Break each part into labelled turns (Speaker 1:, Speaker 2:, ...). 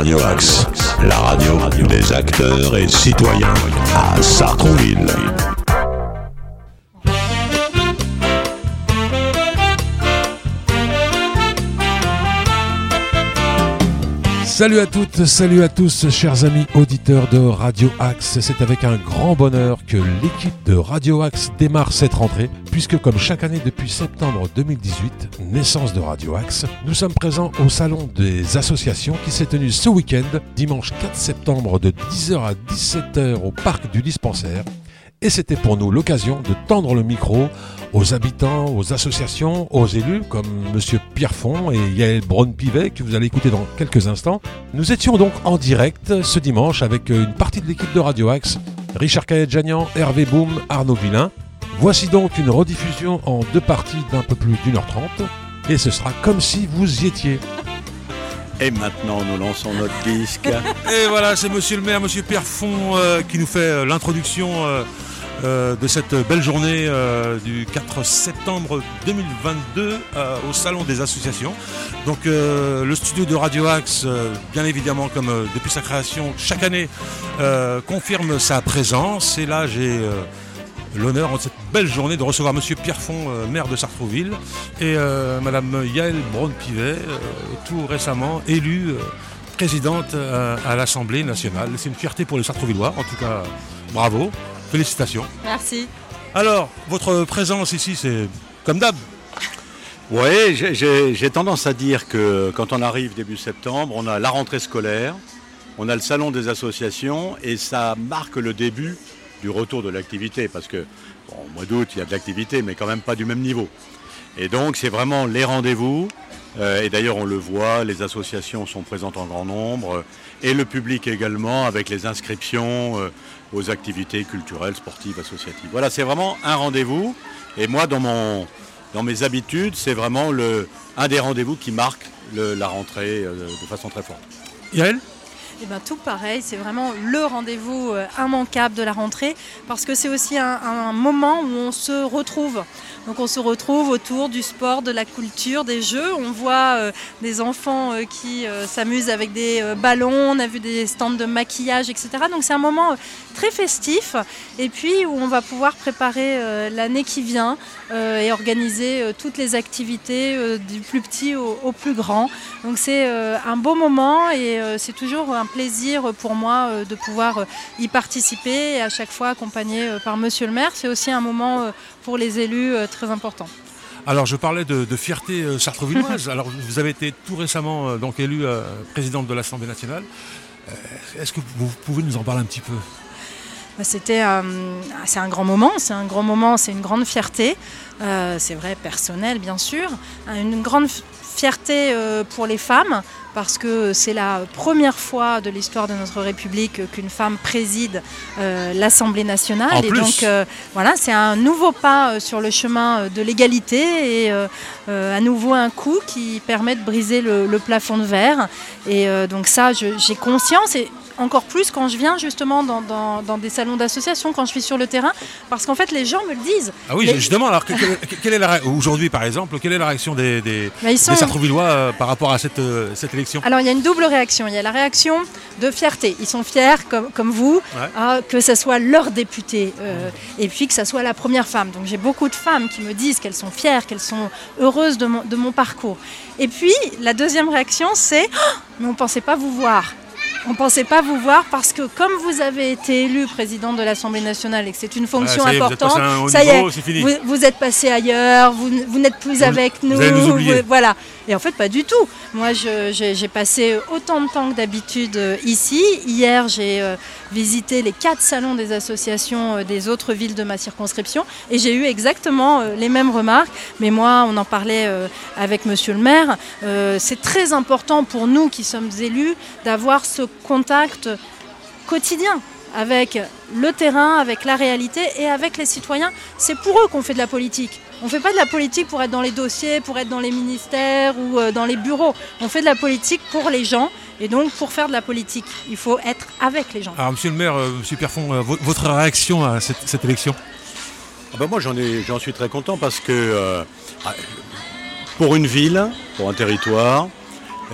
Speaker 1: Radio Axe, la radio des acteurs et citoyens à Sartrouville.
Speaker 2: Salut à toutes, salut à tous, chers amis auditeurs de Radio Axe. C'est avec un grand bonheur que l'équipe de Radio Axe démarre cette rentrée, puisque comme chaque année depuis septembre 2018, naissance de Radio Axe, nous sommes présents au Salon des associations qui s'est tenu ce week-end, dimanche 4 septembre de 10h à 17h au parc du dispensaire. Et c'était pour nous l'occasion de tendre le micro aux habitants, aux associations, aux élus comme Monsieur Pierrefonds et Yael Braun-Pivet que vous allez écouter dans quelques instants. Nous étions donc en direct ce dimanche avec une partie de l'équipe de Radio Axe, Richard Caillet-Jagnan, Hervé Boum, Arnaud Villain. Voici donc une rediffusion en deux parties d'un peu plus d'une heure trente et ce sera comme si vous y étiez.
Speaker 3: Et maintenant, nous lançons notre disque.
Speaker 2: Et voilà, c'est Monsieur le maire, Monsieur Pierrefonds, euh, qui nous fait euh, l'introduction euh, euh, de cette belle journée euh, du 4 septembre 2022 euh, au Salon des associations. Donc le studio de Radio Axe, bien évidemment, comme depuis sa création, chaque année, confirme sa présence. Et là, j'ai l'honneur en cette belle journée de recevoir Monsieur Pierrefonds, maire de Sartrouville, et euh, Madame Yael Braun-Pivet, tout récemment élue présidente à l'Assemblée nationale. C'est une fierté pour les Sartrouvillois, en tout cas, bravo, félicitations.
Speaker 4: Merci.
Speaker 2: Alors, votre présence ici, c'est comme d'hab.
Speaker 3: Oui, j'ai- tendance à dire que quand on arrive début septembre, on a la rentrée scolaire, on a le salon des associations et ça marque le début du retour de l'activité parce que bon, au mois d'août, il y a de l'activité, mais quand même pas du même niveau. Et donc, c'est vraiment les rendez-vous. euh, et d'ailleurs, on le voit, les associations sont présentes en grand nombre euh, et le public également avec les inscriptions euh, aux activités culturelles, sportives, associatives. Voilà, c'est vraiment un rendez-vous. Et moi, dans mon dans mes habitudes, c'est vraiment le, un des rendez-vous qui marque le- la rentrée euh, de façon très forte.
Speaker 2: Yael
Speaker 4: Et ben tout pareil, c'est vraiment le rendez-vous euh, immanquable de la rentrée parce que c'est aussi un, un moment où on se retrouve. Donc on se retrouve autour du sport, de la culture, des jeux. On voit euh, des enfants euh, qui euh, s'amusent avec des ballons, on a vu des stands de maquillage, etc. Donc c'est un moment très festif et puis où on va pouvoir préparer l'année qui vient et organiser toutes les activités du plus petit au, plus grand. Donc c'est un beau moment et c'est toujours un plaisir pour moi de pouvoir y participer et à chaque fois accompagné par Monsieur le maire. C'est aussi un moment pour les élus euh, très important.
Speaker 2: Alors, je parlais de, de fierté euh, sartrouvilloise. Alors, vous avez été tout récemment euh, donc élue euh, présidente de l'Assemblée nationale. Est-ce que vous pouvez nous en parler un petit peu?
Speaker 4: Bah, C'était, c'est un grand moment, c'est un grand moment, c'est une grande fierté. C'est vrai, personnel bien sûr. Une grande fierté pour les femmes parce que c'est la première fois de l'histoire de notre République qu'une femme préside euh, l'Assemblée nationale.
Speaker 2: En
Speaker 4: et
Speaker 2: plus.
Speaker 4: donc euh, voilà, c'est un nouveau pas euh, sur le chemin de l'égalité et euh, à nouveau un coup qui permet de briser le, le plafond de verre. Et donc ça, j'ai conscience et encore plus quand je viens justement dans, dans- dans des salons d'association, quand je suis sur le terrain, parce qu'en fait les gens me le disent.
Speaker 2: Ah oui,
Speaker 4: Les-
Speaker 2: demande. Alors, que- que- quelle est la aujourd'hui, par exemple, quelle est la réaction des, des,
Speaker 4: Bah, sont-
Speaker 2: des Sartrouvillois euh, par rapport à cette, euh, cette élection?
Speaker 4: Alors il y a une double réaction. Il y a la réaction de fierté. Ils sont fiers, comme, comme vous,
Speaker 2: Ouais.
Speaker 4: ah, que ce soit leur député euh, et puis que ce soit la première femme. Donc j'ai beaucoup de femmes qui me disent qu'elles sont fières, qu'elles sont heureuses de mon, de mon parcours. Et puis la deuxième réaction, c'est Ah, mais on ne pensait pas vous voir. On ne pensait pas vous voir parce que comme vous avez été élu président de l'Assemblée nationale et que c'est une fonction importante, ça y est, vous, êtes passé ailleurs, vous, vous n'êtes plus
Speaker 2: Vous-
Speaker 4: avec nous.
Speaker 2: vous-
Speaker 4: voilà. Et en fait, pas du tout. Moi, j'ai passé autant de temps que d'habitude euh, ici. Hier, j'ai euh, visité les quatre salons des associations euh, des autres villes de ma circonscription et j'ai eu exactement les mêmes remarques. Mais moi, on en parlait avec monsieur le maire. C'est très important pour nous qui sommes élus d'avoir ce contact quotidien avec le terrain, avec la réalité et avec les citoyens. C'est pour eux qu'on fait de la politique. On ne fait pas de la politique pour être dans les dossiers, pour être dans les ministères ou euh, dans les bureaux. On fait de la politique pour les gens. Et donc, pour faire de la politique, il faut être avec les gens.
Speaker 2: Alors, monsieur le maire, euh, monsieur Pierrefonds, euh, vo- votre réaction à cette, cette élection?
Speaker 3: Ah ben moi, j'en ai- j'en suis très content parce que euh, ah, pour une ville, pour un territoire,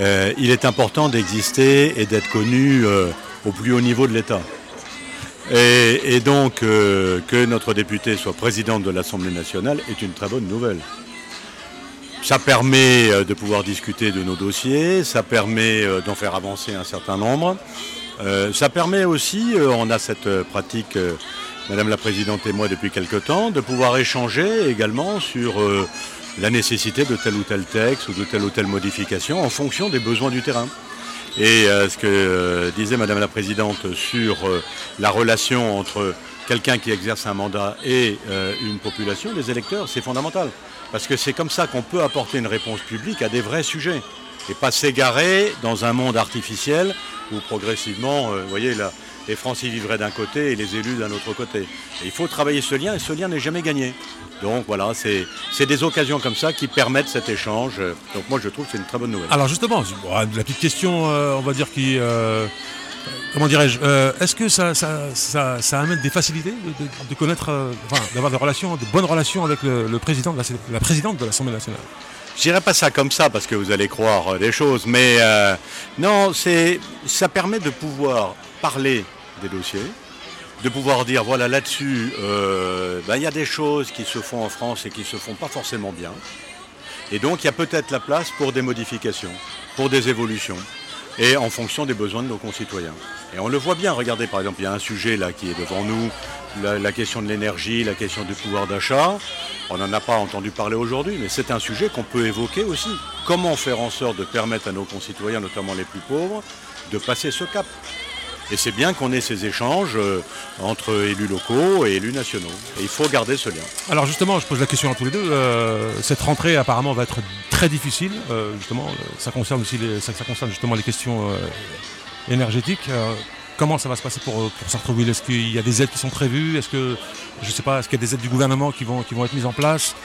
Speaker 3: euh, il est important d'exister et d'être connu euh, au plus haut niveau de l'État. Et, donc euh, que notre députée soit présidente de l'Assemblée nationale est une très bonne nouvelle. Ça permet euh, de pouvoir discuter de nos dossiers, ça permet euh, d'en faire avancer un certain nombre. Ça permet aussi, on a cette pratique, Madame la Présidente et moi depuis quelque temps, de pouvoir échanger également sur la nécessité de tel ou tel texte ou de telle ou telle modification en fonction des besoins du terrain. Et euh, ce que euh, disait Madame la Présidente sur euh, la relation entre quelqu'un qui exerce un mandat et une population, les électeurs, c'est fondamental. Parce que c'est comme ça qu'on peut apporter une réponse publique à des vrais sujets. Et pas s'égarer dans un monde artificiel où progressivement, vous voyez, là, les Français vivraient d'un côté et les élus d'un autre côté. Et il faut travailler ce lien et ce lien n'est jamais gagné. Donc voilà, c'est des occasions comme ça qui permettent cet échange. Donc moi je trouve que c'est une très bonne nouvelle.
Speaker 2: Alors justement, bon, la petite question, euh, on va dire qui... euh, comment dirais-je euh, Est-ce que ça, ça, ça, ça amène des facilités de, de- de connaître, enfin, d'avoir des relations, de bonnes relations avec le, le président de la, la présidente de l'Assemblée nationale?
Speaker 3: Je dirais pas ça comme ça parce que vous allez croire des choses, mais euh, non, c'est ça permet de pouvoir parler des dossiers, de pouvoir dire voilà là-dessus, euh, ben, il y a des choses qui se font en France et qui se font pas forcément bien, et donc il y a peut-être la place pour des modifications, pour des évolutions, et en fonction des besoins de nos concitoyens. Et on le voit bien, regardez par exemple, il y a un sujet là qui est devant nous, la question de l'énergie, la question du pouvoir d'achat. On n'en a pas entendu parler aujourd'hui, mais c'est un sujet qu'on peut évoquer aussi. Comment faire en sorte de permettre à nos concitoyens, notamment les plus pauvres, de passer ce cap? Et c'est bien qu'on ait ces échanges euh, entre élus locaux et élus nationaux. Et il faut garder ce lien.
Speaker 2: Alors justement, je pose la question à tous les deux. euh, cette rentrée apparemment va être très difficile. euh, justement, ça concerne aussi ça, concerne justement les questions énergétiques. Comment ça va se passer pour, pour Sartreville Est-ce qu'il y a des aides qui sont prévues? Est-ce que je sais pas, est-ce qu'il y a des aides du gouvernement qui vont qui vont être mises en place?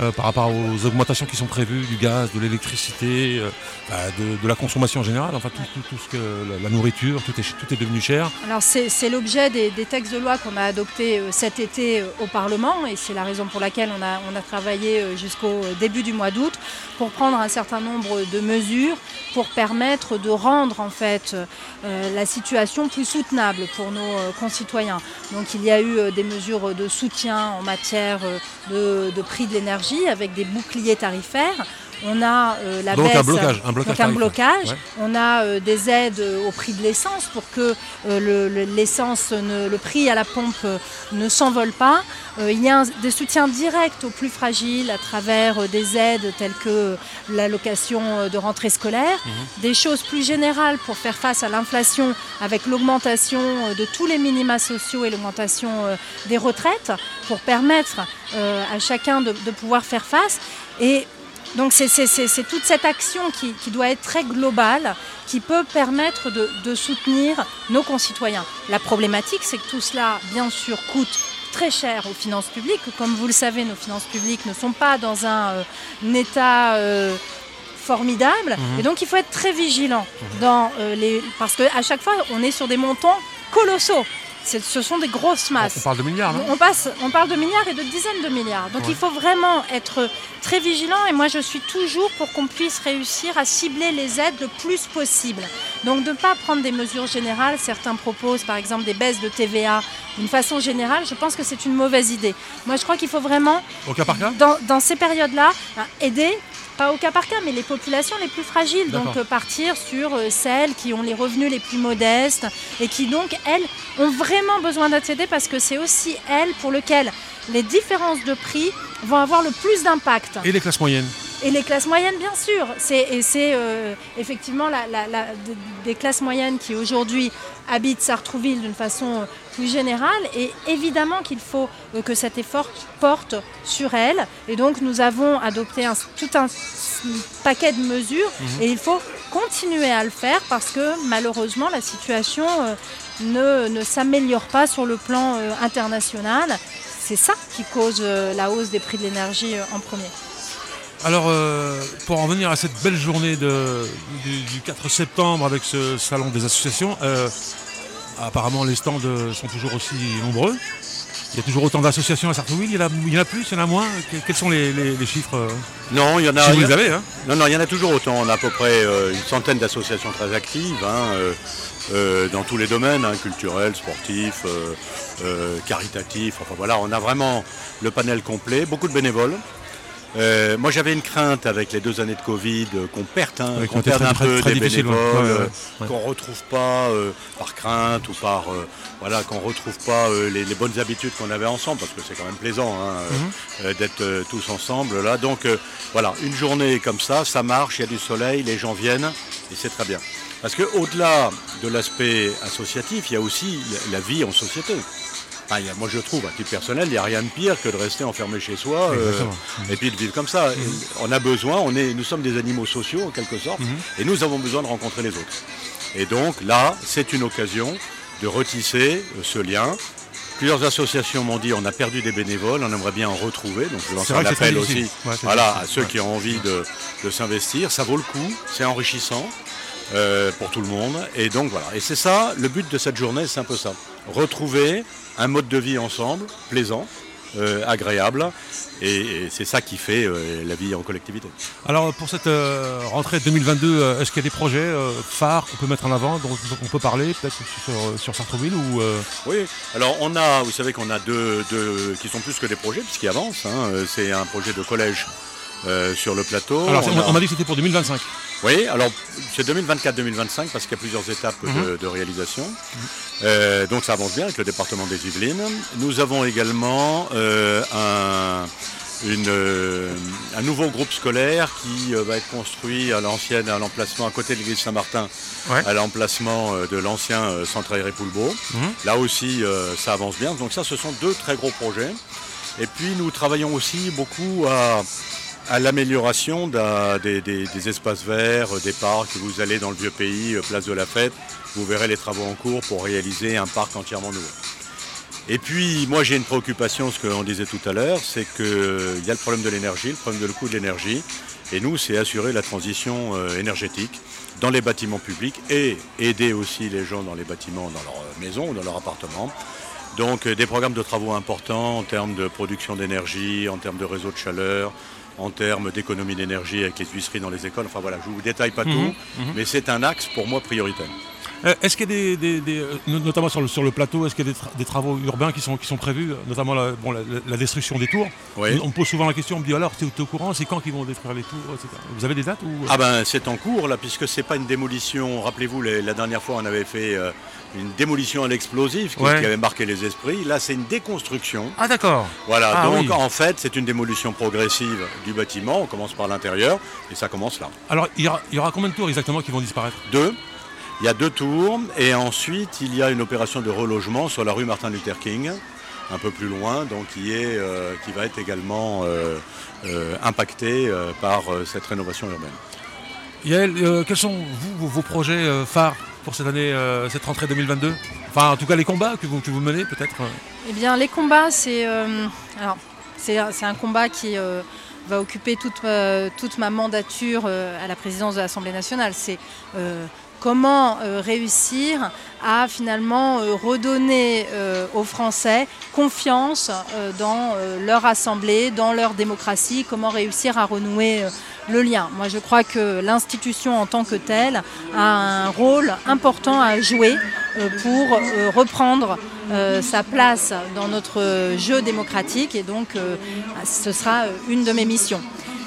Speaker 2: Euh, par rapport aux augmentations qui sont prévues du gaz, de l'électricité, euh, bah, de, la consommation en général, enfin tout, tout- tout ce que la, nourriture, tout est tout est devenu cher.
Speaker 4: Alors c'est l'objet des, textes de loi qu'on a adoptés euh, cet été au Parlement et c'est la raison pour laquelle on a, on a travaillé jusqu'au début du mois d'août pour prendre un certain nombre de mesures pour permettre de rendre en fait la situation plus soutenable pour nos concitoyens. Donc il y a eu des mesures de soutien en matière de prix de l'énergie avec des boucliers tarifaires. On a euh, la
Speaker 2: Donc
Speaker 4: baisse,
Speaker 2: un blocage, un blocage
Speaker 4: donc un
Speaker 2: tarifaire.
Speaker 4: blocage.
Speaker 2: Ouais.
Speaker 4: On a euh, des aides euh, au prix de l'essence pour que euh, le- prix à la pompe ne s'envole pas. Il y a un- des soutiens directs aux plus fragiles à travers des aides telles que l'allocation de rentrée scolaire, des choses plus générales pour faire face à l'inflation avec l'augmentation de tous les minima sociaux et l'augmentation des retraites pour permettre à chacun de, de pouvoir faire face. Et donc c'est- toute cette action qui, qui doit être très globale, qui peut permettre de, de soutenir nos concitoyens. La problématique, c'est que tout cela, bien sûr, coûte très cher aux finances publiques. Comme vous le savez, nos finances publiques ne sont pas dans un, euh, un état euh, formidable. Et donc il faut être très vigilant dans euh, les... parce qu'à chaque fois, on est sur des montants colossaux. Ce sont des grosses
Speaker 2: On
Speaker 4: masses.
Speaker 2: parle de milliards, non
Speaker 4: On, passe, on parle de milliards et de dizaines de milliards. Donc
Speaker 2: Ouais.
Speaker 4: il faut vraiment être très vigilant et moi je suis toujours pour qu'on puisse réussir à cibler les aides le plus possible. Donc de ne pas prendre des mesures générales. Certains proposent par exemple des baisses de TVA d'une façon générale. Je pense que c'est une mauvaise idée. Moi je crois qu'il faut vraiment,
Speaker 2: Au cas par cas?
Speaker 4: dans, dans ces périodes-là, ben, aider pas au cas par cas, mais les populations les plus fragiles. Donc euh, partir sur euh, celles qui ont les revenus les plus modestes et qui donc, elles, ont vraiment besoin d'être aidées parce que c'est aussi elles pour lesquelles les différences de prix vont avoir le plus d'impact.
Speaker 2: Et les classes moyennes?
Speaker 4: Et les classes moyennes, bien sûr. C'est, et c'est euh, effectivement la, la- la- de- des classes moyennes qui aujourd'hui habitent Sartrouville d'une façon plus générale. Et évidemment qu'il faut euh, que cet effort porte sur elles. Et donc nous avons adopté un- tout un paquet de mesures. Et il faut continuer à le faire parce que malheureusement la situation euh, ne, ne s'améliore pas sur le plan euh, international. C'est ça qui cause la hausse des prix de l'énergie en premier.
Speaker 2: Alors, euh, pour en venir à cette belle journée de- du, du 4 septembre avec ce salon des associations, euh, apparemment les stands euh, sont toujours aussi nombreux.
Speaker 5: Il y a toujours autant d'associations à Sartrouville, il, y en a- il y en a plus, il y en a moins Que- Quels sont les, les- les chiffres
Speaker 3: Non, il y en a.
Speaker 5: Si vous
Speaker 3: a-
Speaker 5: les avez, hein?
Speaker 3: Non, non, il y en a toujours autant. On a à peu près euh, une centaine d'associations très actives hein, dans tous les domaines, hein, culturels, sportifs, caritatifs. Enfin voilà, on a vraiment le panel complet, beaucoup de bénévoles. Euh, moi j'avais une crainte avec les deux années de Covid euh, qu'on perde, hein,
Speaker 5: Oui,
Speaker 3: qu'on perde un peu des bénévoles, euh,
Speaker 5: ouais.
Speaker 3: qu'on retrouve pas euh, par crainte ou par voilà qu'on retrouve pas les, les bonnes habitudes qu'on avait ensemble parce que c'est quand même plaisant hein,
Speaker 5: Mhm.
Speaker 3: d'être tous ensemble là. Donc voilà, une journée comme ça, ça marche, il y a du soleil, les gens viennent et c'est très bien. Parce que au-delà de l'aspect associatif, il y a aussi la vie en société. Enfin, il y a- moi je trouve, à titre personnel, il n'y a rien de pire que de rester enfermé chez soi euh, et puis de vivre comme ça. Et On a besoin, on est, nous sommes des animaux sociaux en quelque sorte, et nous avons besoin de rencontrer les autres. Et donc là, c'est une occasion de retisser euh, ce lien. Plusieurs associations m'ont dit on a perdu des bénévoles, on aimerait bien en retrouver. Donc je lance un appel aussi
Speaker 5: Ouais,
Speaker 3: voilà, à ceux
Speaker 5: Ouais.
Speaker 3: qui ont envie de, de s'investir. Ça vaut le coup, c'est enrichissant euh, pour tout le monde. Et donc voilà. Et c'est ça, le but de cette journée, c'est un peu ça. Retrouver un mode de vie ensemble, plaisant, euh, agréable. Et, et c'est ça qui fait euh, la vie en collectivité.
Speaker 5: Alors pour cette euh, rentrée 2022, euh, est-ce qu'il y a des projets phares qu'on peut mettre en avant, dont on peut parler peut-être sur, sur Sartrouville ou
Speaker 3: Oui, alors on a, vous savez qu'on a deux, deux qui sont plus que des projets puisqu'ils avancent. hein. C'est un projet de collège sur le plateau.
Speaker 5: Alors c'est-
Speaker 3: On a-
Speaker 5: on m'a dit que c'était pour 2025.
Speaker 3: Oui, alors c'est 2024-2025 parce qu'il y a plusieurs étapes
Speaker 5: Mhm.
Speaker 3: de, de réalisation. Euh, donc ça avance bien avec le département des Yvelines. Nous avons également euh, un, une, euh, un nouveau groupe scolaire qui va être construit à l'ancienne, à l'emplacement à côté de l'église Saint-Martin,
Speaker 5: Ouais.
Speaker 3: à l'emplacement de l'ancien centre aéré Poulbeau.
Speaker 5: Mhm.
Speaker 3: Là aussi, ça avance bien. Donc ça, ce sont deux très gros projets. Et puis nous travaillons aussi beaucoup à à l'amélioration des, espaces verts, euh, des parcs. Vous allez dans le vieux pays, euh, place de la fête, vous verrez les travaux en cours pour réaliser un parc entièrement nouveau. Et puis, moi, j'ai une préoccupation, ce qu'on disait tout à l'heure, c'est qu'il y a le problème de l'énergie, le problème de le coût de l'énergie. Et nous, c'est assurer la transition euh, énergétique dans les bâtiments publics et aider aussi les gens dans les bâtiments, dans leur euh, maison ou dans leur appartement. Donc, euh, des programmes de travaux importants en termes de production d'énergie, en termes de réseau de chaleur, en termes d'économie d'énergie avec les huisseries dans les écoles. Enfin voilà, je ne vous détaille pas
Speaker 5: Mhm,
Speaker 3: tout, mais c'est un axe pour moi prioritaire.
Speaker 5: Euh, Est-ce qu'il y a des, des- des- euh, no- notamment sur le, sur le plateau, est-ce qu'il y a des, tra- des travaux urbains qui sont, qui sont prévus, euh, notamment la, bon, la, la destruction des tours
Speaker 3: Oui.
Speaker 5: On me pose souvent la question, on me dit alors, tu es, au courant, c'est quand qu'ils vont détruire les tours etc. Vous avez des dates ou...
Speaker 3: Ah ben c'est en cours là, puisque c'est pas une démolition. Rappelez-vous, la dernière fois on avait fait euh, une démolition à l'explosif qui,
Speaker 5: Ouais.
Speaker 3: qui avait marqué les esprits. Là c'est une déconstruction.
Speaker 5: Ah d'accord
Speaker 3: Voilà,
Speaker 5: Ah,
Speaker 3: donc
Speaker 5: oui.
Speaker 3: en fait c'est une démolition progressive du bâtiment. On commence par l'intérieur et ça commence là.
Speaker 5: Alors il y, aura, il y aura combien de tours exactement qui vont disparaître?
Speaker 3: Deux. Il y a deux tours et ensuite il y a une opération de relogement sur la rue Martin Luther King, un peu plus loin, donc qui, est, euh, qui va être également euh, euh, impactée euh, par euh, cette rénovation urbaine.
Speaker 5: Yael, euh, quels sont vous, vos, projets euh, phares pour cette année, euh, cette rentrée 2022 Enfin en tout cas les combats que vous, que vous menez peut-être.
Speaker 4: Eh bien, les combats, c'est euh, alors c'est c'est un combat qui euh, va occuper toute, euh, toute ma mandature euh, à la présidence de l'Assemblée nationale. C'est euh, comment euh, réussir à finalement euh, redonner euh, aux Français confiance dans leur assemblée, dans leur démocratie, comment réussir à renouer le lien. Moi, je crois que l'institution en tant que telle a un rôle important à jouer pour reprendre sa place dans notre jeu démocratique et donc ce sera une de mes missions.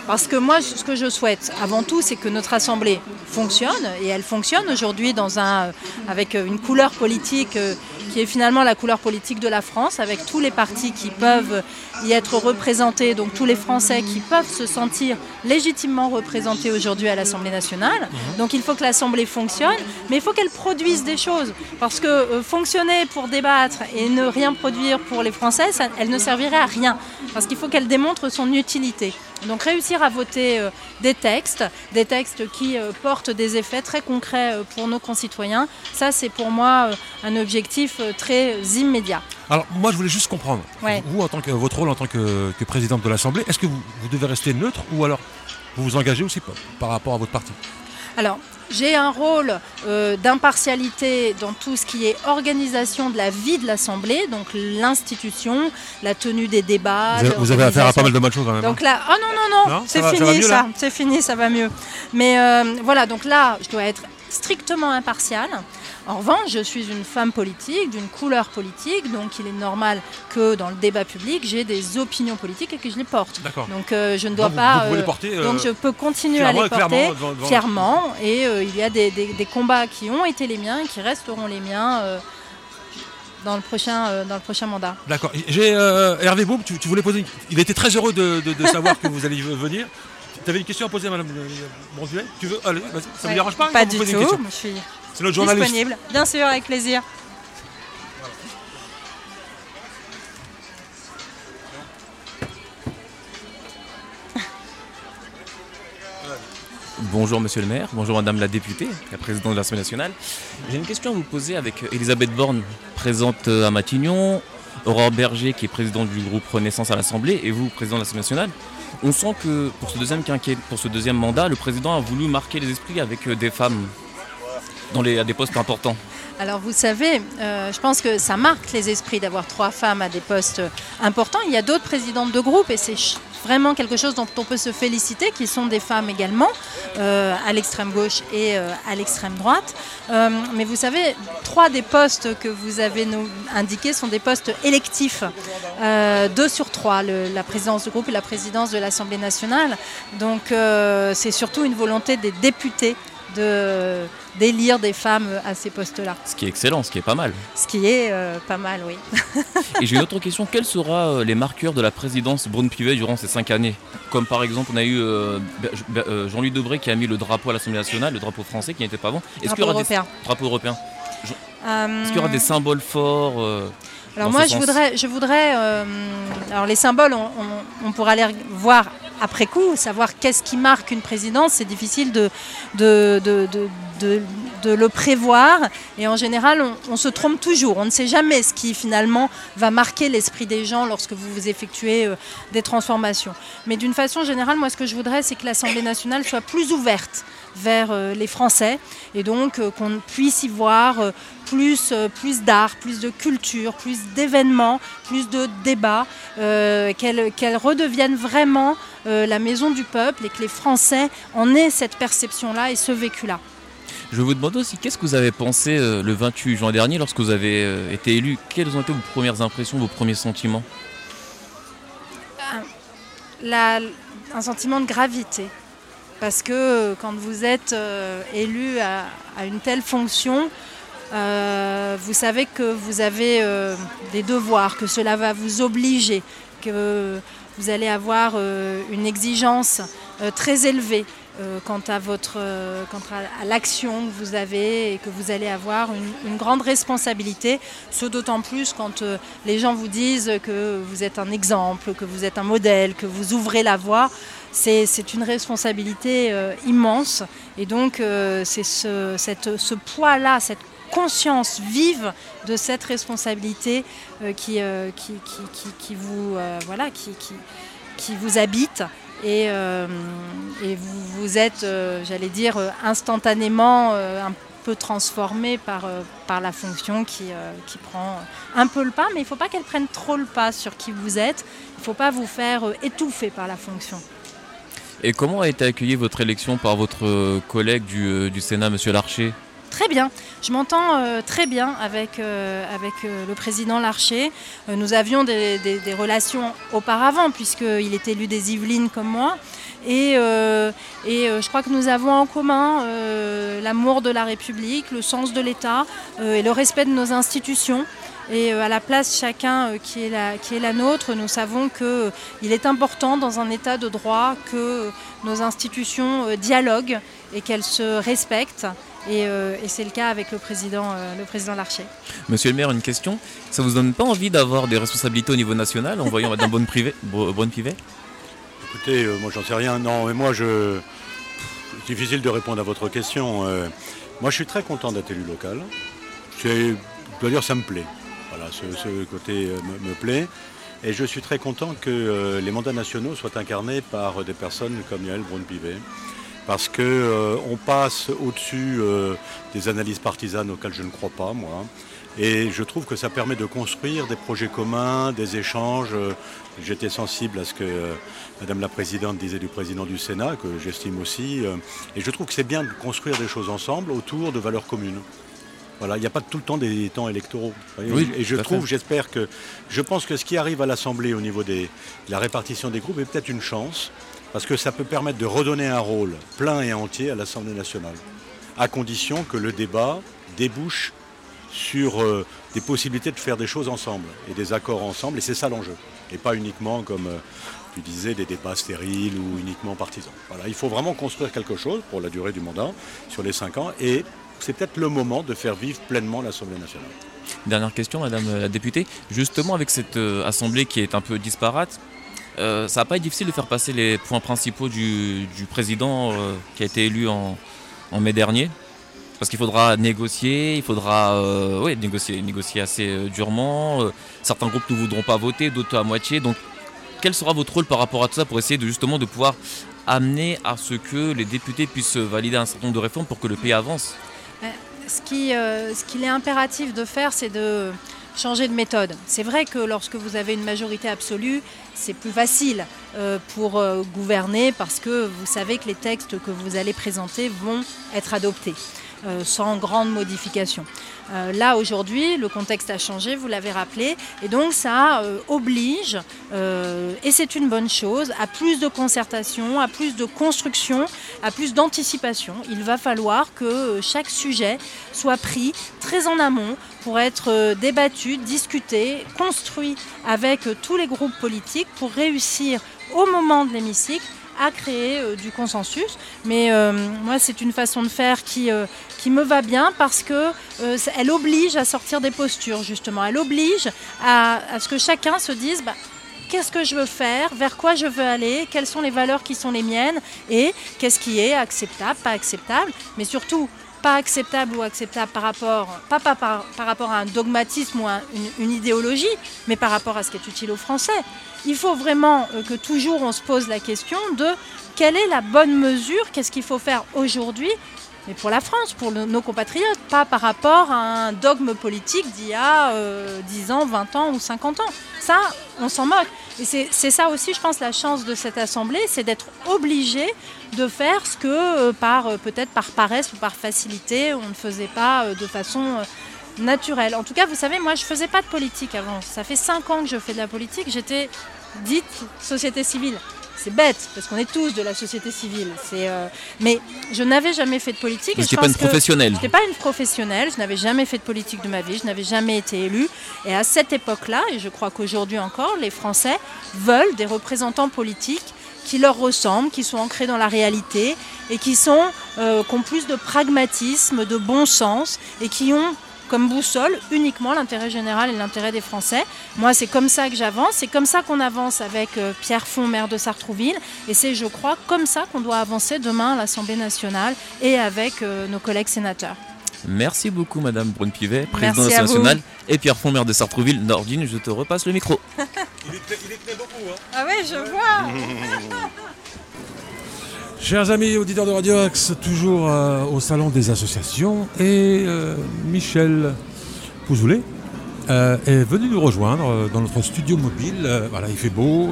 Speaker 4: Parce que moi, ce que je souhaite avant tout, c'est que notre Assemblée fonctionne, et elle fonctionne aujourd'hui un, avec une couleur politique euh, qui est finalement la couleur politique de la France, avec tous les partis qui peuvent y être représentés, donc tous les Français qui peuvent se sentir légitimement représentés aujourd'hui à l'Assemblée nationale. Donc il faut que l'Assemblée fonctionne, mais il faut qu'elle produise des choses. Parce que euh, fonctionner pour débattre et ne rien produire pour les Français, ça- elle ne servirait à rien. Parce qu'il faut qu'elle démontre son utilité. Donc réussir à voter euh, des textes, des textes qui euh, portent des effets très concrets pour nos concitoyens, ça c'est pour moi un objectif très immédiat.
Speaker 5: Alors moi je voulais juste comprendre,
Speaker 4: Ouais.
Speaker 5: vous en tant que votre rôle en tant que, que présidente de l'Assemblée, est-ce que vous, vous devez rester neutre ou alors vous vous engagez aussi par, par rapport à votre parti?
Speaker 4: Alors, j'ai un rôle euh, d'impartialité dans tout ce qui est organisation de la vie de l'Assemblée, donc l'institution, la tenue des débats.
Speaker 5: Vous avez, vous avez affaire à pas mal de bonnes choses quand même.
Speaker 4: Donc là, oh non, non, non,
Speaker 5: Non,
Speaker 4: c'est fini ça, c'est fini, ça va mieux. Mais euh, voilà, donc là, je dois être strictement impartiale. En revanche, je suis une femme politique, d'une couleur politique, donc il est normal que dans le débat public, j'ai des opinions politiques et que je les porte.
Speaker 5: D'accord.
Speaker 4: Donc euh, je ne dois pas.
Speaker 5: vous pouvez les
Speaker 4: euh,
Speaker 5: porter, euh,
Speaker 4: donc je peux continuer à les
Speaker 5: clairement
Speaker 4: porter
Speaker 5: devant- devant-
Speaker 4: fièrement. Et euh, il y a des, des- des combats qui ont été les miens et qui resteront les miens euh, dans, le prochain, euh, dans le prochain mandat.
Speaker 5: D'accord. J'ai euh, Hervé Boum, tu, tu voulais poser une... Il était très heureux de, de- de savoir que vous alliez venir. Tu avais une question à poser à Madame euh, Bronduel Tu veux Allez, vas-y. Ça ne
Speaker 4: Ouais,
Speaker 5: vous dérange pas
Speaker 4: Pas
Speaker 5: quand
Speaker 4: du
Speaker 5: vous
Speaker 4: tout,
Speaker 5: posez une question?
Speaker 4: je suis
Speaker 5: C'est notre journaliste.
Speaker 4: disponible. Bien sûr, avec plaisir.
Speaker 6: Bonjour Monsieur le maire, bonjour Madame la députée, la présidente de l'Assemblée nationale. J'ai une question à vous poser avec Elisabeth Borne, présente euh, à Matignon, Aurore Berger qui est présidente du groupe Renaissance à l'Assemblée et vous, président de l'Assemblée nationale. On sent que pour ce deuxième quinquet, pour ce deuxième mandat, le président a voulu marquer les esprits avec euh, des femmes dans les, à des postes importants.
Speaker 4: Alors vous savez, euh, je pense que ça marque les esprits d'avoir trois femmes à des postes importants. Il y a d'autres présidentes de groupe et c'est vraiment quelque chose dont on peut se féliciter, qui sont des femmes également, euh, à l'extrême gauche et euh, à l'extrême droite. Mais vous savez, trois des postes que vous avez indiqués sont des postes électifs, deux sur trois, la présidence du groupe et la présidence de l'Assemblée nationale. Donc c'est surtout une volonté des députés de d'élire des femmes à ces postes-là.
Speaker 6: Ce qui est excellent, ce qui est pas mal.
Speaker 4: Ce qui est euh, pas mal, oui.
Speaker 6: Et j'ai une autre question, quels seront euh, les marqueurs de la présidence Braun-Pivet durant ces cinq années? Comme par exemple, on a eu euh, Jean-Louis Debré qui a mis le drapeau à l'Assemblée nationale, le drapeau français qui n'était pas avant. Est-ce qu'il y
Speaker 4: Drapeau
Speaker 6: aura des
Speaker 4: européen.
Speaker 6: drapeaux européens
Speaker 4: Euh,
Speaker 6: Est-ce qu'il y aura des symboles forts
Speaker 4: alors moi, je voudrais, je voudrais. alors les symboles, on, on- on pourra les voir après coup, savoir qu'est-ce qui marque une présidence. C'est difficile de de, de, de, de- le prévoir. Et en général, on, se trompe toujours. On ne sait jamais ce qui finalement va marquer l'esprit des gens lorsque vous vous effectuez euh, des transformations. Mais d'une façon générale, moi, ce que je voudrais, c'est que l'Assemblée nationale soit plus ouverte vers euh, les Français et donc euh, qu'on puisse y voir euh, plus, plus d'art, plus de culture, plus d'événements, plus de débats, euh, qu'elle redevienne vraiment euh, la maison du peuple et que les Français en aient cette perception-là et ce vécu-là.
Speaker 6: Je vous demander aussi, qu'est-ce que vous avez pensé euh, le 28 juin dernier lorsque vous avez été élu? Quelles ont été vos premières impressions, vos premiers sentiments?
Speaker 4: La- un sentiment de gravité. Parce que euh, quand vous êtes euh, élu à, une telle fonction, euh, vous savez que vous avez des devoirs, que cela va vous obliger, que vous allez avoir une exigence très élevée quant à, à, l'action que vous avez et que vous allez avoir une, une grande responsabilité, ce d'autant plus quand les gens vous disent que vous êtes un exemple, que vous êtes un modèle, que vous ouvrez la voie. C'est une responsabilité euh, immense et donc euh, c'est ce, poids-là, cette conscience vive de cette responsabilité qui, vous, habite. Et, euh, vous, êtes, j'allais dire, instantanément un peu transformé par, la fonction qui, prend un peu le pas, mais il ne faut pas qu'elle prenne trop le pas sur qui vous êtes. Il ne faut pas vous faire étouffer par la fonction.
Speaker 6: Et comment a été accueillie votre élection par votre euh, collègue du, euh, du Sénat, Monsieur Larcher?
Speaker 4: Très bien. Je m'entends euh, très bien avec, avec le président Larcher. Nous avions des, relations auparavant, puisqu'il est élu des Yvelines comme moi. Et, et je crois que nous avons en commun l'amour de la République, le sens de l'État et le respect de nos institutions. Et euh, à la place chacun euh, qui, est la, qui est la nôtre, nous savons qu'il est important dans un État de droit que nos institutions euh, dialoguent et qu'elles se respectent. Et, euh, et c'est le cas avec le président, euh, le président Larcher.
Speaker 6: Monsieur le maire, une question. Ça vous donne pas envie d'avoir des responsabilités au niveau national en voyant Madame Bonne-Pivet Bonne-Pivet
Speaker 3: Écoutez, euh, moi j'en sais rien. Non, mais moi je. C'est difficile de répondre à votre question. Euh, moi je suis très content d'être élu local. C'est- Je dois dire ça me plaît. Ce, côté euh, me, plaît. Et je suis très content que euh, les mandats nationaux soient incarnés par des personnes comme Yael Braun-Pivet. parce que euh, passe au-dessus des analyses partisanes auxquelles je ne crois pas, moi. Et je trouve que ça permet de construire des projets communs, des échanges. J'étais sensible à ce que euh, Madame la Présidente disait du Président du Sénat, que j'estime aussi. Et je trouve que c'est bien de construire des choses ensemble autour de valeurs communes. Voilà, il n'y a pas tout le temps des temps électoraux.
Speaker 6: Oui,
Speaker 3: et je trouve, j'espère que, je pense que ce qui arrive à l'Assemblée au niveau des- de la répartition des groupes est peut-être une chance, parce que ça peut permettre de redonner un rôle plein et entier à l'Assemblée nationale, à condition que le débat débouche sur euh, des possibilités de faire des choses ensemble et des accords ensemble, et c'est ça l'enjeu, et pas uniquement comme euh, tu disais des débats stériles ou uniquement partisans. Voilà, il faut vraiment construire quelque chose pour la durée du mandat sur les cinq ans, et c'est peut-être le moment de faire vivre pleinement l'Assemblée nationale.
Speaker 6: Dernière question, Madame la députée. Justement, avec cette euh, assemblée qui est un peu disparate, euh, ça va pas être difficile de faire passer les points principaux du, président euh, qui a été élu en, mai dernier? Parce qu'il faudra négocier, il faudra euh, négocier, négocier assez durement. Certains groupes ne voudront pas voter, d'autres à moitié. Donc, quel sera votre rôle par rapport à tout ça pour essayer de, justement de pouvoir amener à ce que les députés puissent valider un certain nombre de réformes pour que le pays avance?
Speaker 4: Euh, ce qu'il est impératif de faire, c'est de changer de méthode. C'est vrai que lorsque vous avez une majorité absolue, c'est plus facile euh, pour euh, gouverner parce que vous savez que les textes que vous allez présenter vont être adoptés sans grande modification. Euh, là, aujourd'hui, le contexte a changé, vous l'avez rappelé, et donc ça euh, oblige, euh, et c'est une bonne chose, à plus de concertation, à plus de construction, à plus d'anticipation. Il va falloir que chaque sujet soit pris très en amont pour être débattu, discuté, construit avec tous les groupes politiques pour réussir au moment de l'hémicycle à créer euh, du consensus. Mais euh, moi, c'est une façon de faire qui, euh, me va bien parce que elle oblige à sortir des postures, justement. Elle oblige à, à ce que chacun se dise bah, qu'est-ce que je veux faire, vers quoi je veux aller, quelles sont les valeurs qui sont les miennes? Et qu'est-ce qui est acceptable, pas acceptable, mais surtout pas acceptable ou acceptable par rapport, pas, par, rapport à un dogmatisme ou une, une idéologie, mais par rapport à ce qui est utile aux Français. Il faut vraiment euh, que toujours on se pose la question de quelle est la bonne mesure, qu'est-ce qu'il faut faire aujourd'hui, mais pour la France, pour nos compatriotes, pas par rapport à un dogme politique d'il y a euh, 10 ans, 20 ans ou 50 ans. Ça, on s'en moque. Et c'est ça aussi, je pense, la chance de cette assemblée, c'est d'être obligé de faire ce que, euh, euh, peut-être par paresse ou par facilité, on ne faisait pas euh, de façon euh, naturelle. En tout cas, vous savez, moi, je faisais pas de politique avant. Ça fait 5 ans que je fais de la politique. J'étais dite société civile. C'est bête, parce qu'on est tous de la société civile. C'est, euh, Mais je n'avais jamais fait de politique.
Speaker 6: Vous n'étiez pas une professionnelle.
Speaker 4: je n'étais pas une professionnelle, je n'avais jamais fait de politique de ma vie, je n'avais jamais été élue. Et à cette époque-là, et je crois qu'aujourd'hui encore, les Français veulent des représentants politiques qui leur ressemblent, qui sont ancrés dans la réalité et qui, sont, euh, qui ont plus de pragmatisme, de bon sens et qui ont comme boussole uniquement l'intérêt général et l'intérêt des Français. Moi, c'est comme ça que j'avance, c'est comme ça qu'on avance avec euh, Pierre Font, maire de Sartrouville, et c'est, je crois, comme ça qu'on doit avancer demain à l'Assemblée nationale et avec euh, nos collègues sénateurs.
Speaker 6: Merci beaucoup, Madame Brune-Pivet, présidente de nationale, et Pierre Fond, maire de Sartrouville. Nordine, je te repasse le micro.
Speaker 4: Ah oui, je vois
Speaker 2: Chers amis auditeurs de Radio Axe, toujours euh, au salon des associations et euh, Michel Pouzoulet euh, est venu nous rejoindre dans notre studio mobile. Voilà, il fait beau.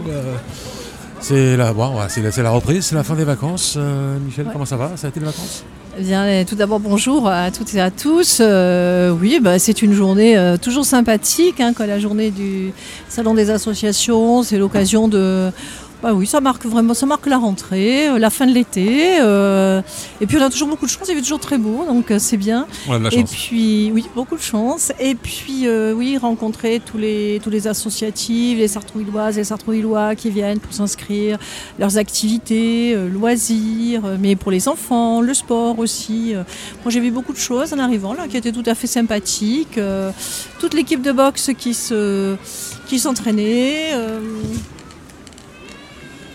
Speaker 2: c'est la, bon, c'est la, c'est la reprise, c'est la fin des vacances. Michel,
Speaker 7: Ouais.
Speaker 2: comment ça va? Ça a été les vacances?
Speaker 7: Eh Bien, euh, tout d'abord, bonjour à toutes et à tous. Euh, oui, bah, c'est une journée euh, toujours sympathique, hein, la journée du Salon des associations, c'est l'occasion de... Bah oui, ça marque vraiment, ça marque la rentrée, euh, la fin de l'été. euh, et puis on a toujours beaucoup de chance, il fait toujours très beau, donc euh, c'est bien.
Speaker 2: On a de la
Speaker 7: Et puis, oui, beaucoup de chance. Et puis, oui, rencontrer tous les, tous les associatifs, les Sartrouilloises et les Sartrouillois qui viennent pour s'inscrire, leurs activités, loisirs, mais pour les enfants, le sport aussi. Moi, j'ai vu beaucoup de choses en arrivant là qui étaient tout à fait sympathiques. Toute l'équipe de boxe qui se qui s'entraînait.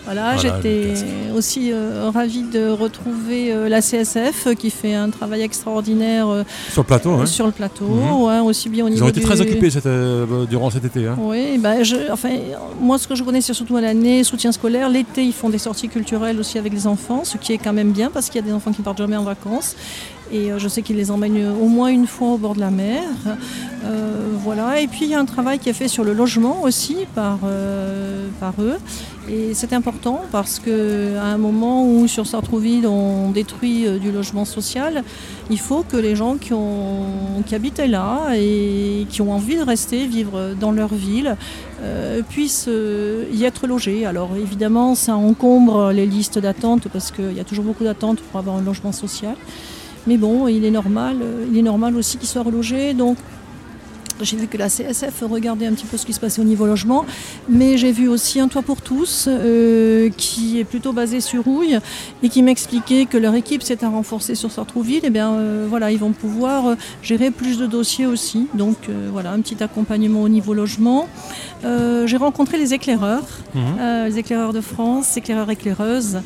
Speaker 7: Voilà,
Speaker 2: Voilà,
Speaker 7: j'étais aussi euh, ravie de retrouver euh, la CSF euh, qui fait un travail extraordinaire
Speaker 2: Sur le plateau, hein.
Speaker 7: sur le plateau,
Speaker 2: Mhm.
Speaker 7: ouais, aussi bien au
Speaker 2: Ils
Speaker 7: niveau
Speaker 2: ont été
Speaker 7: du-
Speaker 2: très occupés cette, durant cet été. hein.
Speaker 7: Oui, bah, je, enfin, moi ce que je connais c'est surtout à l'année, soutien scolaire. L'été ils font des sorties culturelles aussi avec les enfants, ce qui est quand même bien parce qu'il y a des enfants qui partent jamais en vacances. Et euh, je sais qu'ils les emmènent au moins une fois au bord de la mer. Euh, voilà. Et puis il y a un travail qui est fait sur le logement aussi par, euh, par eux. Et c'est important parce qu'à un moment où sur Sartrouville on détruit du logement social, il faut que les gens qui, habitaient là et qui ont envie de rester vivre dans leur ville puissent y être logés. Alors évidemment ça encombre les listes d'attente parce qu'il y a toujours beaucoup d'attentes pour avoir un logement social. Mais bon, il est normal, euh, il est normal aussi qu'ils soient relogés. Donc j'ai vu que la CSF regardait un petit peu ce qui se passait au niveau logement, mais j'ai vu aussi un toit pour tous euh, qui est plutôt basé sur Rouille et qui m'expliquait que leur équipe s'est à renforcer sur Sartrouville. Et bien euh, voilà, ils vont pouvoir gérer plus de dossiers aussi. Donc euh, voilà, un petit accompagnement au niveau logement. J'ai rencontré les éclaireurs,
Speaker 2: Mhm.
Speaker 7: les éclaireurs de France, éclaireurs éclaireuses.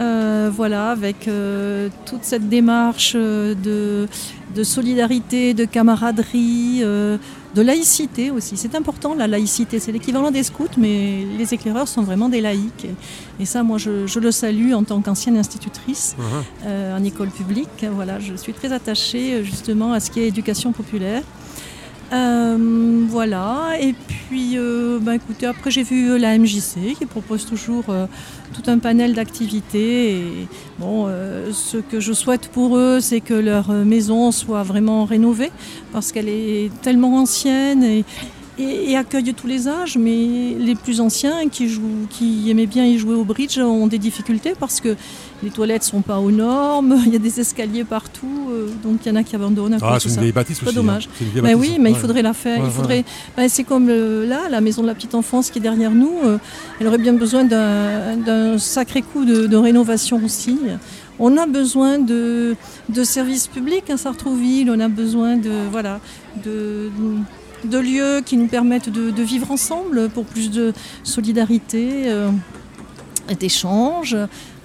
Speaker 7: Euh, voilà, avec euh, toute cette démarche euh, de, de solidarité, de camaraderie, euh, de laïcité aussi. C'est important la laïcité, c'est l'équivalent des scouts, mais les éclaireurs sont vraiment des laïcs. Et, et ça, moi, je, je le salue en tant qu'ancienne institutrice euh, en école publique. Voilà, je suis très attachée justement à ce qui est éducation populaire. Euh, voilà, et puis euh, bah, écoutez, après j'ai vu euh, la MJC qui propose toujours euh, tout un panel d'activités. Et bon, ce que je souhaite pour eux, c'est que leur maison soit vraiment rénovée parce qu'elle est tellement ancienne et, et, et accueille tous les âges, mais les plus anciens qui, jouent, qui aimaient bien y jouer au bridge ont des difficultés parce que les toilettes sont pas aux normes, il y a des escaliers partout, euh, donc il y en a qui abandonnent
Speaker 2: Ah,
Speaker 7: cause
Speaker 2: c'est une vieille bâtisse aussi.
Speaker 7: dommage.
Speaker 2: hein.
Speaker 7: Ben oui, mais il faudrait la faire.
Speaker 2: Ouais,
Speaker 7: il faudrait. ben, c'est comme euh, là, la maison de la petite enfance qui est derrière nous. euh, elle aurait bien besoin d'un d'un sacré coup de, de rénovation aussi. On a besoin de, de services publics à Sartrouville. On a besoin de voilà de, de lieux qui nous permettent de, de vivre ensemble pour plus de solidarité. euh, d'échange,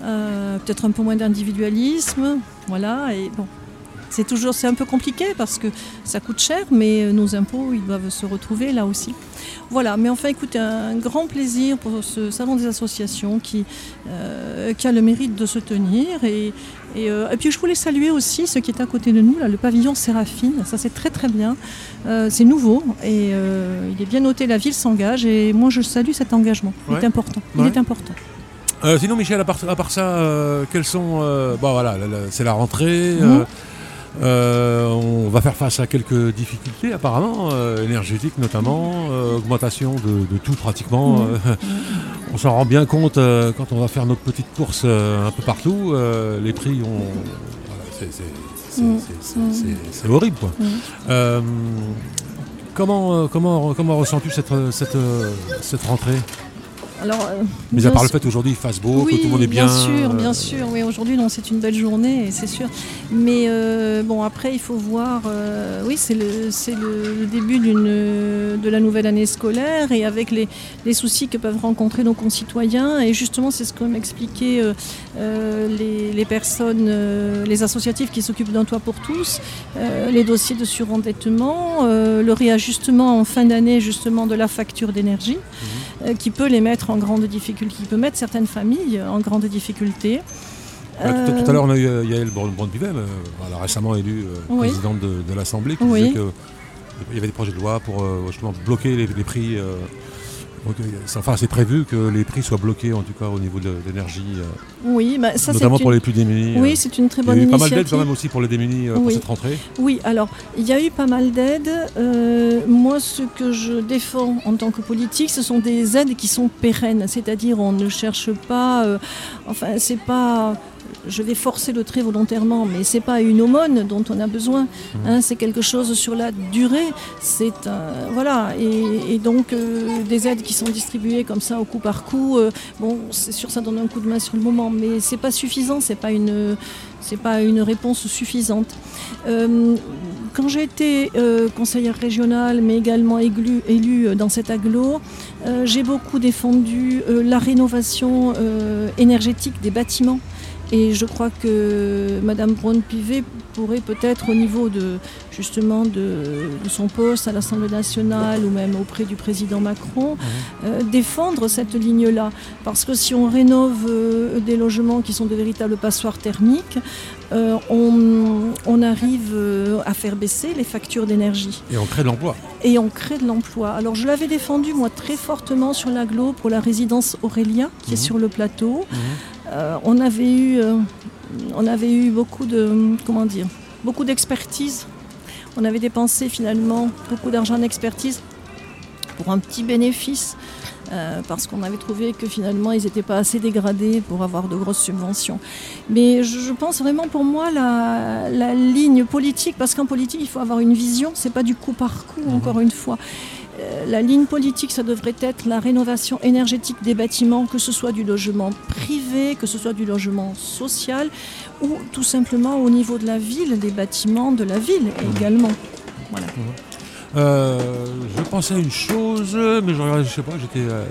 Speaker 7: euh, peut-être un peu moins d'individualisme, voilà. Et bon, c'est toujours, un peu compliqué parce que ça coûte cher, mais nos impôts, ils doivent se retrouver là aussi. Voilà, mais enfin, écoutez, un grand plaisir pour ce salon des associations qui, euh, qui a le mérite de se tenir. Et, et, euh, et puis, je voulais saluer aussi ce qui est à côté de nous, là, le pavillon Séraphine. Ça, c'est très très bien. Euh, c'est nouveau et euh, il est bien noté. La ville s'engage et moi, je salue cet engagement. Il
Speaker 2: Ouais.
Speaker 7: est important. Il
Speaker 2: Ouais.
Speaker 7: est important.
Speaker 2: Sinon, Michel, à part, à part ça, quels sont. bon, voilà, c'est la rentrée.
Speaker 7: Mhm.
Speaker 2: Euh, on va faire face à quelques difficultés, apparemment, euh, énergétiques notamment, euh, augmentation de, de tout pratiquement. Euh, on s'en rend bien compte quand on va faire notre petite course un peu partout. les prix ont. voilà, c'est- horrible, quoi. Euh, comment, comment, comment ressens-tu cette, cette, cette rentrée?
Speaker 7: Alors, euh,
Speaker 2: Mais à part le fait aujourd'hui il fasse beau,
Speaker 7: oui,
Speaker 2: que tout le monde est bien.
Speaker 7: Bien sûr,
Speaker 2: euh,
Speaker 7: bien sûr. Oui, aujourd'hui, non, c'est une belle journée, c'est sûr. Mais euh, bon, après, il faut voir. euh, oui, c'est le, le, début de la nouvelle année scolaire et avec les, les soucis que peuvent rencontrer nos concitoyens. Et justement, c'est ce que m'expliquaient euh, euh, les, les personnes, euh, les associatifs qui s'occupent d'un toit pour tous, euh, les dossiers de surendettement, euh, le réajustement en fin d'année, justement, de la facture d'énergie, euh, qui peut les mettre en grande difficulté, qui peut mettre certaines familles en grande difficulté.
Speaker 2: Ouais, tout,
Speaker 7: Euh,
Speaker 2: tout à l'heure, on a eu euh, Yael euh, voilà, récemment élue euh,
Speaker 7: Oui.
Speaker 2: présidente de, de l'Assemblée, qui
Speaker 7: Oui.
Speaker 2: disait qu'il y avait des projets de loi pour euh, justement bloquer les, les prix. Enfin, c'est prévu que les prix soient bloqués, en tout cas au niveau de l'énergie, euh,
Speaker 7: Oui, bah, ça
Speaker 2: notamment pour
Speaker 7: une...
Speaker 2: les plus démunis.
Speaker 7: Oui,
Speaker 2: euh.
Speaker 7: c'est une très
Speaker 2: Il y a
Speaker 7: bonne
Speaker 2: eu pas mal
Speaker 7: initiative.
Speaker 2: d'aides quand même aussi pour les démunis euh, pour
Speaker 7: Oui.
Speaker 2: cette rentrée.
Speaker 7: Oui, alors il y a eu pas mal d'aides. Euh, moi, ce que je défends en tant que politique, ce sont des aides qui sont pérennes, c'est-à-dire on ne cherche pas, euh, enfin c'est pas, je vais forcer le trait volontairement, mais c'est pas une aumône dont on a besoin. hein, c'est quelque chose sur la durée. C'est un- voilà, et, et donc euh, des aides qui sont distribuées comme ça au coup par coup. euh, bon, c'est sûr, ça donne un coup de main sur le moment, mais c'est pas suffisant. C'est pas une c'est pas une réponse suffisante. Euh, quand j'ai été euh, conseillère régionale, mais également élue, élue euh, dans cet aglo, euh, j'ai beaucoup défendu euh, la rénovation euh, énergétique des bâtiments. Et je crois que Madame Braun-Pivet pourrait peut-être au niveau de justement de, de son poste à l'Assemblée nationale ou même auprès du président Macron euh, défendre cette ligne-là. Parce que si on rénove euh, des logements qui sont de véritables passoires thermiques, euh, on, on arrive à faire baisser les factures d'énergie
Speaker 2: Et on crée de l'emploi.
Speaker 7: et on crée de l'emploi. Alors je l'avais défendu moi très fortement sur l'aglo pour la résidence Aurélia qui est sur le plateau. Euh, on avait eu, euh, on avait eu beaucoup de, comment dire, beaucoup d'expertise. On avait dépensé finalement beaucoup d'argent en expertise pour un petit bénéfice. euh, parce qu'on avait trouvé que finalement ils n'étaient pas assez dégradés pour avoir de grosses subventions. Mais je, je pense vraiment pour moi la, la ligne politique, parce qu'en politique il faut avoir une vision, c'est pas du coup par coup encore une fois. Euh, la ligne politique, ça devrait être la rénovation énergétique des bâtiments, que ce soit du logement privé, que ce soit du logement social, ou tout simplement au niveau de la ville, des bâtiments de la ville également. Voilà.
Speaker 2: Euh, je pensais à une chose, mais je, regardais- je sais pas, j'étais, euh,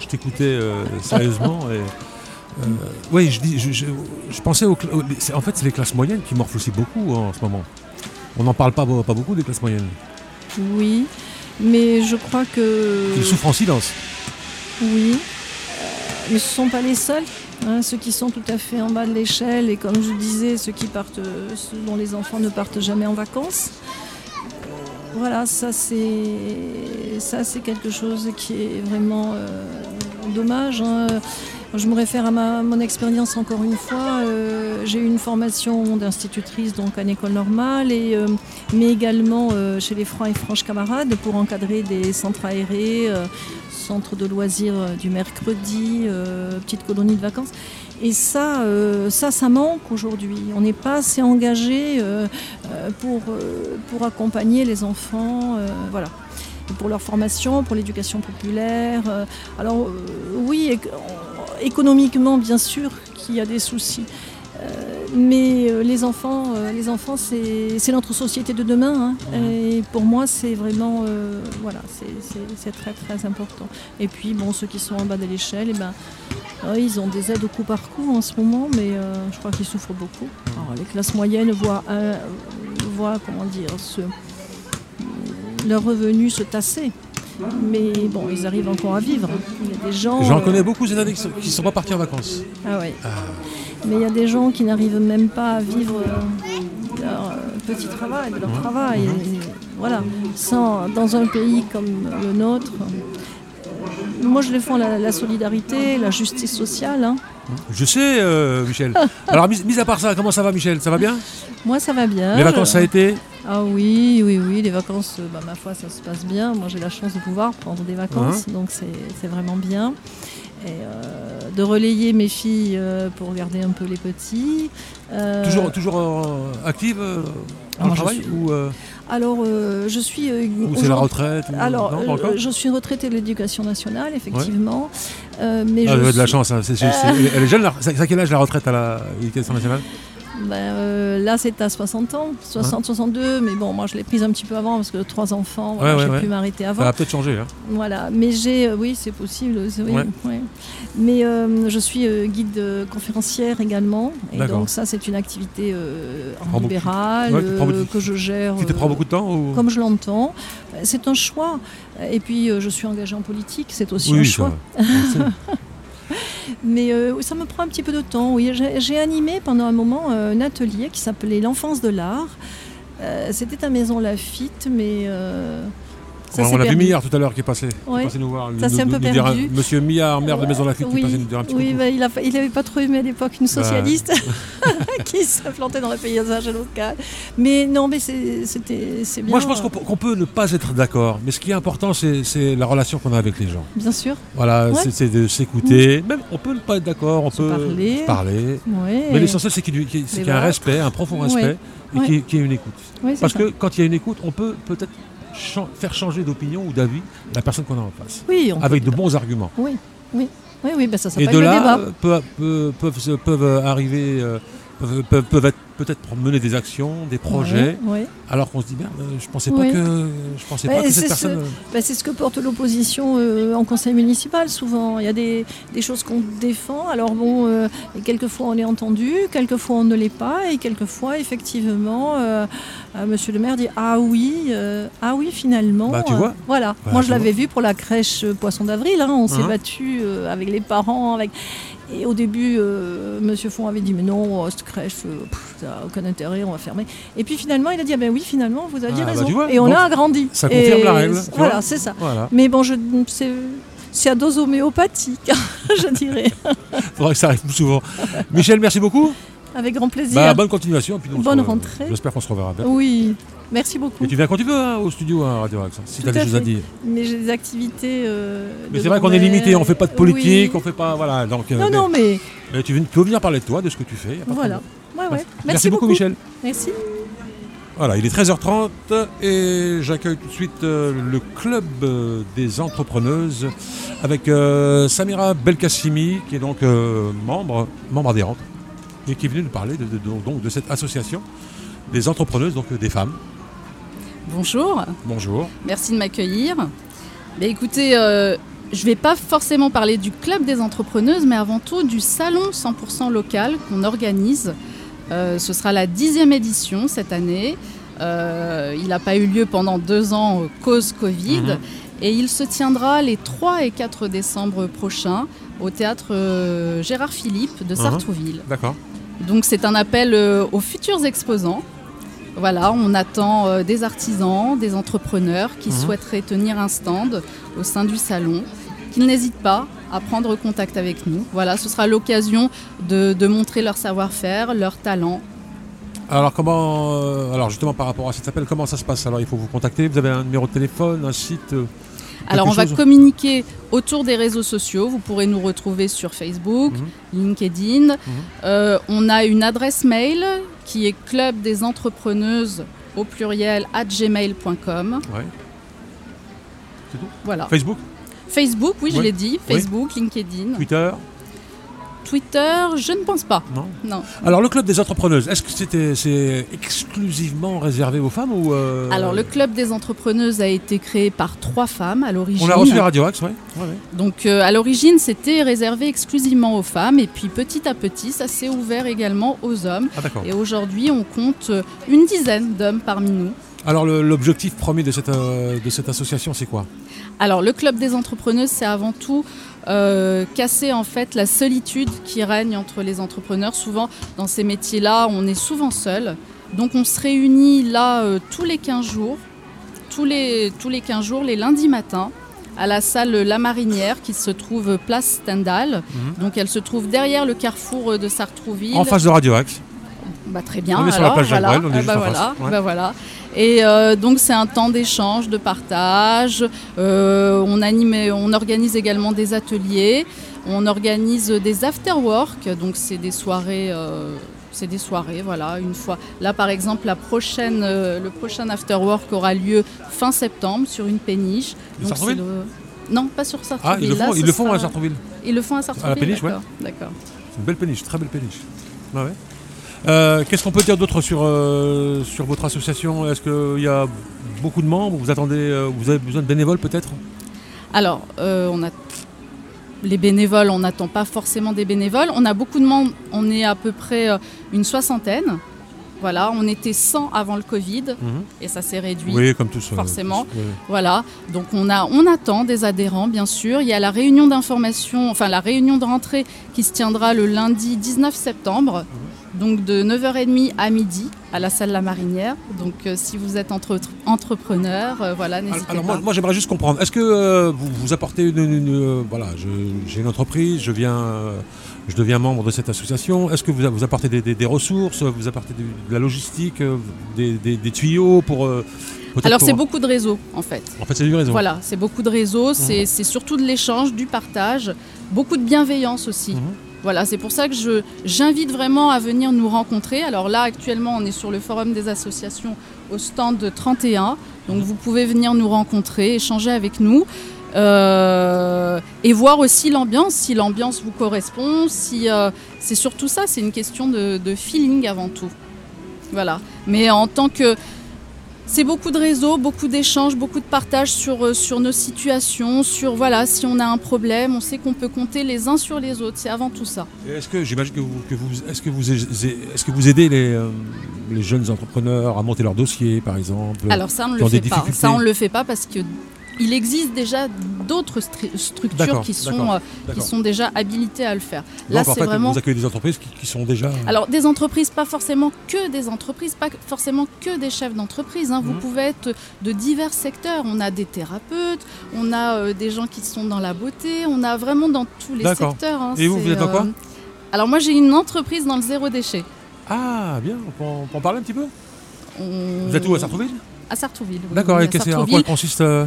Speaker 2: je t'écoutais euh, sérieusement. et, euh, oui, je, dis- je, je- je pensais aux, aux- En fait, c'est les classes moyennes qui morflent aussi beaucoup hein, en ce moment. On n'en parle pas beaucoup des classes moyennes.
Speaker 7: Oui, mais je crois que...
Speaker 2: Ils souffrent en silence.
Speaker 7: Oui, Euh, mais ce ne sont pas les seuls. hein, ceux qui sont tout à fait en bas de l'échelle et comme je disais, ceux qui partent, euh, ceux dont les enfants ne partent jamais en vacances. Euh, Voilà, ça c'est ça c'est quelque chose qui est vraiment euh, dommage. hein. Je me réfère à ma, mon expérience encore une fois. Euh, J'ai eu une formation d'institutrice donc en école normale, euh, mais également euh, chez les Francs et Franches Camarades pour encadrer des centres aérés, centres de loisirs du mercredi, petites colonies de vacances. Et ça, ça, ça manque aujourd'hui. On n'est pas assez engagé pour, pour accompagner les enfants. voilà. Pour leur formation, pour l'éducation populaire. alors oui, économiquement, bien sûr qu'il y a des soucis. Euh, mais euh, les enfants, euh, les enfants, c'est notre société de demain. hein. Et pour moi, c'est vraiment, voilà, c'est- très très important. Et puis bon, ceux qui sont en bas de l'échelle, eh ben, ils ont des aides au coup par coup en ce moment, mais je crois qu'ils souffrent beaucoup. Alors, les classes moyennes voient, voient comment dire, ce, leurs revenus se tasser. Mais bon, ils arrivent encore à vivre. Il y a des gens.
Speaker 2: J'en
Speaker 7: euh,
Speaker 2: connais beaucoup ces années qui sont, qui sont pas partis en vacances.
Speaker 7: ah oui. Mais il y a des gens qui n'arrivent même pas à vivre euh, leur euh, petit travail, de leur travail. Et voilà. Sans, dans un pays comme le nôtre, moi je défends la, la solidarité, la justice sociale. hein.
Speaker 2: Je sais, euh, Michel. Alors, mis, mis à part ça, comment ça va, Michel? Ça va bien?
Speaker 7: Moi ça va bien.
Speaker 2: Les vacances, ça a été?
Speaker 7: Ah oui, oui, oui, les vacances, euh, bah, ma foi, ça se passe bien. Moi, j'ai la chance de pouvoir prendre des vacances, donc c'est vraiment bien. Et euh, de relayer mes filles euh, pour regarder un peu les petits. Euh,
Speaker 2: Toujours, toujours active
Speaker 7: je
Speaker 2: travail
Speaker 7: suis-
Speaker 2: Ou, euh,
Speaker 7: Alors, euh, je suis. euh,
Speaker 2: ou c'est la retraite ou-
Speaker 7: Alors,
Speaker 2: non,
Speaker 7: je suis retraitée de l'éducation nationale, effectivement. Euh, mais
Speaker 2: Ah,
Speaker 7: je
Speaker 2: de la chance. hein. Elle est jeune. C'est à quel âge la retraite à la- à l'éducation nationale?
Speaker 7: Ben, euh, là, c'est à 60 ans, 60, 62, mais bon, moi, je l'ai prise un petit peu avant parce que trois enfants, voilà,
Speaker 2: Ouais, ouais,
Speaker 7: j'ai
Speaker 2: ouais.
Speaker 7: pu m'arrêter
Speaker 2: Ça
Speaker 7: avant.
Speaker 2: va peut-être changer. Hein.
Speaker 7: Voilà, mais j'ai, euh, oui, c'est possible, oui. Mais euh, je suis guide conférencière également, et donc ça, c'est une activité
Speaker 2: prend
Speaker 7: en
Speaker 2: beaucoup-
Speaker 7: libéral
Speaker 2: ouais, qui prend beaucoup-
Speaker 7: que je gère.
Speaker 2: Qui te
Speaker 7: euh,
Speaker 2: prend beaucoup de temps ou...
Speaker 7: Comme je l'entends, c'est un choix. Et puis, je suis engagée en politique, c'est aussi
Speaker 2: Oui,
Speaker 7: un
Speaker 2: ça
Speaker 7: choix. Mais euh, ça me prend un petit peu de temps. Oui, j'ai animé pendant un moment euh, un atelier qui s'appelait l'enfance de l'art. Euh, C'était à Maison Lafitte, mais ça
Speaker 2: on vu. Millard tout à l'heure qui est passé, qui est
Speaker 7: Ouais.
Speaker 2: passé nous voir.
Speaker 7: Ça
Speaker 2: nous-
Speaker 7: s'est un
Speaker 2: nous-
Speaker 7: peu
Speaker 2: nous dire
Speaker 7: perdu.
Speaker 2: Monsieur Millard, maire de Maison Lafitte, qui
Speaker 7: oui,
Speaker 2: est passé nous dire un petit
Speaker 7: oui,
Speaker 2: coup.
Speaker 7: bah, il n'avait pas trop aimé à l'époque une
Speaker 2: Bah.
Speaker 7: socialiste qui se plantait dans le paysage local. Mais non, mais c'est- c'était bien.
Speaker 2: Moi, je pense qu'on peut, qu'on peut ne pas être d'accord, mais ce qui est important, c'est la relation qu'on a avec les gens.
Speaker 7: Bien sûr.
Speaker 2: Voilà,
Speaker 7: Ouais.
Speaker 2: c'est- de s'écouter. Même, on peut ne pas être d'accord, on
Speaker 7: Se
Speaker 2: peut
Speaker 7: parler.
Speaker 2: se parler. Mais l'essentiel, c'est qu'il y ait- y un respect, un profond respect, et qu'il y ait- une écoute. Parce que quand il y a une écoute, on peut peut-être faire changer d'opinion ou d'avis la personne qu'on a en face,
Speaker 7: oui, on
Speaker 2: avec de bons arguments.
Speaker 7: Oui, oui, oui, oui ben ça
Speaker 2: Et
Speaker 7: s'appelle
Speaker 2: de
Speaker 7: le
Speaker 2: là,
Speaker 7: débat.
Speaker 2: euh, peu- peu- peuvent, peuvent arriver, euh, peuvent, peuvent- peuvent être peut-être mener des actions, des projets,
Speaker 7: Ouais, ouais.
Speaker 2: alors qu'on se dit merde, euh, je pensais pas que je pensais pas que
Speaker 7: c'est
Speaker 2: cette
Speaker 7: ce-
Speaker 2: personne. euh,
Speaker 7: Bah, c'est ce que porte l'opposition euh, en conseil municipal souvent. Il y a des, des choses qu'on défend. Alors bon, euh, et quelquefois on est entendu, quelquefois on ne l'est pas, et quelquefois effectivement, euh, Monsieur le maire dit ah oui, ah oui finalement.
Speaker 2: Bah, tu vois.
Speaker 7: voilà.
Speaker 2: Bah,
Speaker 7: Moi je l'avais vu pour la crèche Poisson d'avril. hein. On s'est
Speaker 2: Hein.
Speaker 7: battu avec les parents, avec. Et au début, euh, Monsieur Font avait dit mais non, oh, cette crèche, euh, pff, ça n'a aucun intérêt, on va fermer. Et puis finalement, il a dit ah ben oui, finalement, vous aviez
Speaker 2: Ah, bah,
Speaker 7: raison.
Speaker 2: vois,
Speaker 7: et on a agrandi.
Speaker 2: ça confirme
Speaker 7: Et
Speaker 2: la règle,
Speaker 7: Voilà, c'est ça.
Speaker 2: Voilà.
Speaker 7: Mais bon, je, c'est, c'est à dose homéopathique, je dirais.
Speaker 2: Faudrait que ça arrive plus souvent. Michel, merci beaucoup.
Speaker 7: Avec grand plaisir.
Speaker 2: Bah, bonne continuation. et puis
Speaker 7: Bonne
Speaker 2: re-
Speaker 7: rentrée.
Speaker 2: J'espère qu'on se reverra bientôt.
Speaker 7: Oui, merci beaucoup.
Speaker 2: Et tu viens quand tu veux hein, au studio à Radio Axe, si tu as des choses à dire.
Speaker 7: Mais j'ai des activités. euh,
Speaker 2: Mais
Speaker 7: de
Speaker 2: c'est vrai qu'on est limité, on fait pas de politique,
Speaker 7: Oui.
Speaker 2: on fait pas. Voilà. Donc, euh,
Speaker 7: Non,
Speaker 2: mais,
Speaker 7: non, mais
Speaker 2: mais tu, peux venir parler de toi, de ce que tu fais.
Speaker 7: voilà. Ouais, ouais.
Speaker 2: Merci, beaucoup, Michel.
Speaker 7: Merci.
Speaker 2: Voilà, il est 13h30 et j'accueille tout de suite euh, le club euh, des entrepreneuses avec Samira Belkacimi, qui est donc membre, membre adhérente et qui est venue nous parler de, de- de- donc, de cette association des entrepreneuses, donc des femmes.
Speaker 8: Bonjour,
Speaker 2: Bonjour.
Speaker 8: merci de m'accueillir. Bah, écoutez, euh, je ne vais pas forcément parler du club des entrepreneuses, mais avant tout du salon 100% local qu'on organise. Euh, ce sera la dixième édition cette année. Euh, il n'a pas eu lieu pendant deux ans cause Covid.
Speaker 2: Mhm.
Speaker 8: Et il se tiendra les 3 et 4 décembre prochains au théâtre Gérard Philippe de
Speaker 2: Mhm.
Speaker 8: Sartrouville.
Speaker 2: D'accord.
Speaker 8: Donc c'est un appel aux futurs exposants. Voilà, on attend euh, des artisans, des entrepreneurs qui
Speaker 2: Mhm.
Speaker 8: souhaiteraient tenir un stand au sein du salon, qu'ils n'hésitent pas à prendre contact avec nous. Voilà, ce sera l'occasion de, de montrer leur savoir-faire, leur talent.
Speaker 2: Alors comment, euh, alors justement par rapport à cet appel, comment ça se passe? Alors il faut vous contacter. Vous avez un numéro de téléphone, un site.
Speaker 8: Alors on va communiquer autour des réseaux sociaux. Vous pourrez nous retrouver sur Facebook,
Speaker 2: Mhm.
Speaker 8: LinkedIn. Euh, on a une adresse mail qui est club des entrepreneuses au pluriel at gmail.com.
Speaker 2: Ouais. C'est tout
Speaker 8: Voilà.
Speaker 2: Facebook,
Speaker 8: Facebook, oui, je l'ai dit.
Speaker 2: Oui.
Speaker 8: Facebook, LinkedIn.
Speaker 2: Twitter.
Speaker 8: Twitter, je ne pense pas.
Speaker 2: Non.
Speaker 8: Non.
Speaker 2: Alors le club des entrepreneuses, est-ce que c'était c'est exclusivement réservé aux femmes ou euh,
Speaker 8: Alors, le club des entrepreneuses a été créé par trois femmes à l'origine.
Speaker 2: On a reçu la Radio Axe, ouais, ouais.
Speaker 8: Donc, euh, à l'origine, c'était réservé exclusivement aux femmes. Et puis, petit à petit, ça s'est ouvert également aux hommes.
Speaker 2: Ah.
Speaker 8: Et aujourd'hui, on compte euh, une dizaine d'hommes parmi nous.
Speaker 2: Alors l'objectif premier de cette euh, de cette association, c'est quoi?
Speaker 8: Alors, le club des entrepreneuses, c'est avant tout euh, casser en fait la solitude qui règne entre les entrepreneurs. Souvent, dans ces métiers-là, on est souvent seul. Donc, on se réunit là euh, tous les 15 jours, tous les, tous les 15 jours, les lundis matins, à la salle La Marinière qui se trouve place Stendhal. Donc, elle se trouve derrière le carrefour de Sartrouville.
Speaker 2: En face de Radio Axe.
Speaker 8: Bah, très bien.
Speaker 2: On est sur la
Speaker 8: alors,
Speaker 2: plage
Speaker 8: voilà.
Speaker 2: Brel, on est
Speaker 8: Ah, bah, voilà,
Speaker 2: Ouais.
Speaker 8: bah, voilà. Et euh, donc c'est un temps d'échange, de partage. Euh, on anime, on organise également des ateliers. On organise des after-work, donc c'est des soirées. euh, c'est des soirées, voilà, une fois. Là, par exemple, la prochaine, euh, le prochain after-work aura lieu fin septembre sur une péniche. Donc, c'est le- Non, pas sur Sartrouville.
Speaker 2: Ah, ils le
Speaker 8: Là,
Speaker 2: font,
Speaker 8: ce
Speaker 2: ils le font
Speaker 8: sera-
Speaker 2: à Sartrouville.
Speaker 8: Ils le font à Sartrouville.
Speaker 2: péniche, ouais.
Speaker 8: d'accord.
Speaker 2: C'est une belle péniche, très belle péniche. Ouais, ouais. Euh, Qu'est-ce qu'on peut dire d'autre sur, euh, sur votre association? Est-ce qu'il y a beaucoup de membres? Vous attendez, euh, vous avez besoin de bénévoles peut-être?
Speaker 8: Alors, on a les bénévoles, on n'attend pas forcément des bénévoles. On a beaucoup de monde, on est à peu près une soixantaine. Voilà, on était 100 avant le Covid
Speaker 2: Mhm.
Speaker 8: et ça s'est réduit.
Speaker 2: Oui, comme tous. euh,
Speaker 8: forcément. Voilà, donc on, a, on attend des adhérents, bien sûr. Il y a la réunion d'information, enfin la réunion de rentrée qui se tiendra le lundi 19 septembre, donc de 9h30 à midi à la salle La Marinière. Donc euh, si vous êtes entre, entrepreneur, euh, voilà,
Speaker 2: Alors,
Speaker 8: n'hésitez
Speaker 2: alors moi, moi, j'aimerais juste comprendre. Est-ce que euh, vous, vous apportez une, une- voilà, j'ai une entreprise, je viens, je deviens membre de cette association. Est-ce que vous, vous apportez des, des- des ressources, vous apportez de la logistique, euh, des, tuyaux pour euh,
Speaker 8: Alors
Speaker 2: pour-
Speaker 8: c'est beaucoup de réseaux en fait.
Speaker 2: En fait, c'est du réseau.
Speaker 8: Voilà, c'est beaucoup de réseaux, c'est c'est surtout de l'échange, du partage, beaucoup de bienveillance aussi.
Speaker 2: Mhm.
Speaker 8: Voilà, c'est pour ça que je- j'invite vraiment à venir nous rencontrer. Alors là, actuellement, on est sur le forum des associations au stand 31. Donc vous pouvez venir nous rencontrer, échanger avec nous. Euh, et voir aussi l'ambiance, si l'ambiance vous correspond, si euh, c'est surtout ça, c'est une question de, de feeling avant tout. Voilà. Mais en tant que. C'est beaucoup de réseaux, beaucoup d'échanges, beaucoup de partages sur, euh, sur nos situations, sur voilà, si on a un problème, on sait qu'on peut compter les uns sur les autres. C'est avant tout ça.
Speaker 2: Est-ce que j'imagine que vous, que vous est-ce que vous est-ce que vous aidez les, euh, les jeunes entrepreneurs à monter leur dossier par exemple
Speaker 8: Alors ça, on ne le fait pas. Ça, on le fait pas parce que il existe déjà d'autres stru- structures qui sont, euh, qui sont déjà habilitées à le faire. Là,
Speaker 2: en fait,
Speaker 8: vraiment.
Speaker 2: vous accueillez des entreprises qui, qui sont déjà.
Speaker 8: Alors des entreprises, pas forcément que des entreprises, pas forcément que des chefs d'entreprise. hein. Vous
Speaker 2: Mhm.
Speaker 8: pouvez être de divers secteurs. On a des thérapeutes, on a euh, des gens qui sont dans la beauté, on a vraiment dans tous les secteurs. hein.
Speaker 2: Et vous, vous êtes dans quoi
Speaker 8: Alors moi j'ai une entreprise dans le zéro déchet.
Speaker 2: Ah bien, on peut, en, on peut en parler un petit peu?
Speaker 8: On-
Speaker 2: Vous êtes où? À Sartrouville?
Speaker 8: À Sartrouville. oui,
Speaker 2: D'accord. Et
Speaker 8: à Sartrouville.
Speaker 2: quoi consiste euh,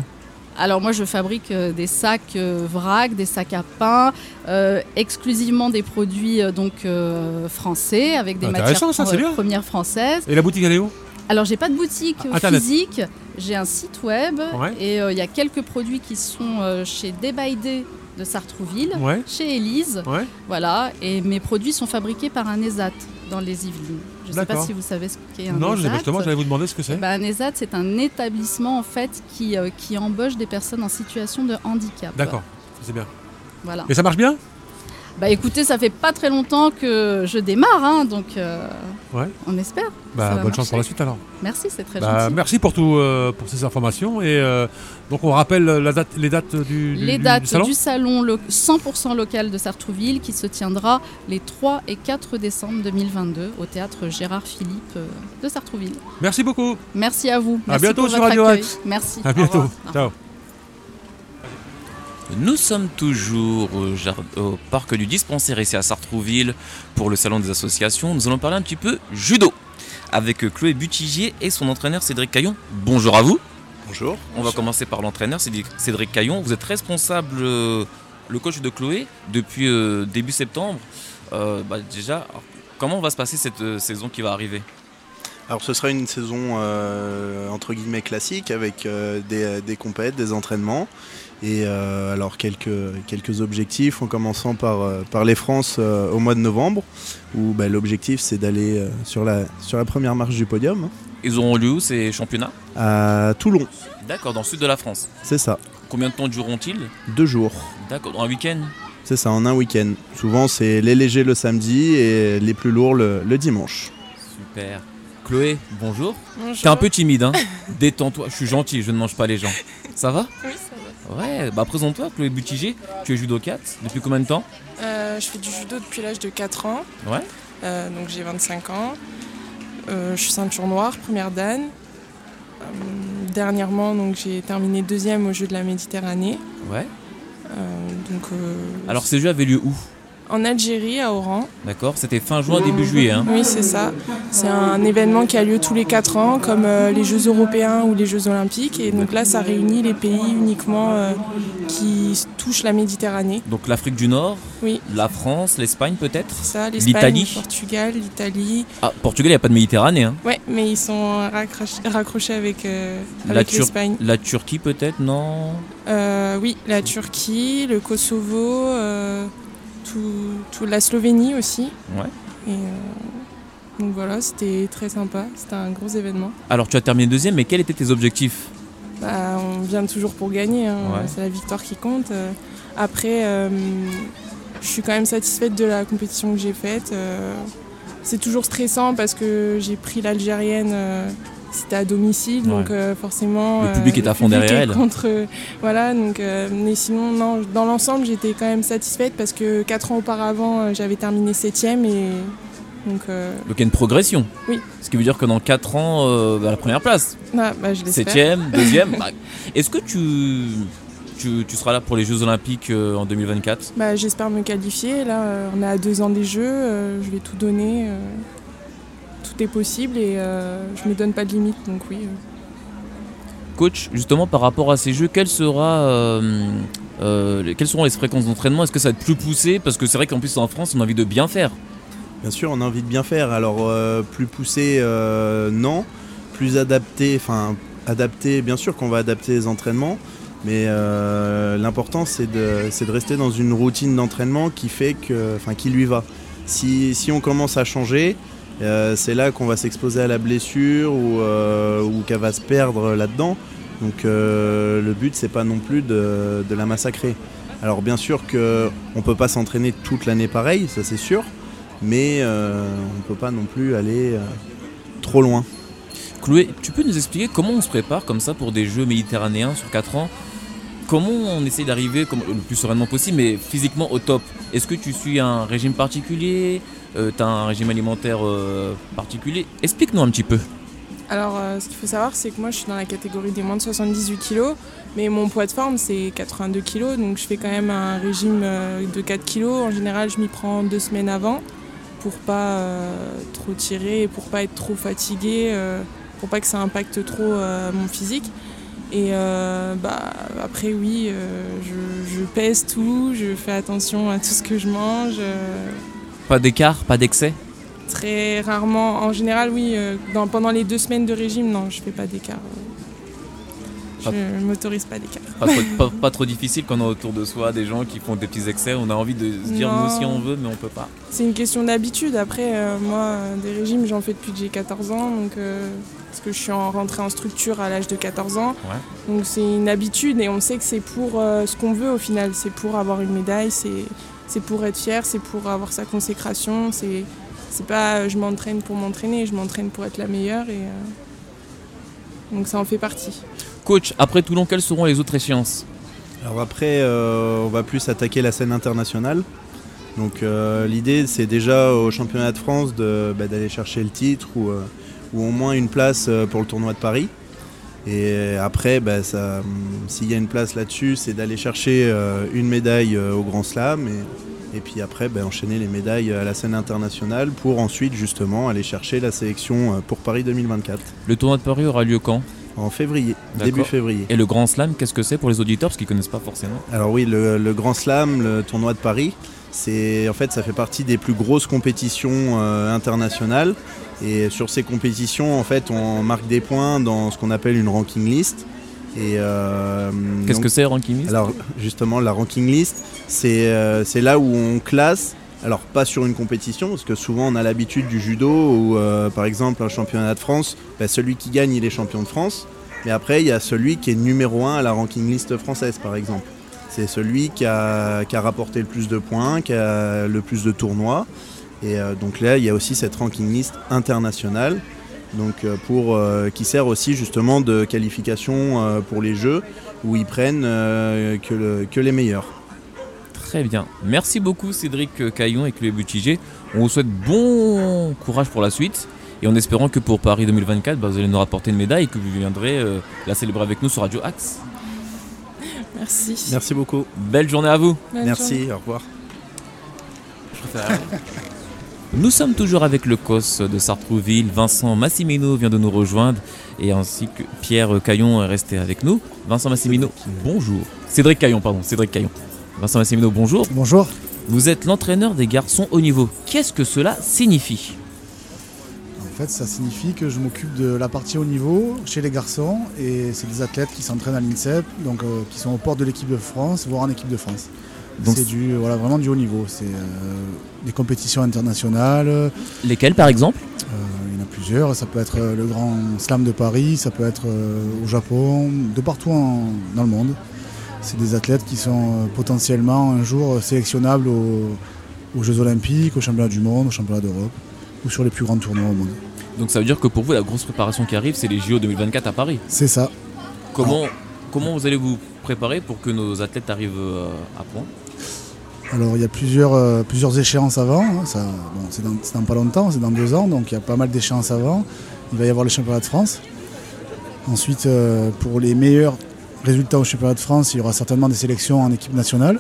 Speaker 8: Alors moi je fabrique euh, des sacs euh, vrac, des sacs à pain, euh, exclusivement des produits donc euh, français avec des matières
Speaker 2: ça,
Speaker 8: premières françaises.
Speaker 2: Et la boutique elle est où?
Speaker 8: Alors j'ai pas de boutique
Speaker 2: Internet.
Speaker 8: physique, j'ai un site web
Speaker 2: Ouais.
Speaker 8: et euh, il y a quelques produits qui sont chez Day by Day de Sartrouville,
Speaker 2: Ouais.
Speaker 8: chez Elise,
Speaker 2: Ouais.
Speaker 8: voilà, et mes produits sont fabriqués par un ESAT dans les Yvelines. Je ne sais pas si vous savez ce qu'est un
Speaker 2: Non,
Speaker 8: ESAT.
Speaker 2: pas, justement, j'allais vous demander ce que c'est.
Speaker 8: Ben, un ESAT, c'est un établissement en fait qui, euh, qui embauche des personnes en situation de handicap.
Speaker 2: D'accord. C'est bien.
Speaker 8: Voilà.
Speaker 2: Et ça marche bien?
Speaker 8: Bah écoutez, ça fait pas très longtemps que je démarre, hein, donc euh,
Speaker 2: Ouais.
Speaker 8: on espère.
Speaker 2: Bah, bonne chance pour la suite alors.
Speaker 8: Merci, c'est très
Speaker 2: Bah,
Speaker 8: gentil.
Speaker 2: merci pour tout, euh, pour ces informations et euh, donc on rappelle la date, les dates du, du-
Speaker 8: Les dates
Speaker 2: du salon.
Speaker 8: du salon lo- 100% local de Sartrouville qui se tiendra les 3 et 4 décembre 2022 au théâtre Gérard Philippe de Sartrouville.
Speaker 2: Merci beaucoup.
Speaker 8: Merci à vous.
Speaker 2: À
Speaker 8: Merci
Speaker 2: bientôt
Speaker 8: pour
Speaker 2: sur Radio. Axe.
Speaker 8: Merci.
Speaker 2: À bientôt. Ciao.
Speaker 6: Nous sommes toujours au, parc du dispensaire ici à Sartrouville pour le salon des associations. Nous allons parler un petit peu judo avec Chloé Butigier et son entraîneur Cédric Caillon. Bonjour à vous.
Speaker 3: Bonjour.
Speaker 6: On va commencer par l'entraîneur Cédric Cédric Caillon. Vous êtes responsable, euh, le coach de Chloé, depuis euh, début septembre. Euh, bah, déjà, alors, comment va se passer cette saison qui va arriver?
Speaker 9: Alors ce sera une saison entre guillemets classique avec des, des compètes, des entraînements et euh, alors quelques, quelques objectifs en commençant par, euh, par les France euh, au mois de novembre où bah, l'objectif c'est d'aller euh, sur, la, sur la première marche du podium
Speaker 6: Ils auront lieu où ces championnats?
Speaker 9: À Toulon,
Speaker 6: D'accord, dans le sud de la France.
Speaker 9: c'est ça,
Speaker 6: Combien de temps dureront-ils?
Speaker 9: Deux jours.
Speaker 6: D'accord, dans un week-end?
Speaker 9: C'est ça, en un week-end. Souvent c'est les légers le samedi et les plus lourds le, le dimanche.
Speaker 6: Super. Chloé, bonjour.
Speaker 10: Bonjour.
Speaker 6: T'es un peu timide, hein? Détends-toi, je suis gentil, je ne mange pas les gens. Ça va?
Speaker 10: Oui, ça va.
Speaker 6: Ouais, bah présente-toi, Chloé Butiger. Tu es judokate depuis combien de temps?
Speaker 10: Euh, je fais du judo depuis l'âge de 4 ans.
Speaker 6: Ouais.
Speaker 10: Euh, donc j'ai 25 ans. Euh, je suis ceinture noire, première dan. Dernièrement, donc j'ai terminé deuxième aux Jeux de la Méditerranée.
Speaker 6: Ouais.
Speaker 10: Donc
Speaker 6: Alors ces jeux avaient lieu où?
Speaker 10: En Algérie, à Oran.
Speaker 6: D'accord C'était fin juin, début juillet, hein
Speaker 10: Oui, c'est ça. C'est un événement qui a lieu tous les 4 ans, comme euh, les Jeux européens ou les Jeux olympiques. Et donc là, ça réunit les pays uniquement euh, qui touchent la Méditerranée.
Speaker 6: Donc l'Afrique du Nord,
Speaker 10: Oui.
Speaker 6: la France, l'Espagne peut-être?
Speaker 10: C'est ça, l'Espagne, le Portugal, l'Italie.
Speaker 6: Ah, Portugal, il n'y a pas de Méditerranée, hein
Speaker 10: Ouais, mais ils sont raccroch- raccrochés avec, euh,
Speaker 6: La,
Speaker 10: avec
Speaker 6: Tur-
Speaker 10: l'Espagne.
Speaker 6: la Turquie peut-être, non?
Speaker 10: Euh, oui, la Turquie, le Kosovo, tout, la Slovénie aussi.
Speaker 6: Ouais.
Speaker 10: Et, euh, donc voilà, c'était très sympa. C'était un gros événement.
Speaker 6: Alors tu as terminé deuxième, mais quels étaient tes objectifs?
Speaker 10: Bah, on vient toujours pour gagner. hein.
Speaker 6: Ouais.
Speaker 10: C'est la victoire qui compte. Euh, Après, euh, je suis quand même satisfaite de la compétition que j'ai faite. Euh, c'est toujours stressant parce que j'ai pris l'Algérienne. euh, c'était à domicile, donc euh, forcément.
Speaker 6: Le public est à fond derrière elle.
Speaker 10: Contre, voilà, donc, euh, mais sinon, non, dans l'ensemble, j'étais quand même satisfaite parce que 4 ans auparavant, euh, j'avais terminé 7ème et donc. euh,
Speaker 6: Donc il y a une progression.
Speaker 10: Oui.
Speaker 6: Ce qui veut dire que dans 4 ans, euh, bah, la première place.
Speaker 10: ah, bah, je l'espère.
Speaker 6: Septième, deuxième. bah, Est-ce que tu, tu, tu seras là pour les Jeux Olympiques euh, en 2024
Speaker 10: Bah, J'espère me qualifier. Là, euh, on est à deux ans des Jeux. euh, je vais tout donner. Tout est possible et euh, je me donne pas de limite. Donc oui. euh.
Speaker 6: Coach, justement par rapport à ces Jeux, sera, euh, euh, les- quelles seront les fréquences d'entraînement? Est-ce que ça va être plus poussé? Parce que c'est vrai qu'en plus en France, on a envie de bien faire.
Speaker 9: Bien sûr, on a envie de bien faire. Alors, euh, plus poussé, euh, non. Plus adapté, enfin, adapté, bien sûr qu'on va adapter les entraînements. Mais euh, l'important, c'est de, c'est de rester dans une routine d'entraînement qui fait que, enfin, qui lui va. Si, si on commence à changer, euh, c'est là qu'on va s'exposer à la blessure ou, euh, qu'elle va se perdre là-dedans. Donc euh, le but c'est pas non plus de, la massacrer. Alors bien sûr qu'on ne peut pas s'entraîner toute l'année pareil, ça c'est sûr, mais on ne peut pas non plus aller trop loin.
Speaker 6: Chloé, tu peux nous expliquer comment on se prépare comme ça pour des Jeux méditerranéens sur 4 ans? Comment on essaie d'arriver le plus sereinement possible, mais physiquement au top? Est-ce que tu suis un régime particulier? Tu as un régime alimentaire euh, particulier? Explique-nous un petit peu.
Speaker 10: Alors, euh, ce qu'il faut savoir, c'est que moi, je suis dans la catégorie des moins de 78 kg, mais mon poids de forme, c'est 82 kg, donc je fais quand même un régime euh, de 4 kg. En général, je m'y prends deux semaines avant pour pas euh, trop tirer, et pour pas être trop fatigué, euh, pour pas que ça impacte trop euh, mon physique. Et euh, bah, après, oui, euh, je, pèse tout, je fais attention à tout ce que je mange. euh,
Speaker 6: Pas d'écart, pas d'excès
Speaker 10: Très rarement. En général, oui. euh, dans- pendant les deux semaines de régime, non, je fais pas d'écart. Je m'autorise pas d'écart.
Speaker 6: pas trop, pas- pas trop difficile quand on a autour de soi des gens qui font des petits excès. On a envie de se dire
Speaker 10: Non.
Speaker 6: nous aussi on veut, mais on peut pas.
Speaker 10: C'est une question d'habitude. Après, euh, moi, euh, des régimes, j'en fais depuis que j'ai 14 ans. Donc, euh, parce que je suis en, rentrée en structure à l'âge de 14 ans.
Speaker 6: Ouais.
Speaker 10: Donc, c'est une habitude et on sait que c'est pour euh, ce qu'on veut au final. C'est pour avoir une médaille, c'est c'est pour être fier, c'est pour avoir sa consécration. C'est c'est pas euh, je m'entraîne pour m'entraîner, je m'entraîne pour être la meilleure. Et, euh, donc, ça en fait partie.
Speaker 6: Coach, après Toulon, quelles seront les autres échéances?
Speaker 9: Alors après, euh, on va plus attaquer la scène internationale. Donc euh, l'idée, c'est déjà au championnat de France de- bah, d'aller chercher le titre ou, euh, ou au moins une place pour le tournoi de Paris. Et après, bah, s'il y a une place là-dessus, c'est d'aller chercher euh, une médaille euh, au Grand Slam et, et puis après bah, enchaîner les médailles à la scène internationale pour ensuite justement aller chercher la sélection euh, pour Paris 2024
Speaker 6: Le tournoi de Paris aura lieu quand?
Speaker 9: En février, début février.
Speaker 6: Et le Grand Slam, qu'est-ce que c'est pour les auditeurs Parce qu'ils connaissent pas forcément?
Speaker 9: Alors oui, le, le Grand Slam, le tournoi de Paris, c'est en fait ça fait partie des plus grosses compétitions euh, internationales. Et sur ces compétitions, en fait, on marque des points dans ce qu'on appelle une ranking list. Et euh,
Speaker 6: Qu'est-ce que c'est, ranking list?
Speaker 9: Alors justement, la ranking list, c'est euh, c'est là où on classe. Alors pas sur une compétition, parce que souvent on a l'habitude du judo où euh, par exemple un championnat de France, bah, celui qui gagne il est champion de France. Mais après il y a celui qui est numéro 1 à la ranking list française par exemple. C'est celui qui a, qui a rapporté le plus de points, qui a le plus de tournois. Et euh, donc là il y a aussi cette ranking list internationale. Donc euh, pour, euh, qui sert aussi justement de qualification euh, pour les jeux où ils prennent euh, que, le- que les meilleurs.
Speaker 6: Très bien. Merci beaucoup Cédric Caillon et Chloé Butigé. On vous souhaite bon courage pour la suite. Et en espérant que pour Paris 2024, bah, vous allez nous rapporter une médaille et que vous viendrez euh, la célébrer avec nous sur Radio Axe.
Speaker 10: Merci.
Speaker 9: Merci beaucoup.
Speaker 6: Belle journée à vous.
Speaker 9: Merci,
Speaker 10: journée.
Speaker 9: au revoir.
Speaker 6: Nous sommes toujours avec le COS de Sartrouville. Vincent Massimino vient de nous rejoindre et ainsi que Pierre Caillon est resté avec nous. Vincent Massimino, bonjour. Cédric Caillon, pardon, Cédric Caillon. Vincent Massimino, bonjour.
Speaker 11: Bonjour.
Speaker 6: Vous êtes l'entraîneur des garçons haut niveau. Qu'est-ce que cela signifie?
Speaker 11: En fait, ça signifie que je m'occupe de la partie haut niveau chez les garçons et c'est des athlètes qui s'entraînent à l'INSEP, donc euh, qui sont au port de l'équipe de France, voire en équipe de France. C'est du voilà vraiment du haut niveau. C'est euh, des compétitions internationales. euh,
Speaker 6: Lesquels par exemple?
Speaker 11: Il y en a plusieurs. Ça peut être euh, le Grand Slam de Paris, ça peut être euh, au Japon, de partout en- dans le monde. C'est des athlètes qui sont euh, potentiellement un jour euh, sélectionnables aux, aux Jeux Olympiques, aux Championnats du Monde, aux Championnats d'Europe ou sur les plus grands tournois au monde.
Speaker 6: Donc ça veut dire que pour vous, la grosse préparation qui arrive, c'est les JO 2024 à Paris.
Speaker 11: C'est ça.
Speaker 6: Comment, comment vous allez vous préparer pour que nos athlètes arrivent euh, à point?
Speaker 11: Alors il y a plusieurs, euh, échéances avant. hein, c'est, dans, pas longtemps, c'est dans deux ans, donc il y a pas mal d'échéances avant. Il va y avoir les championnats de France. Ensuite, euh, pour les meilleurs résultats au championnat de France, il y aura certainement des sélections en équipe nationale.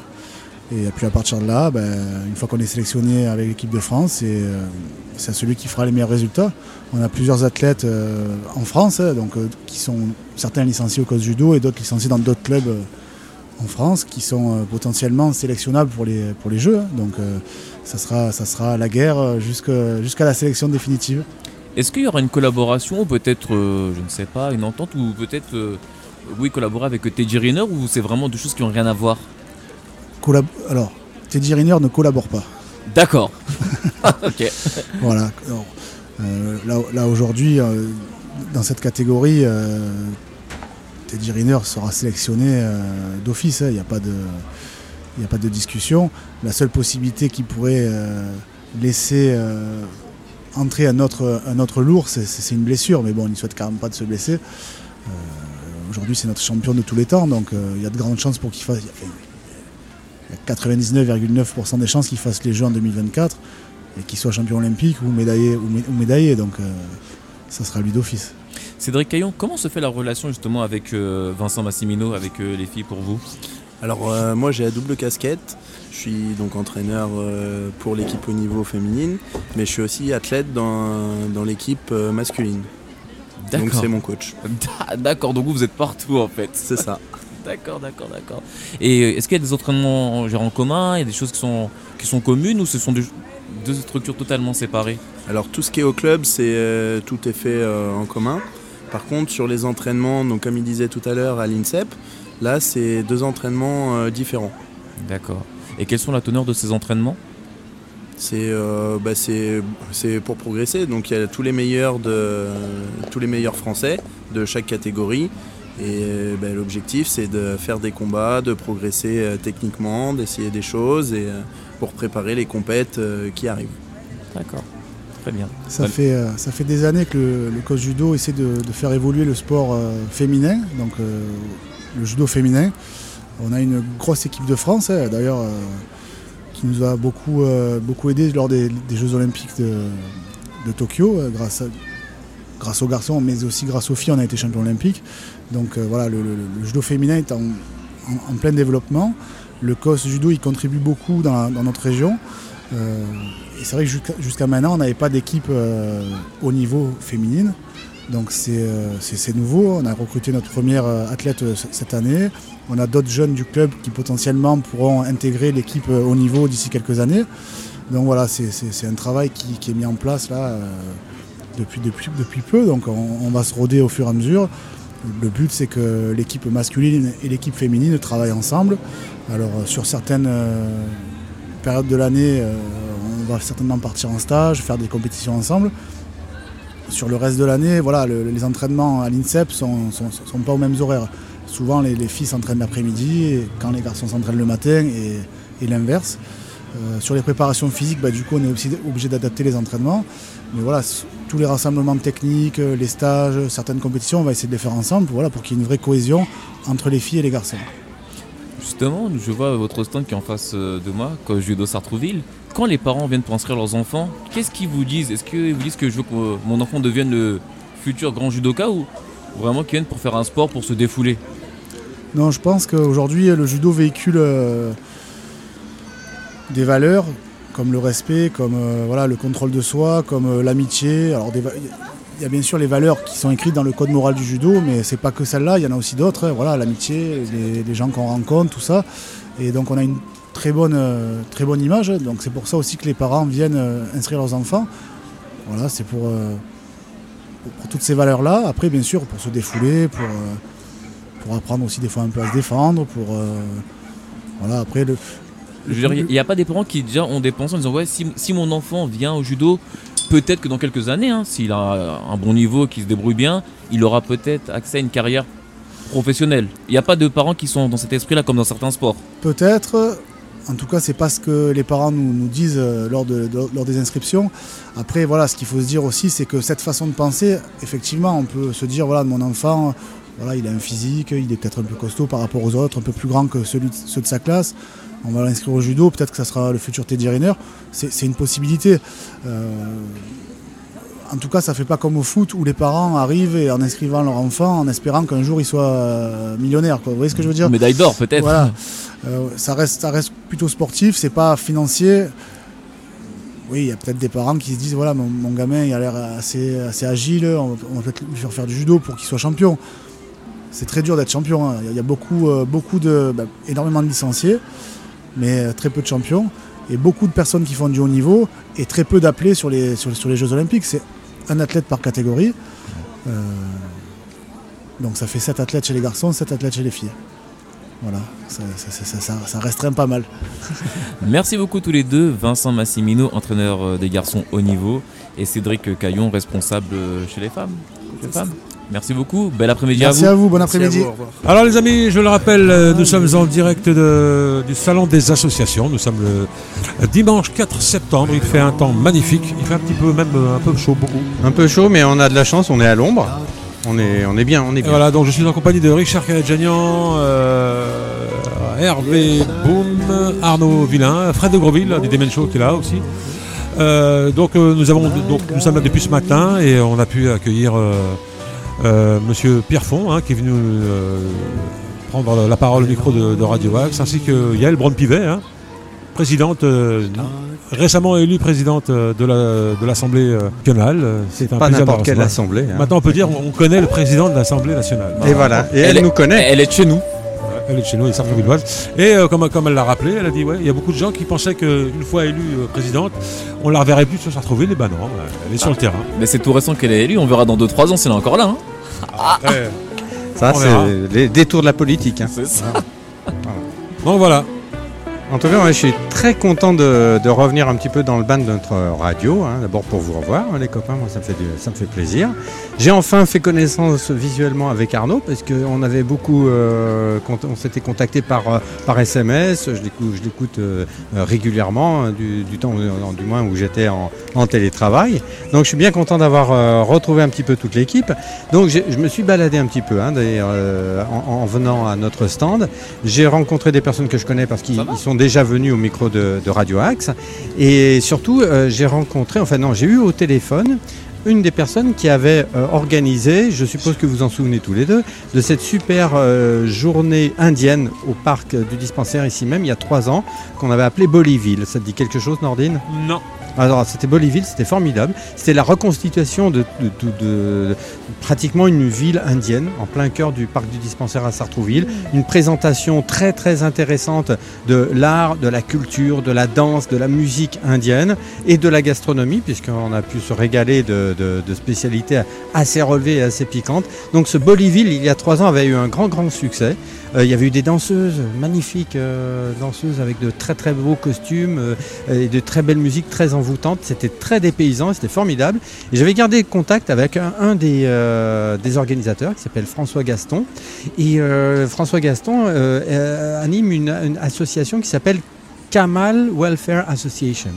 Speaker 11: Et puis à partir de là, ben, une fois qu'on est sélectionné avec l'équipe de France, c'est, euh, celui qui fera les meilleurs résultats. On a plusieurs athlètes en France, hein, donc, qui sont certains licenciés au cause judo et d'autres licenciés dans d'autres clubs en France qui sont euh, potentiellement sélectionnables pour les, pour les Jeux. Donc euh, ça, sera, ça sera la guerre euh, jusqu'à la sélection définitive.
Speaker 6: Est-ce qu'il y aura une collaboration, peut-être, euh, je ne sais pas, une entente, ou peut-être, euh, oui, collaborer avec Teddy Riner, ou c'est vraiment deux choses qui n'ont rien à voir?
Speaker 11: Collab- Alors, Teddy Riner ne collabore pas.
Speaker 6: D'accord. ok.
Speaker 11: Voilà. Alors, Euh, là, là, aujourd'hui, dans cette catégorie, Teddy Riner sera sélectionné euh, d'office. hein. Il n'y a, pas de- a pas de discussion. La seule possibilité qui pourrait euh, laisser euh, entrer un autre, lourd, c'est- une blessure. Mais bon, on ne souhaite quand même pas de se blesser. Aujourd'hui, c'est notre champion de tous les temps, donc il y a de grandes chances pour qu'il fasse. il y a 99,9% des chances qu'il fasse les Jeux en 2024 et qu'il soit champion olympique ou médaillé, ou mé- ou médaillé donc ça sera lui d'office.
Speaker 6: Cédric Caillon, comment se fait la relation justement avec euh, Vincent Massimino, avec euh, les filles pour vous?
Speaker 9: Alors euh, moi j'ai la double casquette. Je suis donc entraîneur pour l'équipe au niveau féminine, mais je suis aussi athlète dans, dans l'équipe masculine. Donc c'est mon coach.
Speaker 6: D'accord, donc vous, vous êtes partout en fait.
Speaker 9: C'est ça.
Speaker 6: D'accord, d'accord, d'accord. Et est-ce qu'il y a des entraînements genre, en commun? Il y a des choses qui sont, qui sont communes ou ce sont deux, deux structures totalement séparées?
Speaker 9: Alors tout ce qui est au club, c'est euh, tout est fait euh, en commun. Par contre sur les entraînements, donc comme il disait tout à l'heure à l'INSEP, là c'est deux entraînements euh, différents.
Speaker 6: D'accord. Et quelles sont la teneur de ces entraînements?
Speaker 9: C'est euh, bah, c'est pour progresser. Donc il y a tous les meilleurs de tous les meilleurs français de chaque catégorie. Et bah, l'objectif c'est de faire des combats, de progresser euh, techniquement, d'essayer des choses et euh, pour préparer les compètes qui arrivent.
Speaker 6: D'accord. Très bien.
Speaker 11: Ça, fait, euh, ça fait des années que le, le coach judo essaie de, de faire évoluer le sport euh, féminin, donc euh, le judo féminin. On a une grosse équipe de France, hein, d'ailleurs, qui nous a beaucoup, beaucoup aidé lors des, des Jeux Olympiques de, de Tokyo, grâce, à- grâce aux garçons, mais aussi grâce aux filles, on a été champion olympique. Donc voilà, le, le- le judo féminin est en, en- en plein développement. Le COS judo, il contribue beaucoup dans, la- dans notre région. Euh, et c'est vrai que jusqu'à maintenant, on n'avait pas d'équipe euh, au niveau féminine. Donc c'est euh, c'est- nouveau. On a recruté notre première athlète cette année. On a d'autres jeunes du club qui potentiellement pourront intégrer l'équipe au niveau d'ici quelques années. Donc voilà, c'est- un travail qui, est mis en place là depuis, peu. Donc on, on va se roder au fur et à mesure. Le but c'est que l'équipe masculine et l'équipe féminine travaillent ensemble. Alors sur certaines périodes de l'année, euh, on va certainement partir en stage, faire des compétitions ensemble. Sur le reste de l'année, voilà, le- les entraînements à l'INSEP ne sont, pas aux mêmes horaires. Souvent, les, les filles s'entraînent l'après-midi, et quand les garçons s'entraînent le matin, et, l'inverse. Euh, sur les préparations physiques, bah, du coup, on est aussi obligé d'adapter les entraînements. Mais voilà, tous les rassemblements techniques, euh, les stages, certaines compétitions, on va essayer de les faire ensemble voilà, pour qu'il y ait une vraie cohésion entre les filles et les garçons.
Speaker 6: Justement, je vois votre stand qui est en face euh, de moi, Coach Judo Sartrouville. Quand les parents viennent pour inscrire leurs enfants, qu'est-ce qu'ils vous disent? Est-ce qu'ils vous disent que je veux que euh, mon enfant devienne le futur grand judoka ou vraiment qu'ils viennent pour faire un sport, pour se défouler?
Speaker 11: Non, je pense qu'aujourd'hui, le judo véhicule euh, des valeurs comme le respect, comme voilà, le contrôle de soi, comme l'amitié. Y a bien sûr les valeurs qui sont écrites dans le code moral du judo, mais c'est pas que celle-là, il y en a aussi d'autres. hein. Voilà, l'amitié, les, les gens qu'on rencontre, tout ça. Et donc, on a une très bonne, euh, très bonne image. Donc, c'est pour ça aussi que les parents viennent euh, inscrire leurs enfants. Voilà, c'est pour, euh, pour- pour toutes ces valeurs-là. Après, bien sûr, pour se défouler, pour. pour apprendre aussi des fois un peu à se défendre, pour voilà après le.
Speaker 6: Je veux dire, il n'y a pas des parents qui déjà ont des pensées en disant ouais si, si mon enfant vient au judo, peut-être que dans quelques années, hein, s'il a un bon niveau, qu'il se débrouille bien, il aura peut-être accès à une carrière professionnelle. Il n'y a pas de parents qui sont dans cet esprit-là comme dans certains sports.
Speaker 11: Peut-être, en tout cas c'est pas ce que les parents nous, disent euh, lors, de, de- lors des inscriptions. Après voilà, ce qu'il faut se dire aussi c'est que cette façon de penser, effectivement on peut se dire voilà mon enfant, voilà il a un physique, il est peut-être un peu costaud par rapport aux autres, un peu plus grand que ceux de sa classe. On va l'inscrire au judo, peut-être que ça sera le futur Teddy Riner. C'est une possibilité. Euh, en tout cas, ça fait pas comme au foot où les parents arrivent et en inscrivant leur enfant en espérant qu'un jour il soit euh, millionnaire. Quoi. Vous voyez ce que je veux dire?
Speaker 6: Médaille d'or peut-être.
Speaker 11: Voilà. Euh, ça, reste, ça reste plutôt sportif, c'est pas financier. Oui, il y a peut-être des parents qui se disent voilà, mon, mon gamin il a l'air assez, assez agile, on, va- peut-être lui faire faire du judo pour qu'il soit champion. C'est très dur d'être champion. hein. Il y a- il y a beaucoup, euh, beaucoup de, bah, énormément de licenciés, mais euh, très peu de champions. Et beaucoup de personnes qui font du haut niveau et très peu d'appelés sur les, sur, les Jeux Olympiques. C'est un athlète par catégorie. Euh, donc ça fait 7 athlètes chez les garçons, 7 athlètes chez les filles. Voilà, ça, ça- ça- restreint pas mal.
Speaker 6: Merci beaucoup tous les deux, Vincent Massimino, entraîneur euh, des garçons haut niveau, et Cédric Caillon, responsable. Chez les femmes. Merci beaucoup, bel après-midi
Speaker 11: Merci
Speaker 6: à
Speaker 11: à
Speaker 6: vous.
Speaker 11: vous, bon après-midi.
Speaker 2: Alors les amis, je le rappelle, euh, nous sommes en direct de- du Salon des associations. Nous sommes le dimanche 4 septembre. Il fait un temps magnifique. Il fait un petit peu même euh, un peu chaud, beaucoup.
Speaker 12: Un peu chaud, mais on a de la chance, on est à l'ombre. On est, on est bien, on est
Speaker 2: Et
Speaker 12: bien.
Speaker 2: voilà, donc je suis en compagnie de Richard Kaledjanian, euh, Hervé Boum, Arnaud Villain, Fred de Grosville du Demen Show qui est là aussi. Euh, donc, euh, nous avons, donc nous sommes là depuis ce matin et on a pu accueillir euh, euh, Monsieur Pierre Font hein, qui est venu euh, prendre la parole au micro de, de Radio Axe, ainsi que Yael Braun-Pivet, hein, présidente, euh, récemment élue présidente euh, de la- de l'Assemblée euh, nationale. Euh, C'est un
Speaker 12: Pas n'importe quelle assemblée, hein.
Speaker 2: Maintenant, on peut dire on connaît le président de l'Assemblée nationale.
Speaker 12: Et voilà, et elle, nous connaît.
Speaker 6: Elle est chez nous.
Speaker 2: Elle est de chez nous, elle est sartrovilloise. Et euh, comme, comme elle l'a rappelé, elle a dit ouais, il y a beaucoup de gens qui pensaient qu'une fois élue euh, présidente, on la reverrait plus sur Sartreville. Et ben non, elle est sur le terrain.
Speaker 6: Mais c'est tout récent qu'elle est élue, on verra dans 2-3 ans si elle est encore là. hein.
Speaker 2: Après,
Speaker 12: Ça, c'est les détours de la politique. hein.
Speaker 6: C'est ça.
Speaker 2: Donc voilà.
Speaker 12: En tout cas, moi, je suis très content de, de revenir un petit peu dans le bain de notre radio. hein. D'abord pour vous revoir, hein, les copains, moi ça me fait, du- ça me fait plaisir. J'ai enfin fait connaissance visuellement avec Arnaud parce qu'on avait beaucoup, euh, on s'était contacté par, euh, par SMS. Je l'écoute, je l'écoute euh, euh, régulièrement hein, du, du temps, du moins où j'étais en, en télétravail. Donc je suis bien content d'avoir euh, retrouvé un petit peu toute l'équipe. Donc je me suis baladé un petit peu hein, en, en venant à notre stand. J'ai rencontré des personnes que je connais parce qu'ils ils sont déjà venus au micro de, de Radio Axe. Et surtout, euh, j'ai rencontré, enfin non, j'ai eu au téléphone une des personnes qui avait euh, organisé, je suppose que vous en souvenez tous les deux, de cette super euh, journée indienne au parc du dispensaire ici même, il y a trois ans, qu'on avait appelé Boliville. Ça te dit quelque chose, Nordine?
Speaker 2: Non.
Speaker 12: Alors c'était Boliville, c'était formidable. C'était la reconstitution de, pratiquement une ville indienne en plein cœur du parc du dispensaire à Sartrouville. Une présentation très très intéressante de l'art, de la culture, de la danse, de la musique indienne et de la gastronomie puisqu'on a pu se régaler de spécialités assez relevées et assez piquantes. Donc ce Boliville, il y a trois ans, avait eu un grand grand succès. Euh, il y avait eu des danseuses magnifiques, euh, danseuses avec de très très beaux costumes euh, et de très belles musiques très envoûtantes. C'était très dépaysant, c'était formidable. Et j'avais gardé contact avec un, des, organisateurs qui s'appelle François Gaston. Et François Gaston anime une association qui s'appelle Kamal Welfare Association.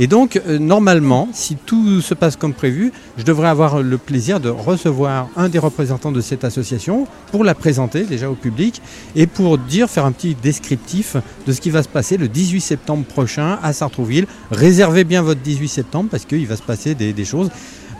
Speaker 12: Et donc, euh, normalement, si tout se passe comme prévu, je devrais avoir le plaisir de recevoir un des représentants de cette association pour la présenter déjà au public et pour dire, faire un petit descriptif de ce qui va se passer le 18 septembre prochain à Sartrouville. Réservez bien votre 18 septembre parce qu'il va se passer des, des choses.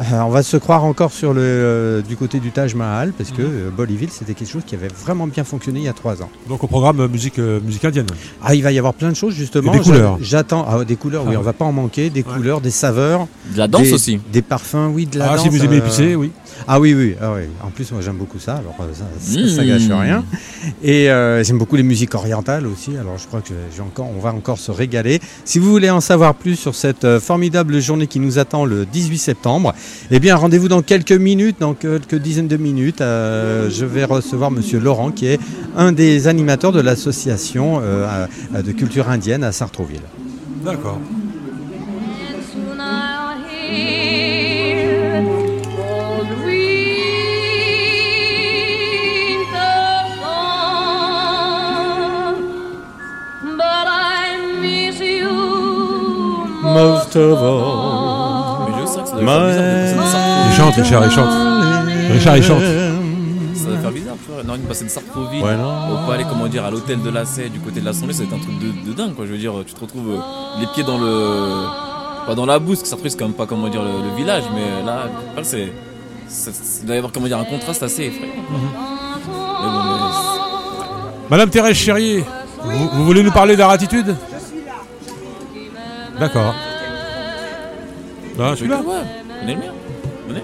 Speaker 12: Euh, on va se croire encore sur le, euh, du côté du Taj Mahal parce que euh, Boliville, c'était quelque chose qui avait vraiment bien fonctionné il y a trois ans.
Speaker 2: Donc au programme euh, musique, euh, musique indienne.
Speaker 12: Ah, il va y avoir plein de choses justement.
Speaker 2: Et des couleurs.
Speaker 12: J'a- J'attends ah, des couleurs, oui,
Speaker 2: Ah
Speaker 12: on va pas en manquer, des couleurs, des saveurs,
Speaker 6: De la danse
Speaker 12: des,
Speaker 6: aussi.
Speaker 12: des parfums, oui, de la
Speaker 2: Ah,
Speaker 12: danse.
Speaker 2: si vous aimez
Speaker 12: euh,
Speaker 2: épicé, oui.
Speaker 12: Ah oui, oui, ah oui. En plus, moi j'aime beaucoup ça, alors euh, ça, ça, ça
Speaker 6: Mmh.
Speaker 12: gâche rien. Et euh, j'aime beaucoup les musiques orientales aussi, alors je crois que j'ai encore, on va encore se régaler. Si vous voulez en savoir plus sur cette euh, formidable journée qui nous attend le 18 septembre, eh bien rendez-vous dans quelques minutes, dans quelques dizaines de minutes. euh, je vais recevoir Monsieur Laurent, qui est un des animateurs de l'association euh, de culture indienne à Sartrouville.
Speaker 2: D'accord.
Speaker 12: Most of all.
Speaker 6: Ça doit faire bizarre de passer de Sartreville.
Speaker 2: Il chante, Richard, il chante. Richard, il chante.
Speaker 6: Ça va faire bizarre, tu vois. Non, passer de Sartreville
Speaker 12: Ouais,
Speaker 6: au palais, comment dire, à l'hôtel de la Seine, du côté de l'Assemblée, ça va être un truc de, de dingue, quoi. Je veux dire, tu te retrouves euh, les pieds dans le. Pas dans la bouse, parce que Sartreville, c'est quand même pas, comment dire, le, le village, mais là, c'est. Il doit y avoir, comment dire, un contraste assez effrayant. Mais bon, mais
Speaker 2: Madame Thérèse Chérier, vous, vous voulez nous parler d'Aratitude D'accord. Ah,
Speaker 6: c'est-
Speaker 2: celui-là.
Speaker 6: Ouais, on est le mien. Venez.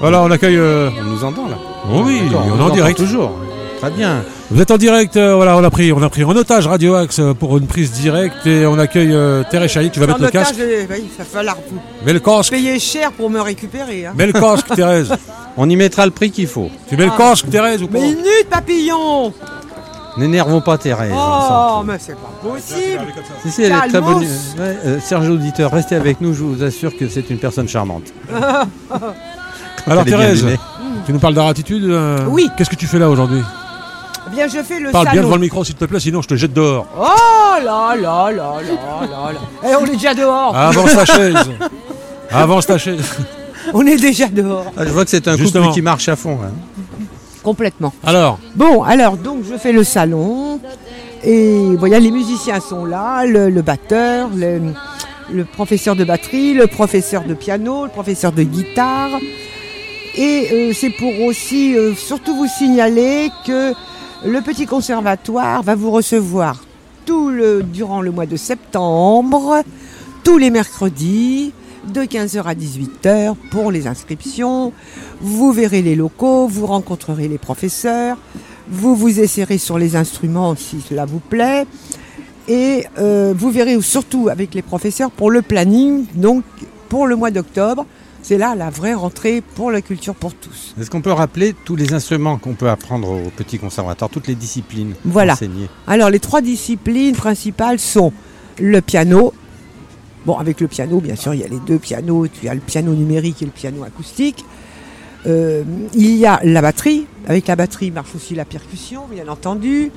Speaker 2: Voilà, on accueille. euh,
Speaker 12: On nous entend là
Speaker 2: Oh oui,
Speaker 12: D'accord,
Speaker 2: on est
Speaker 12: nous
Speaker 2: en
Speaker 12: entend
Speaker 2: direct.
Speaker 12: Toujours. Très bien.
Speaker 2: Vous êtes en direct, euh, voilà, on a pris, on a pris en otage Radio Axe euh, pour une prise directe et on accueille euh, Thérèse Chérier. Tu vas
Speaker 13: En
Speaker 2: mettre le
Speaker 13: otage,
Speaker 2: casque.
Speaker 13: euh, oui, il va falloir
Speaker 2: le casque.
Speaker 13: payer cher pour me récupérer. Hein.
Speaker 2: Mets le casque, Thérèse.
Speaker 12: On y mettra le prix qu'il faut.
Speaker 2: Tu mets le
Speaker 13: Ah.
Speaker 2: casque, Thérèse, ou pas
Speaker 13: Minute, papillon
Speaker 12: N'énervons pas Thérèse.
Speaker 13: Oh, mais c'est pas possible.
Speaker 12: Si, si, elle est très bonne. Ouais, euh, Serge Auditeur, restez avec nous, je vous assure que c'est une personne charmante.
Speaker 2: Alors Thérèse, tu nous parles d'aratitude euh,
Speaker 13: Oui.
Speaker 2: Qu'est-ce que tu fais là aujourd'hui?
Speaker 13: Eh Bien, je fais le
Speaker 2: Parle bien devant le micro s'il te plaît, sinon je te jette dehors.
Speaker 13: Oh là là là là là là. Eh, on est déjà dehors.
Speaker 2: Avance ta chaise. Avance ta chaise.
Speaker 13: On est déjà dehors.
Speaker 12: Ah, je vois que c'est un
Speaker 2: Justement.
Speaker 12: couple qui marche à fond. hein.
Speaker 13: Complètement.
Speaker 2: Alors,
Speaker 13: Bon, alors, donc, je fais le salon. Et voilà, les musiciens sont là, le, le batteur, le, le professeur de batterie, le professeur de piano, le professeur de guitare. Et euh, c'est pour aussi euh, surtout vous signaler que le petit conservatoire va vous recevoir tout le, durant le mois de septembre, tous les mercredis, de 15h à 18h pour les inscriptions. Vous verrez les locaux, vous rencontrerez les professeurs, vous vous essayerez sur les instruments si cela vous plaît. Et euh, vous verrez surtout avec les professeurs pour le planning, donc pour le mois d'octobre. C'est là la vraie rentrée pour la culture pour tous.
Speaker 12: Est-ce qu'on peut rappeler tous les instruments qu'on peut apprendre au petit conservatoire, toutes les disciplines
Speaker 13: Voilà.
Speaker 12: enseignées?
Speaker 13: Alors les trois disciplines principales sont le piano. Bon, avec le piano, bien sûr, il y a les deux pianos. Il y a le piano numérique et le piano acoustique. Euh, il y a la batterie. Avec la batterie marche aussi la percussion, bien entendu.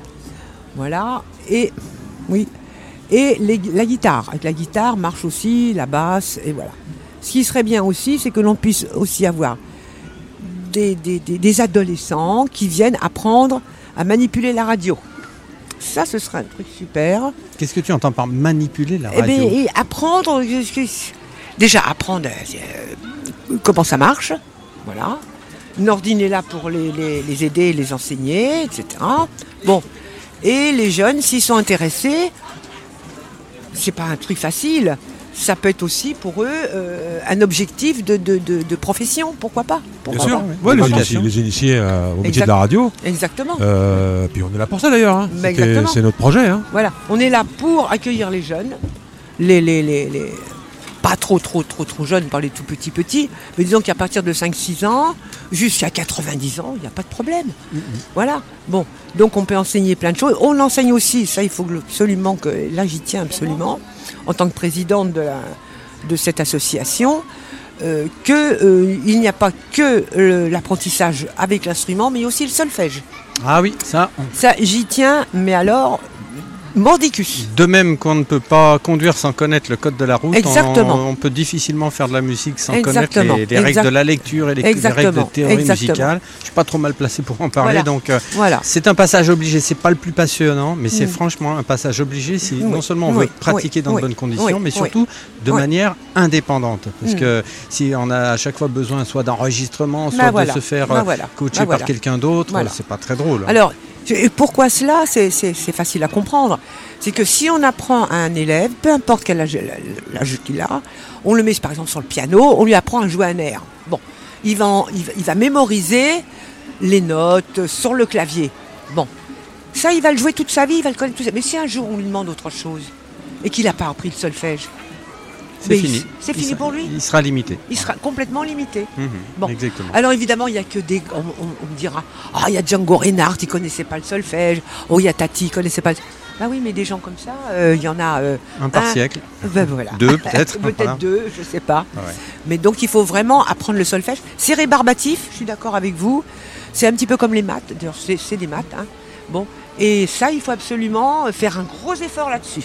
Speaker 13: Voilà. Et oui. Et la guitare. Avec la guitare marche aussi la basse. Et voilà. Ce qui serait bien aussi, c'est que l'on puisse aussi avoir des adolescents qui viennent apprendre à manipuler la radio. Ça, ce serait un truc super.
Speaker 12: Qu'est-ce que tu entends par manipuler la
Speaker 13: Eh
Speaker 12: radio
Speaker 13: ben, et apprendre, déjà apprendre euh, comment ça marche, voilà. Nordine est là pour les, les- les aider, les enseigner, etc. Bon, et les jeunes, s'ils sont intéressés, c'est pas un truc facile. Ça peut être aussi pour eux euh, un objectif de, de- de- de profession, pourquoi pas?
Speaker 2: Bien
Speaker 13: Pourquoi
Speaker 2: sûr,
Speaker 13: pas?
Speaker 2: Ouais, les, initiés, les initiés, euh, au métier
Speaker 13: Exact-
Speaker 2: de la radio.
Speaker 13: Exactement.
Speaker 2: Euh, puis on est là pour ça d'ailleurs. hein. C'est notre projet. hein.
Speaker 13: Voilà, on est là pour accueillir les jeunes, les, les, les, les- pas trop trop trop trop jeunes, pas les tout petits petits, mais disons qu'à partir de 5-6 ans jusqu'à 90 ans, il n'y a pas de problème. Voilà, bon, donc on peut enseigner plein de choses. On enseigne aussi, ça il faut absolument que, là j'y tiens absolument, en tant que présidente de, la, de cette association, euh, qu'il n'y a pas que euh, l'apprentissage avec l'instrument, mais aussi le solfège.
Speaker 12: Ah oui, ça.
Speaker 13: Ça, j'y tiens, mais alors, mordicus.
Speaker 12: De même qu'on ne peut pas conduire sans connaître le code de la route, on-
Speaker 13: Exactement.
Speaker 12: On, peut difficilement faire de la musique sans
Speaker 13: Exactement.
Speaker 12: connaître les, les règles de la lecture et les, les règles de théorie
Speaker 13: Exactement.
Speaker 12: musicale. Je suis pas trop mal placé pour en parler,
Speaker 13: Voilà.
Speaker 12: donc euh,
Speaker 13: Voilà.
Speaker 12: c'est un passage obligé. C'est pas le plus passionnant, mais c'est
Speaker 13: Mm.
Speaker 12: franchement un passage obligé si
Speaker 13: Oui.
Speaker 12: non seulement on
Speaker 13: Oui.
Speaker 12: veut pratiquer
Speaker 13: Oui.
Speaker 12: dans de bonnes conditions, mais surtout de manière indépendante. Parce
Speaker 13: Mm.
Speaker 12: que si on a à chaque fois besoin soit d'enregistrement, soit
Speaker 13: Bah voilà.
Speaker 12: de se faire
Speaker 13: Bah
Speaker 12: euh,
Speaker 13: voilà.
Speaker 12: coacher
Speaker 13: Bah
Speaker 12: par quelqu'un d'autre, c'est pas très drôle.
Speaker 13: Alors, je- et pourquoi cela C'est facile à comprendre. C'est que si on apprend à un élève, peu importe quel âge, l'âge qu'il a, on le met par exemple sur le piano, on lui apprend à jouer un air. Bon, il va, mémoriser les notes sur le clavier. Bon, ça, il va le jouer toute sa vie, il va le connaître tout ça. Mais si un jour on lui demande autre chose et qu'il n'a pas appris le solfège,
Speaker 12: c'est
Speaker 13: mais
Speaker 12: fini.
Speaker 13: C'est fini
Speaker 12: sera-
Speaker 13: pour lui.
Speaker 12: Il sera limité.
Speaker 13: Il sera complètement limité.
Speaker 12: Mhm.
Speaker 13: Bon.
Speaker 12: Exactement.
Speaker 13: Alors évidemment, il n'y a que des. On, on- on me dira Ah, il y a Django Reinhardt, il connaissait pas le solfège. Oh, il y a Tati, il connaissait pas le. Bah oui, mais des gens comme ça, euh, il y en a. euh,
Speaker 12: Un par siècle.
Speaker 13: Ben voilà.
Speaker 12: Deux, peut-être.
Speaker 13: peut-être
Speaker 12: Voilà.
Speaker 13: deux, je sais pas.
Speaker 12: Ouais.
Speaker 13: Mais donc il faut vraiment apprendre le solfège. C'est rébarbatif, je suis d'accord avec vous. C'est un petit peu comme les maths. D'ailleurs, c'est c'est des maths. hein. Bon. Et ça, il faut absolument faire un gros effort là-dessus.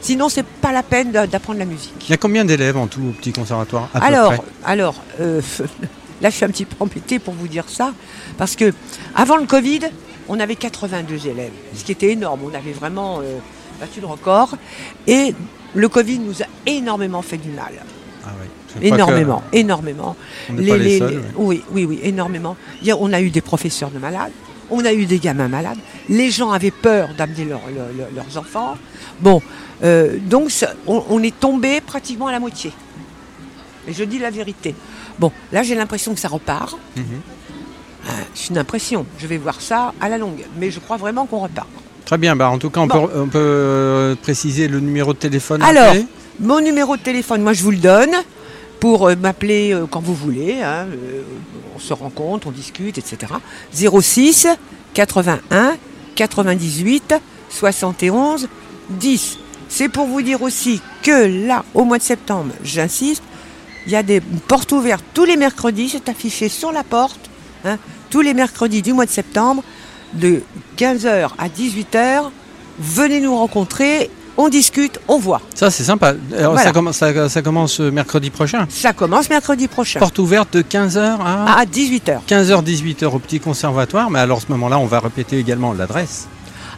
Speaker 13: Sinon, c'est pas la peine d'apprendre la musique.
Speaker 12: Il y a combien d'élèves en tout au petit conservatoire à peu
Speaker 13: Alors,
Speaker 12: près
Speaker 13: alors euh, là, je suis un petit peu embêtée pour vous dire ça, parce que avant le Covid, on avait 82 élèves, ce qui était énorme. On avait vraiment euh, battu le record, et le Covid nous a énormément fait du mal.
Speaker 12: Ah oui. Je crois
Speaker 13: Énormément, énormément.
Speaker 12: On pas les seuls,
Speaker 13: Oui, oui, oui, énormément. On a eu des professeurs de malades, on a eu des gamins malades. Les gens avaient peur d'amener leur- leur- leur- leurs enfants. Bon, euh, donc on, on est tombé pratiquement à la moitié. Et je dis la vérité. Bon, là j'ai l'impression que ça repart.
Speaker 12: Mhm.
Speaker 13: Euh, C'est une impression. Je vais voir ça à la longue. Mais je crois vraiment qu'on repart.
Speaker 12: Très bien, bah, en tout cas, on
Speaker 13: Bon.
Speaker 12: peut, on peut, euh, préciser le numéro de téléphone.
Speaker 13: Alors, mon numéro de téléphone, moi je vous le donne pour euh, m'appeler euh, quand vous voulez. hein, euh, on se rencontre, on discute, etc. 06 81 98 71 10. C'est pour vous dire aussi que là, au mois de septembre, j'insiste, il y a des portes ouvertes tous les mercredis, c'est affiché sur la porte, hein, tous les mercredis du mois de septembre, de 15h à 18h. Venez nous rencontrer, on discute, on voit.
Speaker 12: Ça, c'est sympa. Alors,
Speaker 13: Voilà.
Speaker 12: ça, commence, ça, ça commence mercredi prochain.
Speaker 13: Ça commence mercredi prochain.
Speaker 12: Porte ouverte de 15h à,
Speaker 13: À 18h.
Speaker 12: 15h, 18h au petit conservatoire. Mais alors, à ce moment-là, on va répéter également l'adresse.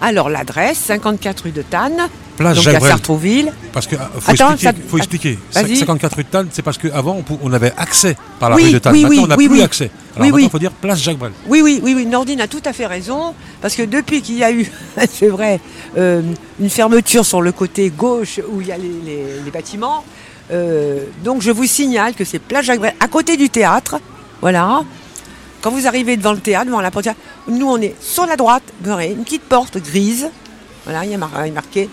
Speaker 13: Alors l'adresse, 54 rue de Tannes,
Speaker 2: Place
Speaker 13: donc
Speaker 2: Jacques
Speaker 13: à. Sartrouville.
Speaker 2: Parce que euh, faut
Speaker 13: Attends,
Speaker 2: expliquer,
Speaker 13: ça-
Speaker 2: faut expliquer.
Speaker 13: Vas-y.
Speaker 2: 54 rue de Tannes, c'est parce qu'avant on, on avait accès par la
Speaker 13: Oui,
Speaker 2: rue de Tannes.
Speaker 13: oui,
Speaker 2: maintenant on n'a
Speaker 13: oui,
Speaker 2: plus accès. Alors maintenant il faut dire place Jacques Brel.
Speaker 13: Oui, oui, oui, oui, Nordine a tout à fait raison, parce que depuis qu'il y a eu, c'est vrai, euh, une fermeture sur le côté gauche où il y a les, les- les bâtiments, euh, donc je vous signale que c'est Place Jacques Brel, à côté du théâtre, voilà. Quand vous arrivez devant le théâtre, devant la porte, nous on est sur la droite, une petite porte grise, voilà, il y a marqué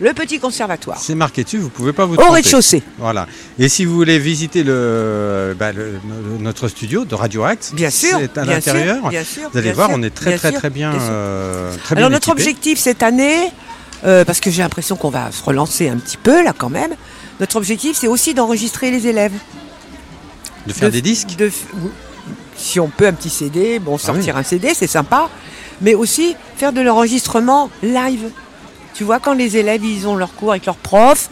Speaker 13: le petit conservatoire.
Speaker 12: C'est marqué dessus, vous pouvez pas vous
Speaker 13: Au
Speaker 12: tromper.
Speaker 13: rez-de-chaussée.
Speaker 12: Voilà. Et si vous voulez visiter le, bah, le- notre studio de Radio Axe,
Speaker 13: Bien sûr,
Speaker 12: c'est à l'intérieur.
Speaker 13: sûr, bien sûr,
Speaker 12: Vous allez
Speaker 13: bien
Speaker 12: voir,
Speaker 13: sûr,
Speaker 12: on est très
Speaker 13: bien
Speaker 12: très
Speaker 13: sûr,
Speaker 12: très bien, euh, très
Speaker 13: Alors notre objectif cette année, euh, parce que j'ai l'impression qu'on va se relancer un petit peu là quand même, notre objectif c'est aussi d'enregistrer les élèves.
Speaker 12: de faire des disques.
Speaker 13: de si on peut un petit CD, bon sortir un CD c'est sympa, mais aussi faire de l'enregistrement live. Tu vois quand les élèves ils ont leur cours avec leurs profs,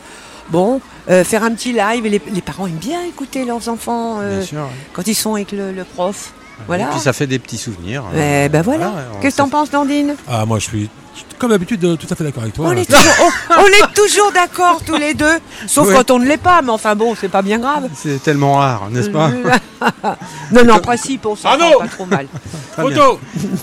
Speaker 13: bon euh, faire un petit live et les, les parents aiment bien écouter leurs enfants euh,
Speaker 12: Bien sûr, ouais.
Speaker 13: quand ils sont avec le, le prof. Voilà.
Speaker 12: Et puis ça fait des petits souvenirs.
Speaker 13: Eh ben voilà.
Speaker 12: on-
Speaker 13: Qu'est-ce que t'en penses, Nandine
Speaker 2: Ah moi je suis comme d'habitude euh, tout à fait d'accord avec toi.
Speaker 13: on est, toujours, on- on est toujours d'accord tous les deux, sauf
Speaker 12: Ouais.
Speaker 13: quand on ne l'est pas, mais enfin bon, c'est pas bien grave.
Speaker 12: C'est tellement rare, n'est-ce pas
Speaker 13: non, non, en principe, on s'entend pas trop mal.
Speaker 12: Bien.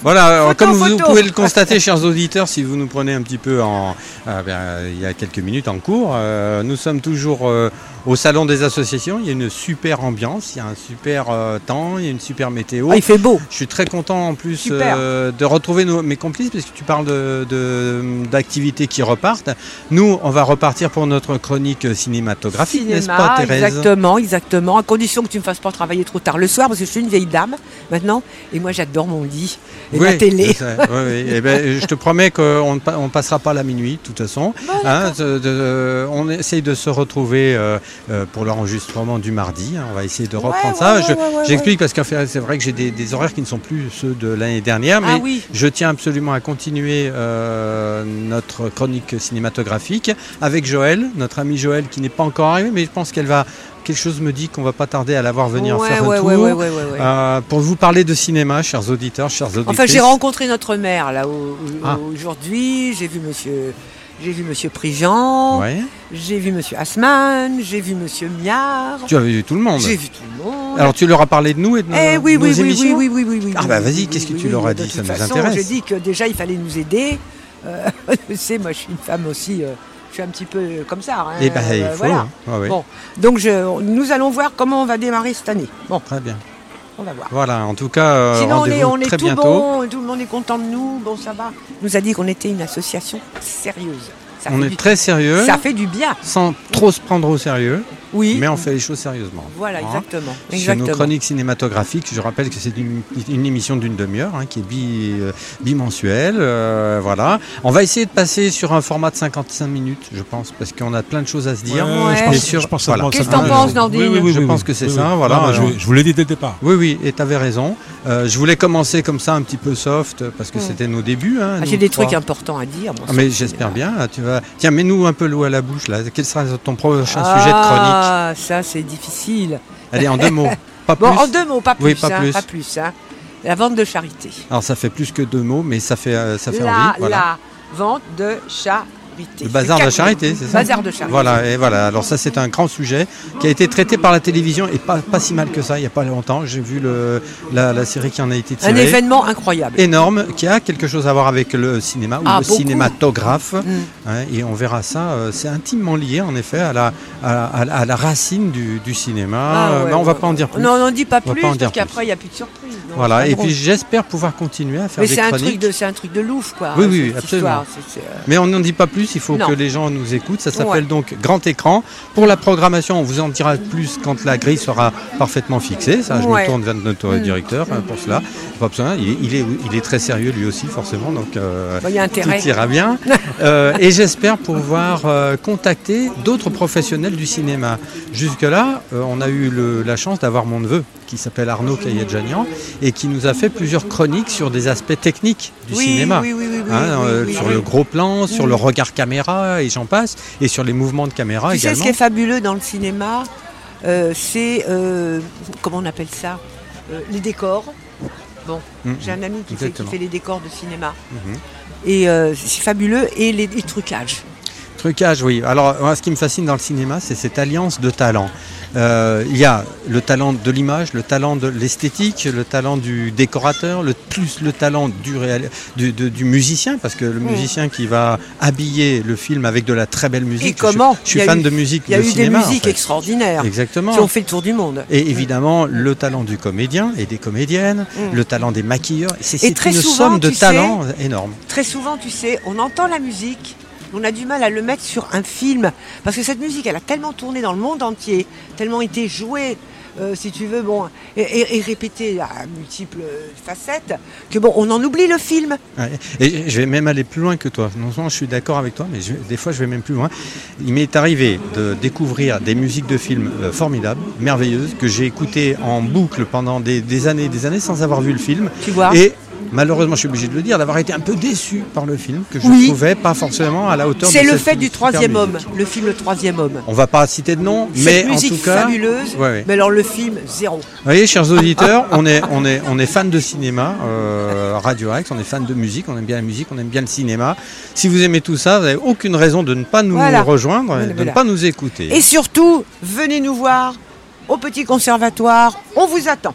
Speaker 12: Voilà, alors,
Speaker 13: Photo,
Speaker 12: comme vous
Speaker 13: photo.
Speaker 12: pouvez le constater, chers auditeurs, si vous nous prenez un petit peu en, ben, il y a quelques minutes en cours, euh, nous sommes toujours euh, au salon des associations. Il y a une super ambiance, il y a un super euh, temps, il y a une super météo.
Speaker 13: Ah, il fait beau.
Speaker 12: Je suis très content en plus euh, de retrouver nos- mes complices parce que tu parles de- d'activités qui repartent. Nous, on va repartir pour notre chronique cinématographique, n'est-ce pas, Thérèse
Speaker 13: exactement, exactement. À condition que tu ne me fasses pas travailler trop tard le soir, parce que je suis une vieille dame maintenant, et moi j'adore mon lit et
Speaker 12: Oui,
Speaker 13: ma télé.
Speaker 12: oui, oui. Eh ben, je te promets qu'on ne passera pas la minuit, de toute façon. Hein, de- de- on essaye de se retrouver euh, euh, pour l'enregistrement du mardi. hein. On va essayer de reprendre
Speaker 13: ouais,
Speaker 12: ça.
Speaker 13: ouais, ouais,
Speaker 12: J'explique parce que c'est vrai que j'ai des, des horaires qui ne sont plus ceux de l'année dernière, mais
Speaker 13: Ah oui.
Speaker 12: je tiens absolument à continuer euh, notre chronique cinématographique avec Joël, notre ami Joël qui n'est pas encore arrivé, mais je pense qu'elle va. Quelque chose me dit qu'on va pas tarder à la voir venir
Speaker 13: Ouais,
Speaker 12: faire
Speaker 13: ouais,
Speaker 12: un tour
Speaker 13: ouais, ouais.
Speaker 12: euh, pour vous parler de cinéma, chers auditeurs, chers auditrices.
Speaker 13: Enfin, j'ai rencontré notre maire là
Speaker 12: Ah.
Speaker 13: aujourd'hui. J'ai vu Monsieur, j'ai vu Monsieur Prigent.
Speaker 12: Ouais.
Speaker 13: J'ai vu Monsieur Asman. J'ai vu Monsieur Miard.
Speaker 12: Tu avais vu tout le monde.
Speaker 13: J'ai vu tout le monde.
Speaker 12: Alors tu leur as parlé de nous et de nos,
Speaker 13: Eh oui,
Speaker 12: nos
Speaker 13: oui, oui,
Speaker 12: émissions
Speaker 13: oui, oui, oui, oui,
Speaker 12: Ah bah vas-y, qu'est-ce que tu leur as dit Ça nous intéresse.
Speaker 13: J'ai dit que déjà il fallait nous aider. Euh, tu sais, moi je suis une femme aussi, euh, je suis un petit peu comme ça. hein,
Speaker 12: Eh ben, il
Speaker 13: euh,
Speaker 12: faut,
Speaker 13: voilà.
Speaker 12: hein. Ah oui.
Speaker 13: Bon, donc je, nous allons voir comment on va démarrer cette année. Bon,
Speaker 12: Très bien.
Speaker 13: On va voir.
Speaker 12: Voilà, en tout cas, euh,
Speaker 13: Sinon, on est, on
Speaker 12: très
Speaker 13: tout
Speaker 12: bientôt.
Speaker 13: bon, tout le monde est content de nous. Bon, ça va. Il nous a dit qu'on était une association sérieuse. Ça
Speaker 12: On est
Speaker 13: du-
Speaker 12: très sérieux.
Speaker 13: Ça fait du bien.
Speaker 12: Sans trop se prendre au sérieux.
Speaker 13: Oui.
Speaker 12: Mais on fait les choses sérieusement.
Speaker 13: Voilà,
Speaker 12: Hein.
Speaker 13: exactement.
Speaker 12: Sur
Speaker 13: exactement.
Speaker 12: nos chroniques cinématographiques, je rappelle que c'est une, une émission d'une demi-heure hein, qui est bi, euh, bimensuelle. euh, voilà. On va essayer de passer sur un format de 55 minutes, je pense, parce qu'on a plein de choses à se dire.
Speaker 2: Ouais, je pense-
Speaker 12: sur-
Speaker 2: je pense
Speaker 12: voilà.
Speaker 13: Qu'est-ce que t'en penses, Nordine
Speaker 2: Oui, oui, oui,
Speaker 12: Je
Speaker 2: oui,
Speaker 12: pense
Speaker 2: oui.
Speaker 12: que c'est
Speaker 2: Oui,
Speaker 12: ça,
Speaker 2: oui.
Speaker 12: voilà.
Speaker 2: Non, je, vous l'ai dit dès le départ.
Speaker 12: Oui, oui, et tu avais raison. Euh, je voulais commencer comme ça, un petit peu soft, parce que
Speaker 13: Mm.
Speaker 12: c'était nos débuts. hein,
Speaker 13: Ah,
Speaker 12: nous
Speaker 13: J'ai des
Speaker 12: trois.
Speaker 13: trucs importants à dire. bon,
Speaker 12: Ah, mais j'espère bien. Tu vas... Tiens, mets-nous un peu l'eau à la bouche. Là. Quel sera ton prochain sujet de chronique
Speaker 13: Ah, ça c'est difficile.
Speaker 12: Allez, en deux mots. Pas
Speaker 13: Bon,
Speaker 12: plus.
Speaker 13: en deux mots, pas plus.
Speaker 12: Oui, pas
Speaker 13: hein,
Speaker 12: plus.
Speaker 13: Pas plus hein. La vente de charité.
Speaker 12: Alors, ça fait plus que deux mots, mais ça fait, euh, ça fait
Speaker 13: la,
Speaker 12: envie. Voilà.
Speaker 13: la vente de charité.
Speaker 12: Le bazar de la charité, c'est ça
Speaker 13: Bazar de charité.
Speaker 12: Voilà, et voilà. Alors ça, c'est un grand sujet qui a été traité par la télévision et pas, pas si mal que ça. Il n'y a pas longtemps, j'ai vu le, la, la série qui en a été tirée.
Speaker 13: Un événement incroyable.
Speaker 12: énorme qui a quelque chose à voir avec le cinéma ou
Speaker 13: Ah,
Speaker 12: le
Speaker 13: beaucoup.
Speaker 12: cinématographe.
Speaker 13: Mm.
Speaker 12: hein, et on verra ça. euh, c'est intimement lié, en effet, à la, à, à- à la racine du, du cinéma.
Speaker 13: Ah,
Speaker 12: Euh,
Speaker 13: ouais,
Speaker 12: mais on va
Speaker 13: ouais,
Speaker 12: pas en dire plus.
Speaker 13: Non, on n'en dit pas
Speaker 12: On va
Speaker 13: plus
Speaker 12: pas
Speaker 13: parce qu'après il n'y a plus de surprise. non,
Speaker 12: Voilà, et puis j'espère pouvoir continuer à faire
Speaker 13: Mais
Speaker 12: des chroniques.
Speaker 13: de, c'est un truc de louf quoi.
Speaker 12: Oui, oui, absolument.
Speaker 13: histoire, euh,
Speaker 12: Mais on n'en dit pas plus plus, il faut
Speaker 13: Non.
Speaker 12: que les gens nous écoutent. Ça s'appelle
Speaker 13: Ouais.
Speaker 12: donc Grand Écran. Pour la programmation, on vous en dira plus quand la grille sera parfaitement fixée. Ça, je
Speaker 13: Ouais.
Speaker 12: me tourne vers notre
Speaker 13: Mm.
Speaker 12: directeur hein, pour cela. Pas besoin, il, est- il est, il est très sérieux lui aussi, forcément. Donc, euh,
Speaker 13: Bah, il y a intérêt.
Speaker 12: tout ira bien. Euh, et j'espère pouvoir euh, contacter d'autres professionnels du cinéma. Jusque-là, on a eu le- la chance d'avoir mon neveu qui s'appelle Arnaud Kayedjanian et qui nous a fait plusieurs chroniques sur des aspects techniques du
Speaker 13: Oui,
Speaker 12: cinéma.
Speaker 13: oui, oui, oui, oui,
Speaker 12: Hein, euh, sur le gros plan, sur le regard caméra et j'en passe, et sur les mouvements de caméra
Speaker 13: Tu sais, ce qui est fabuleux dans le cinéma, euh, c'est. euh, comment on appelle ça Euh, Les décors. Bon,
Speaker 12: Mhm.
Speaker 13: j'ai un ami qui fait, qui
Speaker 12: Exactement.
Speaker 13: fait les décors de cinéma.
Speaker 12: Mhm.
Speaker 13: Et c'est fabuleux. Et les, les trucages.
Speaker 12: Trucage, oui. Alors, moi, ce qui me fascine dans le cinéma, c'est cette alliance de talents. Euh, Il y a le talent de l'image, le talent de l'esthétique, le talent du décorateur, le, plus le talent du, réal- du, de- du musicien, parce que le musicien qui va habiller le film avec de la très belle musique.
Speaker 13: Et comment
Speaker 12: Je, suis- je fan
Speaker 13: eu-
Speaker 12: de musique
Speaker 13: Il y a
Speaker 12: de
Speaker 13: eu des
Speaker 12: en
Speaker 13: musiques
Speaker 12: fait.
Speaker 13: extraordinaires.
Speaker 12: Exactement.
Speaker 13: Qui ont fait le tour du monde.
Speaker 12: Et évidemment, le talent du comédien et des comédiennes,
Speaker 13: Mm.
Speaker 12: le talent des maquilleurs. C'est une
Speaker 13: souvent,
Speaker 12: somme de talents énorme.
Speaker 13: Très souvent, tu sais, on entend la musique, on a du mal à le mettre sur un film. Parce que cette musique, elle a tellement tourné dans le monde entier, tellement été jouée, euh, si tu veux, bon, et, et- et répétée à multiples facettes, que bon, on en oublie le film.
Speaker 12: Ouais. Et je vais même aller plus loin que toi. Non seulement je suis d'accord avec toi, mais je- des fois je vais même plus loin. Il m'est arrivé de découvrir des musiques de films euh, formidables, merveilleuses, que j'ai écoutées en boucle pendant des, des années et des années sans avoir vu le film.
Speaker 13: Tu vois
Speaker 12: Et malheureusement, je suis obligé de le dire, d'avoir été un peu déçu par le film, que je
Speaker 13: Oui.
Speaker 12: trouvais pas forcément à la hauteur
Speaker 13: C'est le fait du troisième homme, le film Le Troisième Homme.
Speaker 12: On va pas citer de nom, mais en tout cas.
Speaker 13: fabuleuse,
Speaker 12: Ouais, ouais.
Speaker 13: mais alors le film, zéro.
Speaker 12: Vous voyez, chers auditeurs, on est, on est, on est fan de cinéma, euh, Radio Axe, on est fan de musique, on aime bien la musique, on aime bien le cinéma. Si vous aimez tout ça, vous n'avez aucune raison de ne pas nous
Speaker 13: Voilà.
Speaker 12: rejoindre, et
Speaker 13: Voilà,
Speaker 12: de
Speaker 13: voilà.
Speaker 12: ne pas nous écouter.
Speaker 13: Et surtout, venez nous voir au Petit Conservatoire, on vous attend.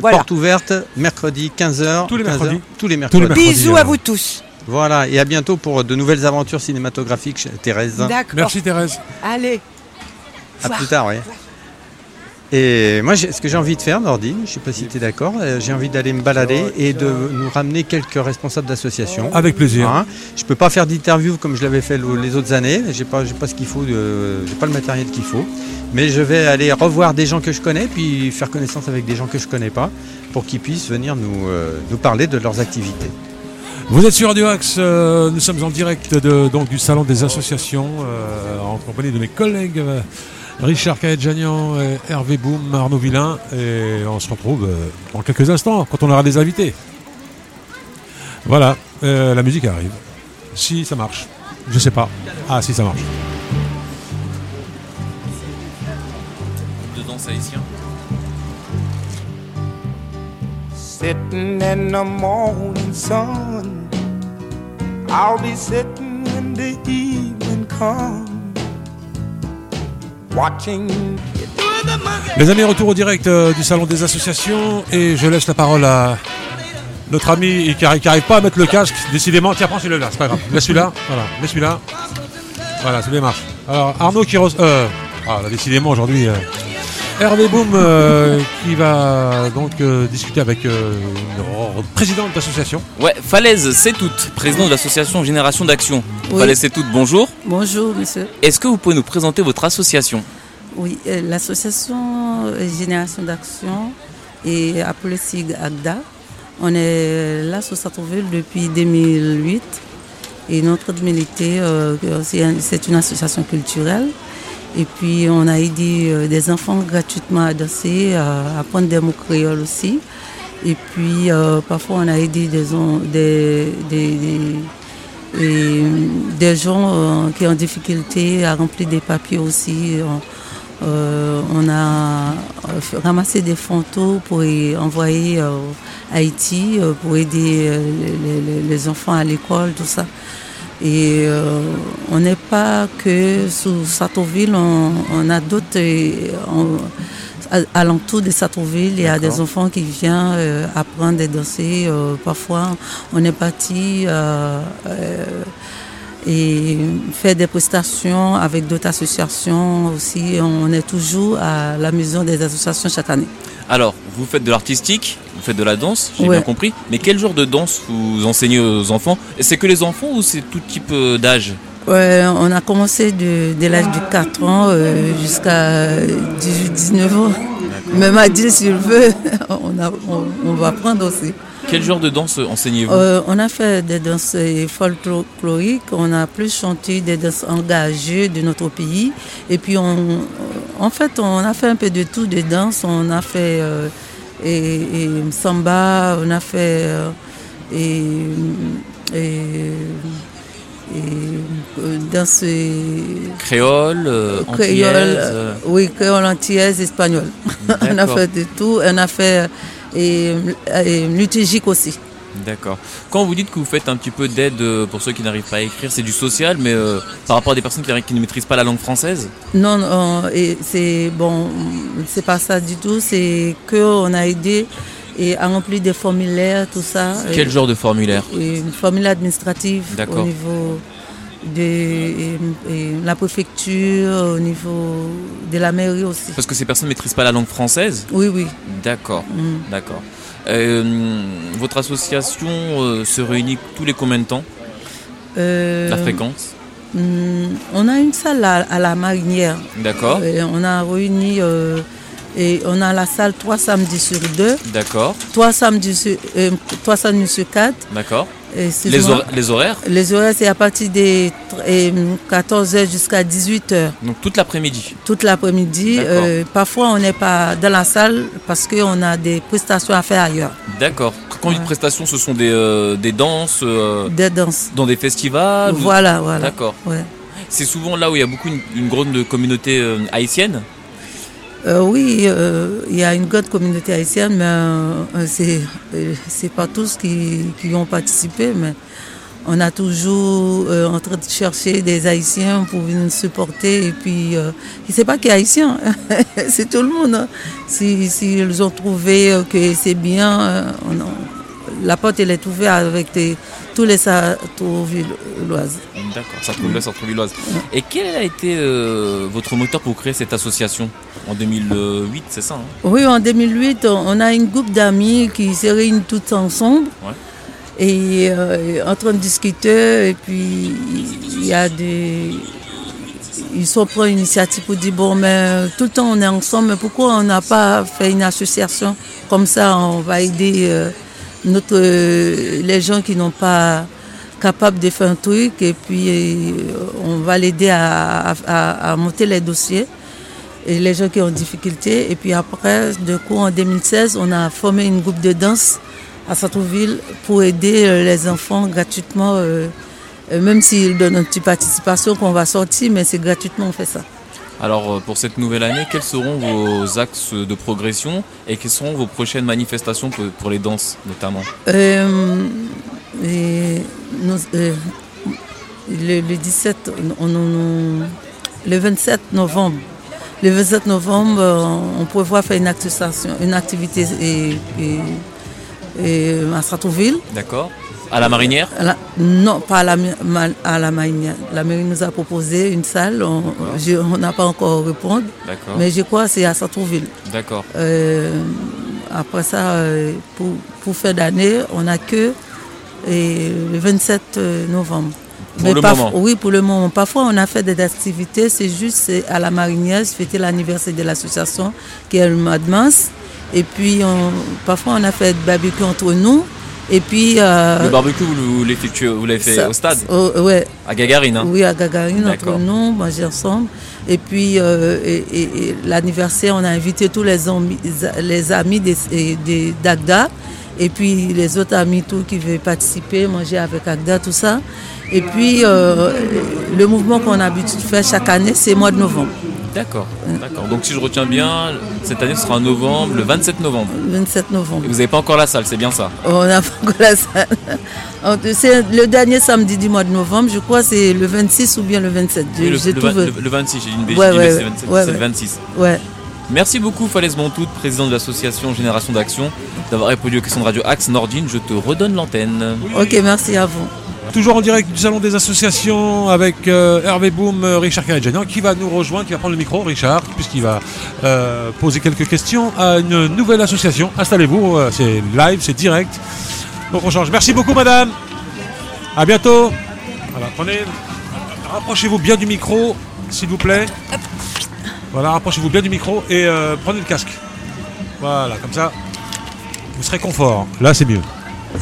Speaker 13: Voilà.
Speaker 12: Porte ouverte, mercredi 15h.
Speaker 5: Tous les mercredis.
Speaker 12: Tous les mercredis.
Speaker 13: Bisous à vous tous.
Speaker 12: Voilà, et à bientôt pour de nouvelles aventures cinématographiques, chez Thérèse.
Speaker 13: D'accord.
Speaker 5: Merci Thérèse.
Speaker 13: Allez.
Speaker 12: À
Speaker 13: Voir.
Speaker 12: plus tard, oui. Et moi, ce que j'ai envie de faire, Nordine, je ne sais pas si tu es d'accord, euh, j'ai envie d'aller me balader et de nous ramener quelques responsables d'associations.
Speaker 5: Avec plaisir.
Speaker 12: Hein. Je peux pas faire d'interview comme je l'avais fait le- les autres années. Pas, j'ai pas ce qu'il faut, j'ai pas le matériel qu'il faut. Mais je vais aller revoir des gens que je connais, puis faire connaissance avec des gens que je connais pas, pour qu'ils puissent venir nous, euh, nous parler de leurs activités.
Speaker 2: Vous êtes sur Radio Axe, euh, nous sommes en direct de, donc, du Salon des associations, euh, en compagnie de mes collègues Richard Kaedjanian, et Hervé Boum, Arnaud Villain, et on se retrouve euh, dans quelques instants, quand on aura des invités. Voilà, euh, la musique arrive. Si ça marche, je sais pas. Ah si ça marche.
Speaker 6: De danse haïtien.
Speaker 14: Sitting in the morning sun. I'll be sitting when the evening comes.
Speaker 2: Les amis, retour au direct euh, du Salon des associations, et je laisse la parole à notre ami qui n'arrive pas à mettre le casque, décidément. Tiens, prends celui-là, c'est pas grave. Mets celui-là, voilà, mets celui-là. Voilà, celui-là marche. Alors, Arnaud qui... Euh, ah, décidément, aujourd'hui... euh, Hervé Boum euh, qui va donc euh, discuter avec euh, une r- présidente d'association.
Speaker 6: Ouais, Falaise C'est Toute, président de l'association Génération d'Action.
Speaker 15: Oui.
Speaker 6: Falaise C'est Toute, bonjour.
Speaker 15: Bonjour, monsieur.
Speaker 6: Est-ce que vous pouvez nous présenter votre association?
Speaker 15: Oui, euh, l'association euh, Génération d'Action et appelée SIG AGDA. On est là sur Sartreville depuis 2008 et notre milité, euh, c'est une association culturelle. Et puis on a aidé euh, des enfants gratuitement à danser, à apprendre des mots créoles aussi. Et puis euh, parfois on a aidé des, des, des- des- gens euh, qui ont difficulté à remplir des papiers aussi. On, a ramassé des photos pour envoyer à Haïti pour aider les enfants à l'école, tout ça. Et euh, on n'est pas que sous Sartreville, on, on a d'autres euh, alentours de Sartreville. Il y a des enfants qui viennent euh, apprendre à danser. euh, parfois, on est parti euh, euh, et faire des prestations avec d'autres associations aussi. On est toujours à la maison des associations chaque année.
Speaker 6: Alors, vous faites de l'artistique, vous faites de la danse, j'ai
Speaker 15: Ouais.
Speaker 6: bien compris. Mais quel genre de danse vous enseignez aux enfants? C'est que les enfants ou c'est tout type euh, d'âge?
Speaker 15: Ouais, on a commencé de, dès l'âge de 4 ans euh, jusqu'à 18-19 ans. Même à 10 s'il veut, on, a- on- on va apprendre aussi.
Speaker 6: Quel genre de danse enseignez-vous
Speaker 15: Euh, on a fait des danses folkloriques, on a plus chanté des danses engagées de notre pays. Et puis, on, en fait, on a fait un peu de tout de danse. On a fait euh, et, et samba, on a fait euh, et, et, et, danse
Speaker 6: Créole,
Speaker 15: créole,
Speaker 6: antillaise,
Speaker 15: oui, créole, antillaise, espagnol. on a fait de tout. On a fait et, et liturgique aussi.
Speaker 6: D'accord. Quand vous dites que vous faites un petit peu d'aide euh, pour ceux qui n'arrivent pas à écrire, c'est du social, mais euh, par rapport à des personnes qui, qui ne maîtrisent pas la langue française?
Speaker 15: Non, non, et c'est bon, c'est pas ça du tout. C'est que on a aidé et à remplir des formulaires, tout ça.
Speaker 6: Quel
Speaker 15: Et-
Speaker 6: genre de formulaire?
Speaker 15: Une formulaire administrative au niveau de et- et la préfecture, au niveau de la mairie aussi.
Speaker 6: Parce que ces personnes ne maîtrisent pas la langue française
Speaker 15: Oui, oui.
Speaker 6: D'accord,
Speaker 15: Mm.
Speaker 6: d'accord. Euh, votre association euh, se réunit tous les combien de temps?
Speaker 15: Euh,
Speaker 6: La fréquence?
Speaker 15: hum, On a une salle à, à la marinière.
Speaker 6: D'accord.
Speaker 15: On a réuni et on a la salle trois samedis sur deux.
Speaker 6: D'accord,
Speaker 15: Trois samedis sur, euh, trois samedis sur quatre.
Speaker 6: d'accord.
Speaker 15: Et
Speaker 6: Les,
Speaker 15: excuse-moi.
Speaker 6: hor- les horaires
Speaker 15: Les horaires, c'est à partir de 14h jusqu'à 18h.
Speaker 6: Donc toute l'après-midi
Speaker 15: Toute l'après-midi. Euh, parfois, on n'est pas dans la salle parce qu'on a des prestations à faire ailleurs.
Speaker 6: D'accord. Quand dit prestations, ce sont des, euh, des danses euh,
Speaker 15: Des danses.
Speaker 6: Dans des festivals ou-
Speaker 15: Voilà, voilà.
Speaker 6: D'accord.
Speaker 15: Ouais.
Speaker 6: C'est souvent là où il y a beaucoup une, une grande communauté euh, haïtienne
Speaker 15: Euh, oui, euh, il y a une grande communauté haïtienne, mais euh, c'est euh, c'est pas tous qui, qui ont participé, mais on a toujours euh, en train de chercher des Haïtiens pour venir nous supporter. Et puis, sais pas qui est haïtien, c'est tout le monde. hein. Si, si ont trouvé que c'est bien, on la porte elle est ouverte avec des- tous les Sartrouvilloises.
Speaker 6: D'accord, ça trouve là, ça trouve Villoise. Et quel a été euh, votre moteur pour créer cette association En 2008, c'est ça hein?
Speaker 15: Oui, en 2008, on a une groupe d'amis qui se réunit tous ensemble.
Speaker 6: Ouais.
Speaker 15: Et euh, en train de discuter, et puis il y a des. Ils sont pris l'initiative pour dire bon, mais tout le temps on est ensemble, mais pourquoi on n'a pas fait une association Comme ça, on va aider euh, notre, euh, les gens qui n'ont pas capable de faire un truc, et puis euh, on va l'aider à, à- à- monter les dossiers et les gens qui ont difficulté. Et puis après, de coup, en 2016, on a formé une groupe de danse à Sartrouville pour aider euh, les enfants gratuitement, euh, même s'ils donnent une petite participation qu'on va sortir, mais c'est gratuitement, on fait ça.
Speaker 6: Alors euh, pour cette nouvelle année, quels seront vos axes de progression et quelles seront vos prochaines manifestations pour, les danses notamment
Speaker 15: Euh, et nous- euh, le, le 17, on- on- on- le 27 novembre, le 27 novembre, on prévoit faire une, activité et, et- et à Sartrouville.
Speaker 6: D'accord À la marinière
Speaker 15: À la- non, pas à la, à la marinière. La mairie nous a proposé une salle. On n'a pas encore répondu.
Speaker 6: D'accord.
Speaker 15: Mais je crois que c'est à Sartrouville.
Speaker 6: D'accord.
Speaker 15: Euh, après ça, euh, pour, pour faire d'année, on n'a que et, le 27 novembre.
Speaker 6: Pour le
Speaker 15: parf-
Speaker 6: moment.
Speaker 15: Oui, pour le moment. Parfois, on a fait des activités. C'est juste à la marinière, fêter l'anniversaire de l'association qui est le mois de mars. Et puis, on- parfois, on a fait des barbecue entre nous. Et puis. euh,
Speaker 6: Le barbecue, vous, vous l'effectuez- vous l'avez fait
Speaker 15: ça-
Speaker 6: au stade
Speaker 15: oh, ouais.
Speaker 6: À Gagarine hein
Speaker 15: Oui, à Gagarine, entre nous, manger ensemble. Et puis, euh, et, et- et l'anniversaire, on a invité tous les amis, les amis des- et des- d'Agda. Et puis, les autres amis, tout qui veulent participer, manger avec Agda, tout ça. Et puis, euh, le mouvement qu'on a l'habitude de faire chaque année, c'est le mois de novembre.
Speaker 6: D'accord. D'accord. Donc si je retiens bien, cette année ce sera en novembre, le 27 novembre.
Speaker 15: Le 27 novembre.
Speaker 6: Et vous n'avez pas encore la salle, c'est bien ça?
Speaker 15: On a pas encore la salle. C'est le dernier samedi du mois de novembre, je crois, c'est le 26 ou bien le 27.
Speaker 6: Oui, le,
Speaker 15: tout
Speaker 6: le- le 26, j'ai une bêtise,
Speaker 15: Ouais, ouais,
Speaker 6: c'est
Speaker 15: ouais.
Speaker 6: 27,
Speaker 15: Ouais,
Speaker 6: c'est le
Speaker 15: ouais.
Speaker 6: 26.
Speaker 15: Ouais.
Speaker 6: Merci beaucoup Falaise Bontout, président de l'association Génération d'Action, d'avoir répondu aux questions de Radio Axe Nordine. Je te redonne l'antenne.
Speaker 15: Ok, merci à vous.
Speaker 2: Toujours en direct du Salon des Associations avec euh, Hervé Boom, euh, Richard Caradjanian qui va nous rejoindre, qui va prendre le micro, Richard, puisqu'il va euh, poser quelques questions à une nouvelle association. Installez-vous, c'est live, c'est direct. Donc on change. Merci beaucoup madame. À bientôt. Voilà, prenez.
Speaker 5: rapprochez-vous bien du micro, s'il vous plaît. Voilà, rapprochez-vous bien du micro et prenez le casque. Voilà, comme ça, vous serez confort. Là, c'est mieux.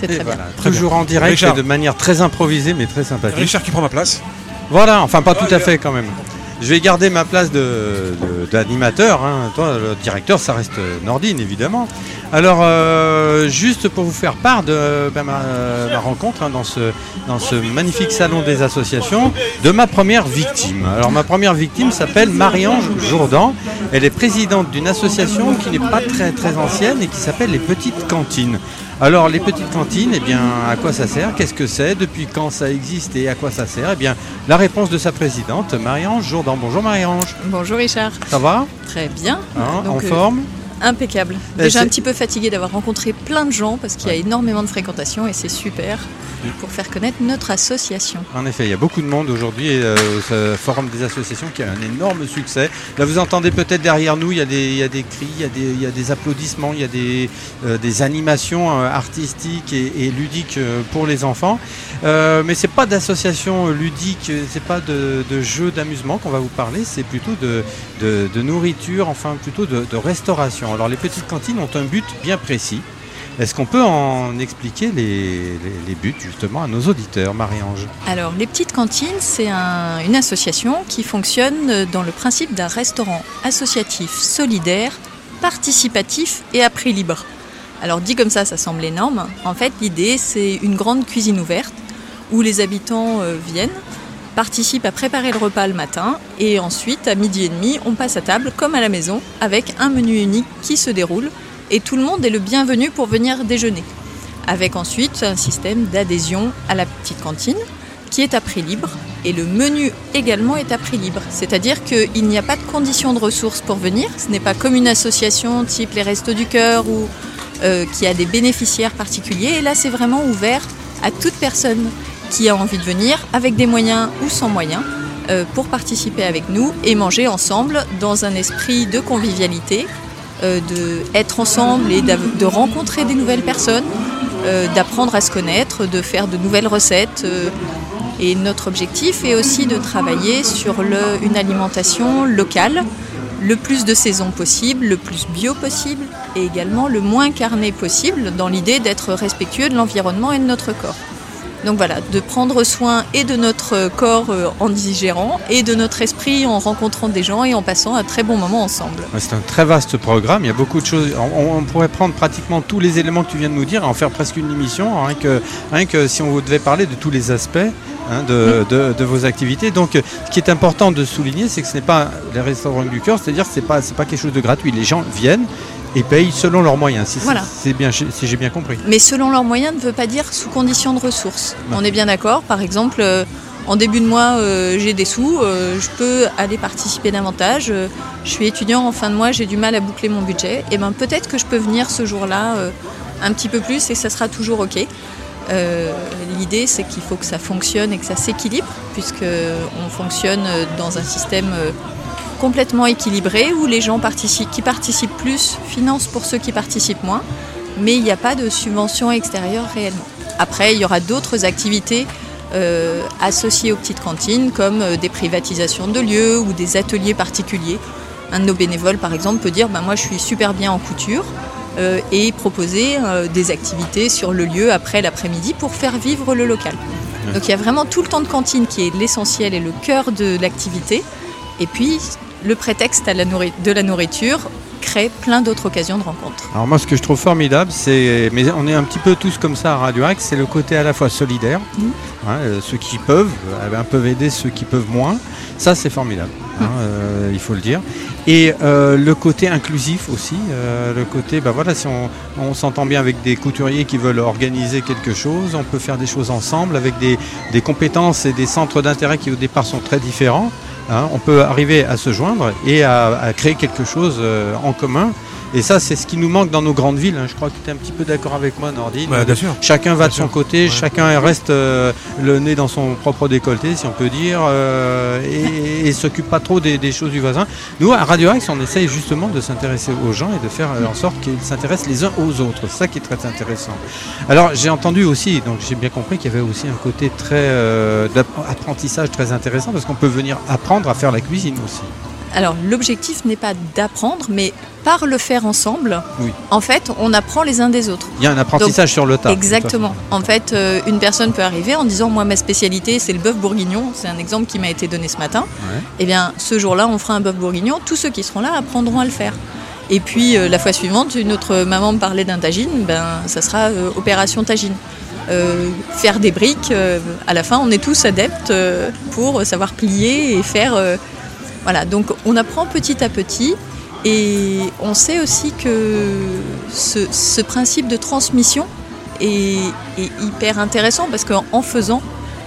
Speaker 8: C'est très bien.
Speaker 5: Très
Speaker 12: Toujours
Speaker 5: bien.
Speaker 12: en direct
Speaker 5: Richard.
Speaker 12: et de manière très improvisée mais très sympathique.
Speaker 5: Richard qui prend ma place.
Speaker 12: Voilà, enfin pas tout à fait quand même. Je vais garder ma place de- de- d'animateur. hein. Toi, le directeur, ça reste euh, Nordine, évidemment. Alors, euh, juste pour vous faire part de ben, ma, ma rencontre hein, dans, ce, dans ce magnifique salon des associations, de ma première victime. Alors, ma première victime s'appelle Marie-Ange Jourdan. Elle est présidente d'une association qui n'est pas très, très ancienne et qui s'appelle les Petites Cantines. Alors, les petites cantines, eh bien, à quoi ça sert? Qu'est-ce que c'est? Depuis quand ça existe et à quoi ça sert? Eh bien, la réponse de sa présidente, Marie-Ange Jourdan. Bonjour Marie-Ange.
Speaker 16: Bonjour Richard.
Speaker 12: Ça va?
Speaker 16: Très bien.
Speaker 12: Hein, En
Speaker 16: euh,
Speaker 12: forme?
Speaker 16: Impeccable.
Speaker 12: Eh,
Speaker 16: Déjà un petit peu fatigué d'avoir rencontré plein de gens parce qu'il y a énormément de fréquentation et c'est super pour faire connaître notre association.
Speaker 12: En effet, il y a beaucoup de monde aujourd'hui et euh, ce forum des associations qui a un énorme succès. Là, vous entendez peut-être derrière nous, il y a des, il y a des cris, il y a des, il y a des applaudissements, il y a des, euh, des animations euh, artistiques et, et ludiques euh, pour les enfants. Euh, mais c'est pas d'association euh, ludique, euh, c'est pas de, de jeux d'amusement qu'on va vous parler, c'est plutôt de, de, de nourriture, enfin plutôt de, de restauration. Alors les petites cantines ont un but bien précis. Est-ce qu'on peut en expliquer les, buts justement à nos auditeurs, Marie-Ange?
Speaker 16: Alors les petites cantines, c'est un- une association qui fonctionne dans le principe d'un restaurant associatif, solidaire, participatif et à prix libre. Alors dit comme ça, ça semble énorme. En fait, l'idée, c'est une grande cuisine ouverte où les habitants euh, viennent, participent à préparer le repas le matin et ensuite, à midi et demi, on passe à table comme à la maison avec un menu unique qui se déroule et tout le monde est le bienvenu pour venir déjeuner. Avec ensuite un système d'adhésion à la petite cantine qui est à prix libre et le menu également est à prix libre. C'est-à-dire qu'il n'y a pas de conditions de ressources pour venir. Ce n'est pas comme une association type les Restos du Cœur ou euh, qui a des bénéficiaires particuliers. Et là, c'est vraiment ouvert à toute personne qui a envie de venir avec des moyens ou sans moyens euh, pour participer avec nous et manger ensemble dans un esprit de convivialité, euh, de être ensemble et de rencontrer des nouvelles personnes, euh, d'apprendre à se connaître, de faire de nouvelles recettes. euh, et notre objectif est aussi de travailler sur une alimentation locale, le plus de saison possible, le plus bio possible, et également le moins carné possible, dans l'idée d'être respectueux de l'environnement et de notre corps. Donc voilà, de prendre soin et de notre corps euh, en digérant, et de notre esprit en rencontrant des gens et en passant un très bon moment ensemble.
Speaker 12: C'est un très vaste programme, il y a beaucoup de choses. On, on pourrait prendre pratiquement tous les éléments que tu viens de nous dire et en faire presque une émission, rien que, rien que si on vous devait parler de tous les aspects hein, de, de- de vos activités. Donc ce qui est important de souligner, c'est que ce n'est pas les restaurants du cœur, c'est-à-dire que ce n'est pas quelque chose de gratuit. Les gens viennent et payent selon leurs moyens, si,
Speaker 16: Voilà.
Speaker 12: c'est bien, si j'ai bien compris.
Speaker 16: Mais selon leurs moyens ne veut pas dire sous condition de ressources. On est bien d'accord. Par exemple, euh, en début de mois, euh, j'ai des sous, euh, je peux aller participer davantage. Je suis étudiant en fin de mois, j'ai du mal à boucler mon budget. Et ben peut-être que je peux venir ce jour-là un petit peu plus et ça sera toujours ok. Euh, L'idée, c'est qu'il faut que ça fonctionne et que ça s'équilibre, puisque on fonctionne dans un système complètement équilibré où les gens participent, qui participent plus financent pour ceux qui participent moins, mais il n'y a pas de subvention extérieure réellement. Après, il y aura d'autres activités euh, associées aux petites cantines, comme euh, des privatisations de lieux ou des ateliers particuliers. Un de nos bénévoles, par exemple, peut dire bah, Moi, je suis super bien en couture. euh, et proposer euh, des activités sur le lieu après l'après-midi pour faire vivre le local. Donc il y a vraiment tout le temps de cantine qui est l'essentiel et le cœur de l'activité. Et puis le prétexte à la nourri- de la nourriture crée plein d'autres occasions de rencontres.
Speaker 12: Alors moi ce que je trouve formidable, c'est, mais on est un petit peu tous comme ça à Radio Axe, c'est le côté à la fois solidaire, hein, euh, ceux qui peuvent, euh, peuvent aider ceux qui peuvent moins, ça c'est formidable, hein, euh, il faut le dire. Et euh, le côté inclusif aussi, euh, le côté, ben voilà, si on, on s'entend bien avec des couturiers qui veulent organiser quelque chose, on peut faire des choses ensemble avec des, des compétences et des centres d'intérêt qui au départ sont très différents. Hein. on peut arriver à se joindre et à, créer quelque chose euh, en commun Et ça, c'est ce qui nous manque dans nos grandes villes. hein. Je crois que tu es un petit peu d'accord avec moi, Nordine.
Speaker 5: Ouais, bien sûr.
Speaker 12: Chacun va
Speaker 5: Bien
Speaker 12: de son
Speaker 5: sûr.
Speaker 12: côté, chacun reste euh, le nez dans son propre décolleté, si on peut dire, euh, et, et s'occupe pas trop des, des choses du voisin. Nous, à Radio Axe, on essaye justement de s'intéresser aux gens et de faire euh, en sorte qu'ils s'intéressent les uns aux autres. C'est ça qui est très intéressant. Alors, j'ai entendu aussi, donc j'ai bien compris qu'il y avait aussi un côté très euh, d'apprentissage très intéressant parce qu'on peut venir apprendre à faire la cuisine aussi.
Speaker 16: Alors l'objectif n'est pas d'apprendre, mais par le faire ensemble,
Speaker 12: Oui.
Speaker 16: en fait, on apprend les uns des autres.
Speaker 12: Il y a un apprentissage sur le tas.
Speaker 16: Exactement. En fait, euh, une personne peut arriver en disant moi ma spécialité c'est le bœuf bourguignon. C'est un exemple qui m'a été donné ce matin. Eh bien, ce jour-là, on fera un bœuf bourguignon. Tous ceux qui seront là apprendront à le faire. Et puis euh, la fois suivante, une autre maman me parlait d'un tagine. Ben, ça sera euh, opération tagine. Euh, faire des briques. euh, à la fin, on est tous adeptes euh, pour savoir plier et faire. Voilà. Donc, on apprend petit à petit. Et on sait aussi que ce, principe de transmission est hyper intéressant parce qu'en faisant,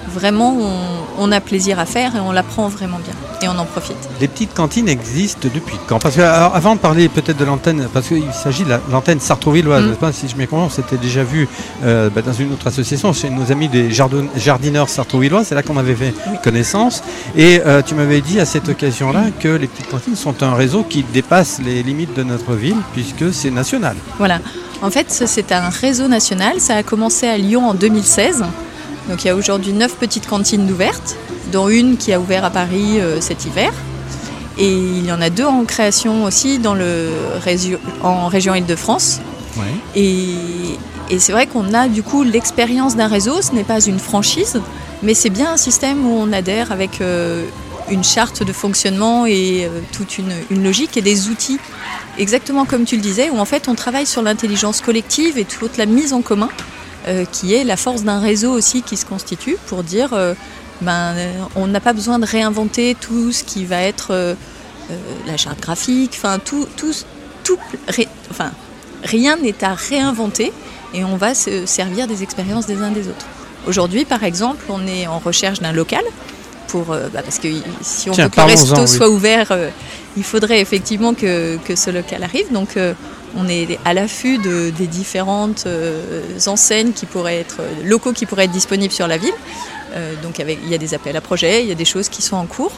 Speaker 16: vraiment, on, on a plaisir à faire et on l'apprend vraiment bien. Et on en profite.
Speaker 12: Les petites cantines existent depuis quand? Parce que alors, avant de parler peut-être de l'antenne, parce qu'il s'agit de la- l'antenne Sartrouvilloise,
Speaker 16: Mm.
Speaker 12: n'est-ce pas? Si je me comprends, c'était déjà vu euh, bah, dans une autre association, chez nos amis des jardin- jardineurs Sartrouvillois, c'est là qu'on avait fait connaissance. Et euh, tu m'avais dit à cette occasion-là que les petites cantines sont un réseau qui dépasse les limites de notre ville, puisque c'est national.
Speaker 16: Voilà. En fait, ce- c'est un réseau national. Ça a commencé à Lyon en 2016. Donc il y a aujourd'hui neuf petites cantines ouvertes, dont une qui a ouvert à Paris euh, cet hiver. Et il y en a deux en création aussi dans le régio- en région Île-de-France. Et, et c'est vrai qu'on a du coup l'expérience d'un réseau, ce n'est pas une franchise, mais c'est bien un système où on adhère avec euh, une charte de fonctionnement et euh, toute une, une logique et des outils, exactement comme tu le disais, où en fait on travaille sur l'intelligence collective et toute la mise en commun, euh, qui est la force d'un réseau aussi qui se constitue pour dire euh, ben, euh, on n'a pas besoin de réinventer tout ce qui va être euh, la charte graphique, enfin tout, tout, tout ré- enfin, rien n'est à réinventer et on va se servir des expériences des uns des autres. Aujourd'hui, par exemple, on est en recherche d'un local pour bah, parce que si on
Speaker 12: Tiens,
Speaker 16: veut que le resto
Speaker 12: oui.
Speaker 16: soit ouvert, il faudrait effectivement que, que ce local arrive. Donc, on est à l'affût de- des différentes euh, enseignes qui pourraient être euh, locaux qui pourraient être disponibles sur la ville. Euh, donc, il y a des appels à projets, il y a des choses qui sont en cours.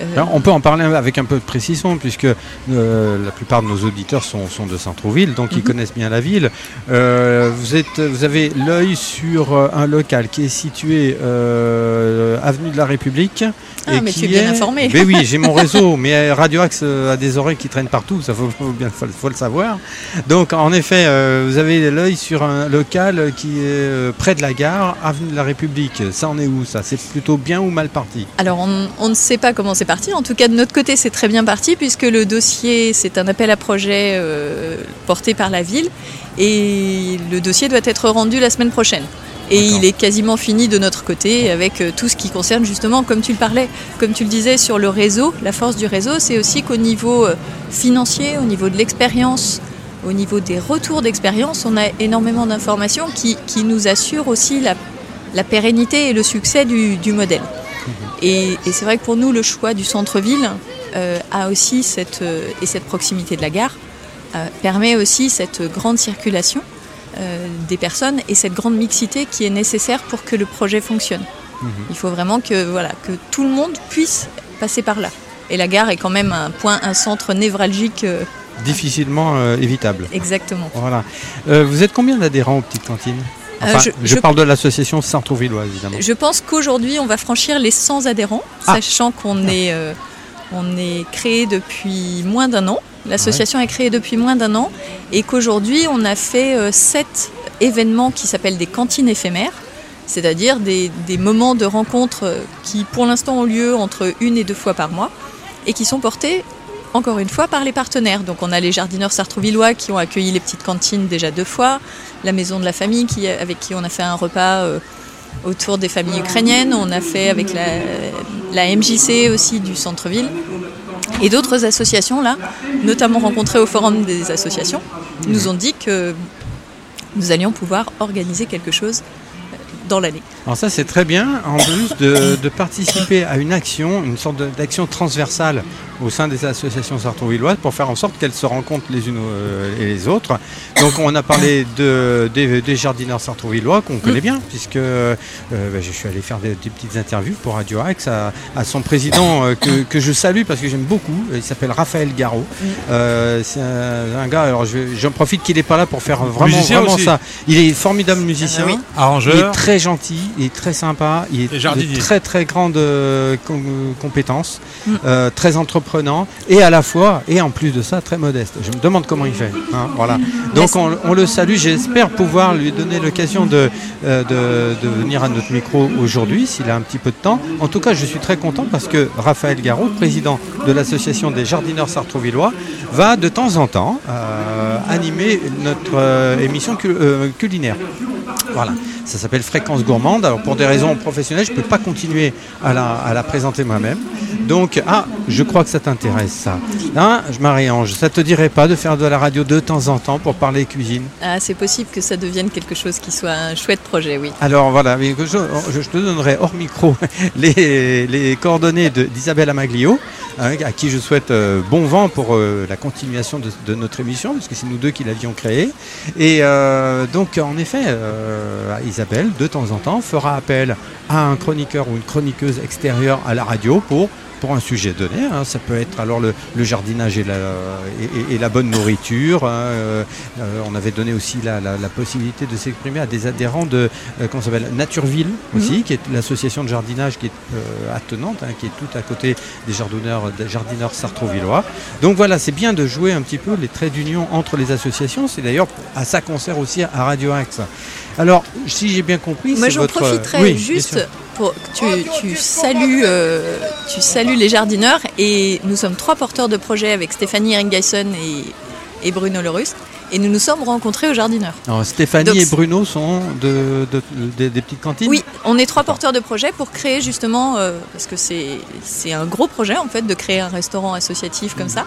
Speaker 16: Euh,
Speaker 12: Alors, on peut en parler avec un peu de précision, puisque euh, la plupart de nos auditeurs sont, sont de Centroville, donc ils
Speaker 16: Mhm.
Speaker 12: connaissent bien la ville. Euh, vous, êtes, vous avez l'œil sur un local qui est situé euh, avenue de la République.
Speaker 16: Ah, mais
Speaker 12: qui
Speaker 16: tu es bien
Speaker 12: est-
Speaker 16: informé.
Speaker 12: Mais oui, j'ai mon réseau, mais Radio Axe a des oreilles qui traînent partout, ça faut, faut bien faut, faut le savoir. Donc, en effet, vous avez l'œil sur un local qui est près de la gare, avenue de la République. Ça en est où ça? C'est plutôt bien ou mal parti?
Speaker 16: Alors, on, on ne sait pas comment c'est parti. En tout cas, de notre côté, c'est très bien parti puisque le dossier, c'est un appel à projet euh, porté par la ville et le dossier doit être rendu la semaine prochaine. Et il est quasiment fini de notre côté avec euh, tout ce qui concerne justement, comme tu le parlais, comme tu le disais sur le réseau, la force du réseau, c'est aussi qu'au niveau euh, financier, au niveau de l'expérience, au niveau des retours d'expérience, on a énormément d'informations qui, qui nous assurent aussi la, la pérennité et le succès du, du modèle. Et, et c'est vrai que pour nous, le choix du centre-ville euh, a aussi cette, euh, et cette proximité de la gare euh, permet aussi cette grande circulation des personnes et cette grande mixité qui est nécessaire pour que le projet fonctionne. Il faut vraiment que, voilà, que tout le monde puisse passer par là. Et la gare est quand même un point, un centre névralgique.
Speaker 12: Difficilement euh, évitable.
Speaker 16: Exactement.
Speaker 12: Voilà. Euh, vous êtes combien d'adhérents aux petites cantines Enfin,
Speaker 16: je-
Speaker 12: je,
Speaker 16: je-
Speaker 12: parle de l'association Sartrouvilloise, évidemment.
Speaker 16: Je pense qu'aujourd'hui, on va franchir les 100 adhérents,
Speaker 12: Ah.
Speaker 16: sachant qu'on est, euh, on est créé depuis moins d'un an. L'association est créée depuis moins d'un an et qu'aujourd'hui, on a fait euh, sept événements qui s'appellent des cantines éphémères, c'est-à-dire des, des moments de rencontre euh, qui, pour l'instant, ont lieu entre une et deux fois par mois et qui sont portés encore une fois par les partenaires. Donc on a les jardineurs sartrouvillois qui ont accueilli les petites cantines déjà deux fois, la maison de la famille avec qui on a fait un repas euh, autour des familles ukrainiennes, on a fait avec la, la MJC aussi du centre-ville et d'autres associations là, notamment rencontrées au forum des associations, nous ont dit que nous allions pouvoir organiser quelque chose dans l'année.
Speaker 12: Alors ça c'est très bien, en plus de, de participer à une action, une sorte d'action transversale au sein des associations sartrouvilloises pour faire en sorte qu'elles se rencontrent les unes euh, et les autres. Donc on a parlé de, des, des jardineurs sartrouvillois qu'on connaît bien, puisque euh, bah, je suis allé faire des, des petites interviews pour Radio Axe à, à son président euh, que, que je salue parce que j'aime beaucoup, il s'appelle Raphaël Garot. Euh, c'est un, un gars, alors j'en profite qu'il n'est pas là pour faire vraiment, vraiment ça. Il est formidable musicien,
Speaker 5: Ah. Arrangeur.
Speaker 12: il est très gentil, il est très sympa, il est de très très grande euh, com- compétences,
Speaker 16: Mm.
Speaker 12: euh, très entreprenant et à la fois et en plus de ça très modeste. Je me demande comment il fait. hein, voilà. Donc on, on le salue. J'espère pouvoir lui donner l'occasion de, euh, de, de venir à notre micro aujourd'hui s'il a un petit peu de temps. En tout cas, je suis très content parce que Raphaël Garot, président de l'association des jardineurs sartrouvillois, va de temps en temps euh, animer notre euh, émission cul- euh, culinaire. Voilà, ça s'appelle Fréquence Gourmande. Alors pour des raisons professionnelles, je ne peux pas continuer à la, présenter moi-même. Donc, ah, je crois que ça t'intéresse ça. Hein, je Marie-Ange, ça te dirait pas de faire de la radio de temps en temps pour parler cuisine?
Speaker 16: Ah, c'est possible que ça devienne quelque chose qui soit un chouette projet, oui.
Speaker 12: Alors voilà, je, te donnerai hors micro les, les coordonnées d'Isabelle Amaglio, hein, à qui je souhaite euh, bon vent pour euh, la continuation de, de notre émission, puisque c'est nous deux qui l'avions créée. Et euh, donc en effet, euh, Isabelle, de temps en temps, fera appel à un chroniqueur ou une chroniqueuse extérieure à la radio pour pour un sujet donné. hein. Ça peut être alors le, le jardinage et la, et, et- et la bonne nourriture. hein. Euh, euh, on avait donné aussi la, la- la possibilité de s'exprimer à des adhérents de euh, comment s'appelle Natureville aussi, qui est l'association de jardinage qui est euh, attenante, hein, qui est tout à côté des jardineurs, des jardineurs sartrouvillois. Donc voilà, c'est bien de jouer un petit peu les traits d'union entre les associations. C'est d'ailleurs à ça qu'on sert aussi à Radio Axe. Alors, si j'ai bien compris,
Speaker 16: Moi, j'en
Speaker 12: votre...
Speaker 16: profiterai
Speaker 12: Oui,
Speaker 16: juste pour que tu, tu salues, euh, tu salues les jardineurs. Et nous sommes trois porteurs de projets avec Stéphanie Ringaison et, et Bruno Lerust. Et nous nous sommes rencontrés aux jardineurs.
Speaker 12: Alors, Stéphanie
Speaker 16: Donc,
Speaker 12: et Bruno sont de, de- de- des petites cantines
Speaker 16: Oui, on est trois porteurs de projets pour créer justement, euh, parce que c'est un gros projet en fait de créer un restaurant associatif comme ça.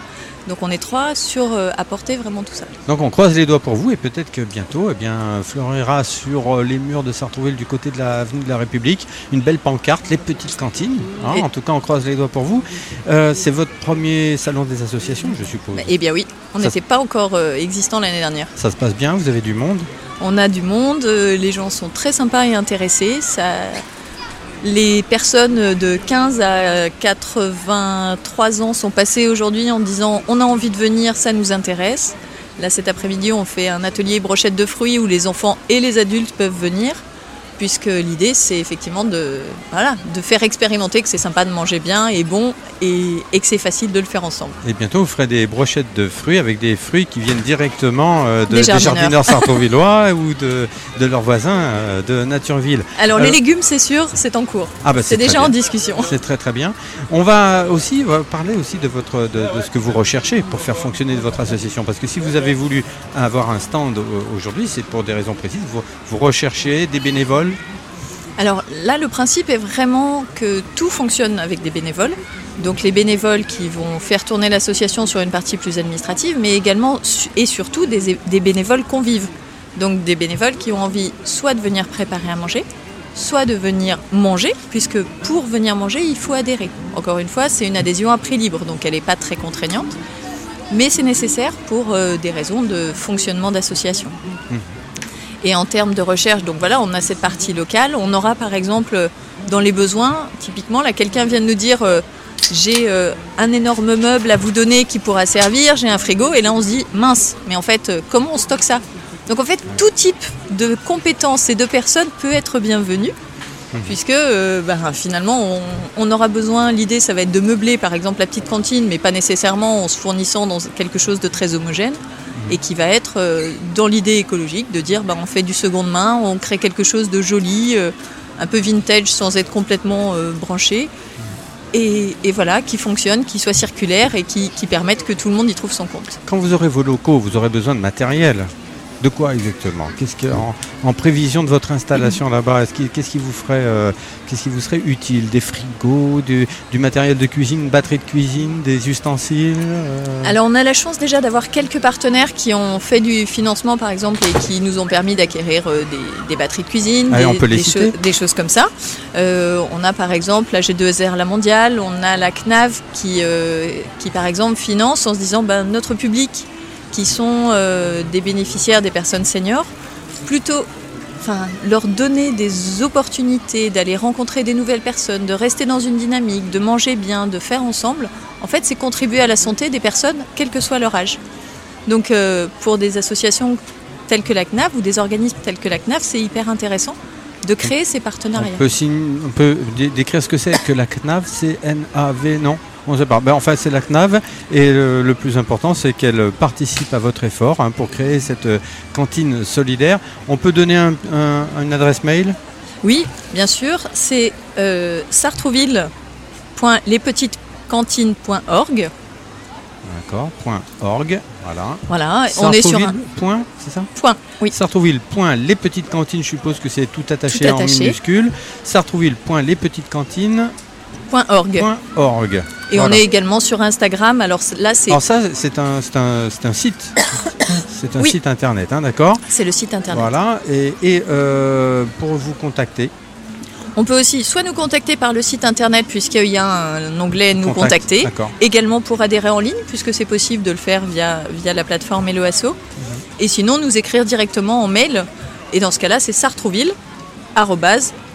Speaker 16: Donc on est trois sur euh, apporter vraiment tout ça.
Speaker 12: Donc on croise les doigts pour vous et peut-être que bientôt eh bien, fleurira sur euh, les murs de Sartrouville du côté de l'avenue de la République une belle pancarte, les petites cantines. hein.
Speaker 16: Et-
Speaker 12: En tout cas, on croise les doigts pour vous. Euh, c'est votre premier salon des associations, je suppose.
Speaker 16: Eh bien oui, on n'était pas encore euh, existant l'année dernière.
Speaker 12: Ça se passe bien, vous avez du monde?
Speaker 16: On a du monde, euh, les gens sont très sympas et intéressés. Ça... Les personnes de 15 à 83 ans sont passées aujourd'hui en disant on a envie de venir, ça nous intéresse. Là cet après-midi on fait un atelier brochette de fruits où les enfants et les adultes peuvent venir puisque l'idée c'est effectivement de, voilà, de faire expérimenter que c'est sympa de manger bien et bon et, et que c'est facile de le faire ensemble.
Speaker 12: Et bientôt, vous ferez des brochettes de fruits avec des fruits qui viennent directement euh, de-
Speaker 16: Des jardineurs.
Speaker 12: jardineurs sartrouvillois ou de, de leurs voisins euh, de Natureville.
Speaker 16: Alors les légumes c'est sûr, c'est en cours.
Speaker 12: Ah bah,
Speaker 16: c'est déjà
Speaker 12: bien.
Speaker 16: en discussion.
Speaker 12: C'est très très bien. On va aussi va parler aussi de votre de, de ce que vous recherchez pour faire fonctionner votre association. Parce que si vous avez voulu avoir un stand euh, aujourd'hui, c'est pour des raisons précises. Vous, vous recherchez des bénévoles.
Speaker 16: Alors là, le principe est vraiment que tout fonctionne avec des bénévoles. Donc les bénévoles qui vont faire tourner l'association sur une partie plus administrative, mais également et surtout des, bénévoles convives. Donc des bénévoles qui ont envie soit de venir préparer à manger, soit de venir manger, puisque pour venir manger, il faut adhérer. Encore une fois, c'est une adhésion à prix libre, donc elle n'est pas très contraignante, mais c'est nécessaire pour euh, des raisons de fonctionnement d'association. Et en termes de recherche, donc voilà, on a cette partie locale. On aura par exemple dans les besoins, typiquement, là quelqu'un vient de nous dire euh, j'ai euh, un énorme meuble à vous donner qui pourra servir, j'ai un frigo, et là on se dit mince, mais en fait, euh, comment on stocke ça? Donc en fait, tout type de compétences et de personnes peut être bienvenu. Puisque euh, ben, finalement on, on aura besoin, l'idée ça va être de meubler par exemple la petite cantine, mais pas nécessairement en se fournissant dans quelque chose de très homogène, et qui va être euh, dans l'idée écologique de dire ben, on fait du seconde main, on crée quelque chose de joli, euh, un peu vintage sans être complètement euh, branché, et, voilà, qui fonctionne, qui soit circulaire et qui permette que tout le monde y trouve son compte.
Speaker 12: Quand vous aurez vos locaux, vous aurez besoin de matériel. De quoi exactement Qu'est-ce que, en, en prévision de votre installation là-bas, qui- qu'est-ce qui vous ferait, euh, qu'est-ce qui vous serait utile Des frigos, du, du matériel de cuisine, une batterie de cuisine, des ustensiles euh,
Speaker 16: Alors on a la chance déjà d'avoir quelques partenaires qui ont fait du financement par exemple et qui nous ont permis d'acquérir euh, des, des batteries de cuisine,
Speaker 12: Allez,
Speaker 16: des,
Speaker 12: on peut les
Speaker 16: des
Speaker 12: citer
Speaker 16: cho- des choses comme ça. On a par exemple la G2R La Mondiale, on a la CNAV qui, qui par exemple finance en se disant ben, notre public qui sont euh, des bénéficiaires des personnes seniors, plutôt enfin, leur donner des opportunités d'aller rencontrer des nouvelles personnes, de rester dans une dynamique, de manger bien, de faire ensemble, en fait, c'est contribuer à la santé des personnes, quel que soit leur âge. Donc, euh, pour des associations telles que la CNAV ou des organismes tels que la CNAV, c'est hyper intéressant de créer ces partenariats.
Speaker 12: On peut, on peut dé- décrire ce que c'est que la CNAV, c'est N-A-V, non? On sait pas. Ben, enfin, c'est la CNAV et le, le plus important, c'est qu'elle participe à votre effort hein, pour créer cette euh, cantine solidaire. On peut donner un- un- une adresse mail?
Speaker 16: Oui, bien sûr, c'est euh, sartrouville.lespetitescantines.org.
Speaker 12: D'accord, point .org, voilà.
Speaker 16: Voilà, on est sur un-
Speaker 12: Point, c'est ça?
Speaker 16: Point, oui.
Speaker 12: Sartrouville, point, les petites cantines, je suppose que c'est tout attaché,
Speaker 16: Tout
Speaker 12: en
Speaker 16: attaché.
Speaker 12: minuscule. Sartrouville, point, les petites cantines.
Speaker 16: .org.
Speaker 12: .org.
Speaker 16: Et on est également sur Instagram. Alors là, c'est
Speaker 12: Alors ça, c'est un, un, un site. c'est un
Speaker 16: Oui.
Speaker 12: site internet, hein, d'accord
Speaker 16: c'est le site internet.
Speaker 12: Voilà, et, et, euh, pour vous contacter,
Speaker 16: On peut aussi soit nous contacter par le site internet puisqu'il y a un onglet nous
Speaker 12: Contact,
Speaker 16: contacter. Également pour adhérer en ligne puisque c'est possible de le faire via, via la plateforme Helloasso.
Speaker 12: Mhm.
Speaker 16: Et sinon nous écrire directement en mail. Et dans ce cas-là, c'est sartrouville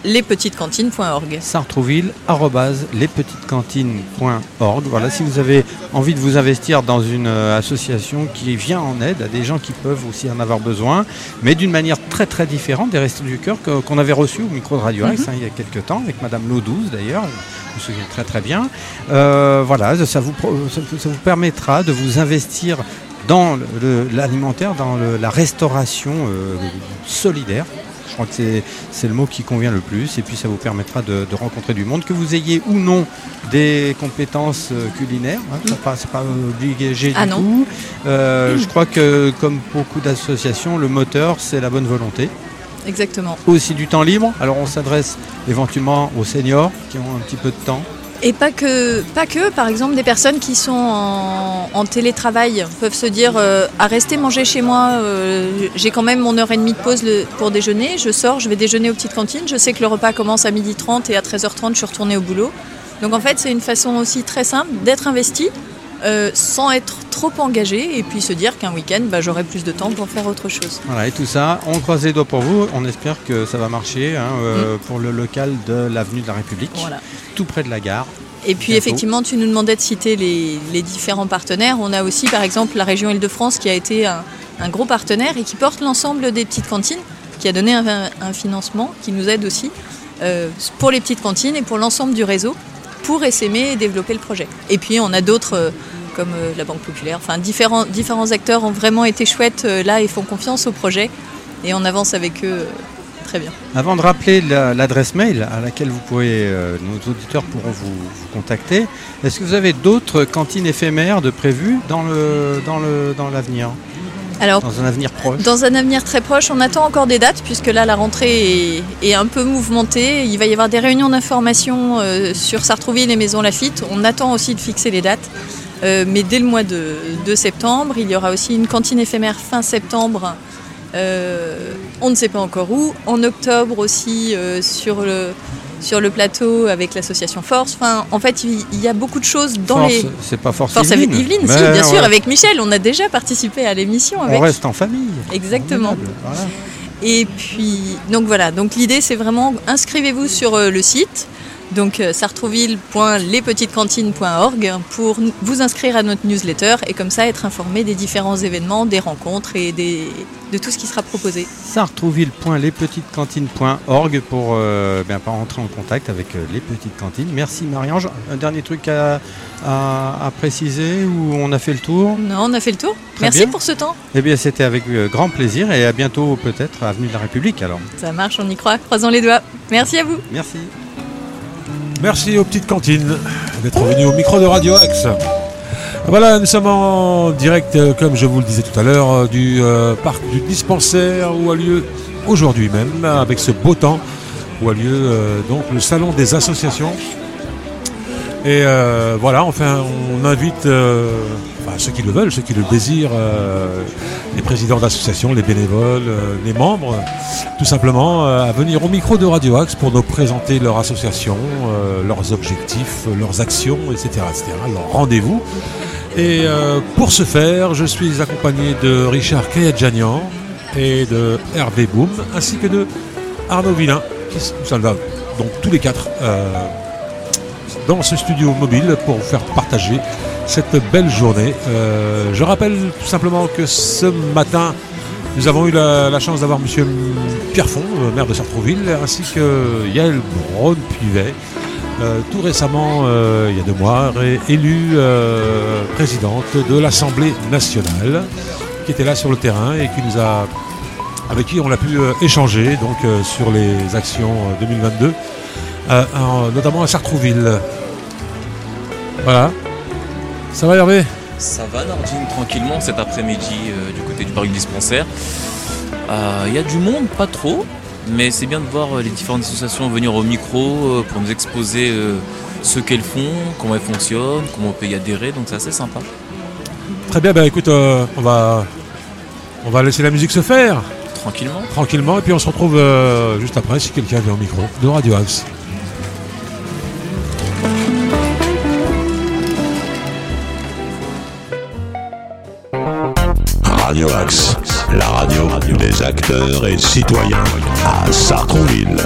Speaker 16: lespetitescantines.org.
Speaker 12: sartrouville, lespetitescantines.org. Voilà, si vous avez envie de vous investir dans une euh, association qui vient en aide à des gens qui peuvent aussi en avoir besoin, mais d'une manière très très différente des Restos du Cœur qu'on avait reçu au micro de Radio Axe
Speaker 16: Mhm.
Speaker 12: hein, il y a quelques temps, avec Madame Lodouze d'ailleurs, je me souviens très très bien. Euh, voilà, ça vous, ça, permettra de vous investir dans l'alimentaire, dans le- la restauration euh, solidaire. Je crois que c'est- le mot qui convient le plus. Et puis ça vous permettra de, de rencontrer du monde, que vous ayez ou non des compétences euh, culinaires. Hein, c'est pas, c'est pas obligé
Speaker 16: Ah
Speaker 12: du
Speaker 16: non.
Speaker 12: tout. Euh, Je crois que comme beaucoup d'associations, le moteur, c'est la bonne volonté.
Speaker 16: Exactement.
Speaker 12: Aussi du temps libre. Alors on s'adresse éventuellement aux seniors qui ont un petit peu de temps.
Speaker 16: Et pas que, par exemple, des personnes qui sont en, télétravail peuvent se dire euh, à rester manger chez moi, euh, j'ai quand même mon heure et demie de pause pour déjeuner, je sors, je vais déjeuner aux petites cantines, je sais que le repas commence à 12h30 et à 13h30 je suis retournée au boulot. Donc en fait c'est une façon aussi très simple d'être investi euh, sans être trop engagé et puis se dire qu'un week-end bah, j'aurai plus de temps pour faire autre chose.
Speaker 12: Voilà, et tout ça, on croise les doigts pour vous. On espère que ça va marcher hein, euh, pour le local de l'avenue de la République,
Speaker 16: Mm. Voilà.
Speaker 12: tout près de la gare.
Speaker 16: Et puis
Speaker 12: Bientôt.
Speaker 16: effectivement, tu nous demandais de citer les, les différents partenaires. On a aussi par exemple la région Île-de-France qui a été un, un gros partenaire et qui porte l'ensemble des petites cantines, qui a donné un, un financement qui nous aide aussi euh, pour les petites cantines et pour l'ensemble du réseau pour essaimer et développer le projet. Et puis on a d'autres euh, comme euh, la Banque Populaire, enfin différents, différents acteurs ont vraiment été chouettes euh, là et font confiance au projet et on avance avec eux très bien.
Speaker 12: Avant de rappeler la- l'adresse mail à laquelle vous pourrez, euh, nos auditeurs pourront vous, contacter, est-ce que vous avez d'autres cantines éphémères de prévues dans le dans le dans l'avenir?
Speaker 16: Alors,
Speaker 12: Dans un avenir proche
Speaker 16: Dans un avenir très proche, on attend encore des dates puisque là la rentrée est, est un peu mouvementée. Il va y avoir des réunions d'information euh, sur Sartrouville et Maison Lafitte. On attend aussi de fixer les dates. Euh, mais dès le mois de, de septembre, il y aura aussi une cantine éphémère fin septembre. Euh, on ne sait pas encore où. En octobre aussi euh, sur le sur le plateau avec l'association Force. Enfin, en fait, il y a beaucoup de choses dans
Speaker 12: Force,
Speaker 16: les.
Speaker 12: c'est pas Force
Speaker 16: Force
Speaker 12: Yvelines.
Speaker 16: Yvelines, si, bien sûr, avec Michel. On a déjà participé à l'émission avec.
Speaker 12: On reste en famille.
Speaker 16: Exactement.
Speaker 12: Voilà.
Speaker 16: Et puis, donc voilà, donc l'idée c'est vraiment inscrivez-vous sur euh, le site, donc euh, sartrouville.lespetitescantines.org pour vous inscrire à notre newsletter et comme ça être informé des différents événements, des rencontres et des, de tout ce qui sera proposé.
Speaker 12: sartrouville.lespetitescantines.org pour euh, bien, pas entrer en contact avec euh, les petites cantines. Merci Marie-Ange. Un dernier truc à, à- à préciser ou on a fait le tour?
Speaker 16: Non, on a fait le tour.
Speaker 12: Très
Speaker 16: Merci
Speaker 12: bien.
Speaker 16: pour ce temps.
Speaker 12: Eh bien c'était avec euh, grand plaisir et à bientôt peut-être à Avenue de la République alors.
Speaker 16: Ça marche, on y croit. Croisons les doigts. Merci à vous.
Speaker 12: Merci.
Speaker 2: Merci aux petites cantines d'être venus au micro de Radio Axe. Voilà, nous sommes en direct, euh, comme je vous le disais tout à l'heure, euh, du euh, parc du dispensaire où a lieu aujourd'hui même, avec ce beau temps, où a lieu donc le salon des associations. Et euh, voilà, enfin, on invite euh, ceux qui le veulent, ceux qui le désirent, euh, les présidents d'associations, les bénévoles, les membres, tout simplement à venir au micro de Radio Axe pour nous présenter leur association, leurs objectifs, leurs actions, etc., etc., leur rendez-vous. Et pour ce faire, je suis accompagné de Richard Kayadjanian et de Hervé Boum, ainsi que de Arnaud Villain, qui sont donc tous les quatre. Dans ce studio mobile pour vous faire partager cette belle journée. Euh, je rappelle tout simplement que ce matin, nous avons eu la, chance d'avoir Monsieur Pierrefonds, euh, maire de Sartrouville, ainsi que Yael Braun-Pivet, euh, tout récemment, il y a deux mois, élue présidente de l'Assemblée nationale, qui était là sur le terrain et qui nous a, avec qui on a pu échanger donc sur les actions euh, 2022, euh, en- notamment à Sartrouville. Voilà. Ça va Hervé?
Speaker 6: Ça va Nordine tranquillement cet après-midi euh, du côté du parc dispensaire. Euh, Il y a du monde, pas trop, mais c'est bien de voir les différentes associations venir au micro pour nous exposer ce qu'elles font, comment elles fonctionnent, comment on peut y adhérer, donc c'est assez sympa.
Speaker 2: Très bien, bah écoute, euh, on va on va laisser la musique se faire.
Speaker 6: Tranquillement.
Speaker 2: Tranquillement, et puis on se retrouve euh, juste après si quelqu'un vient au micro de Radio Axe.
Speaker 1: Radio Axe, la radio des acteurs et citoyens à Sartrouville.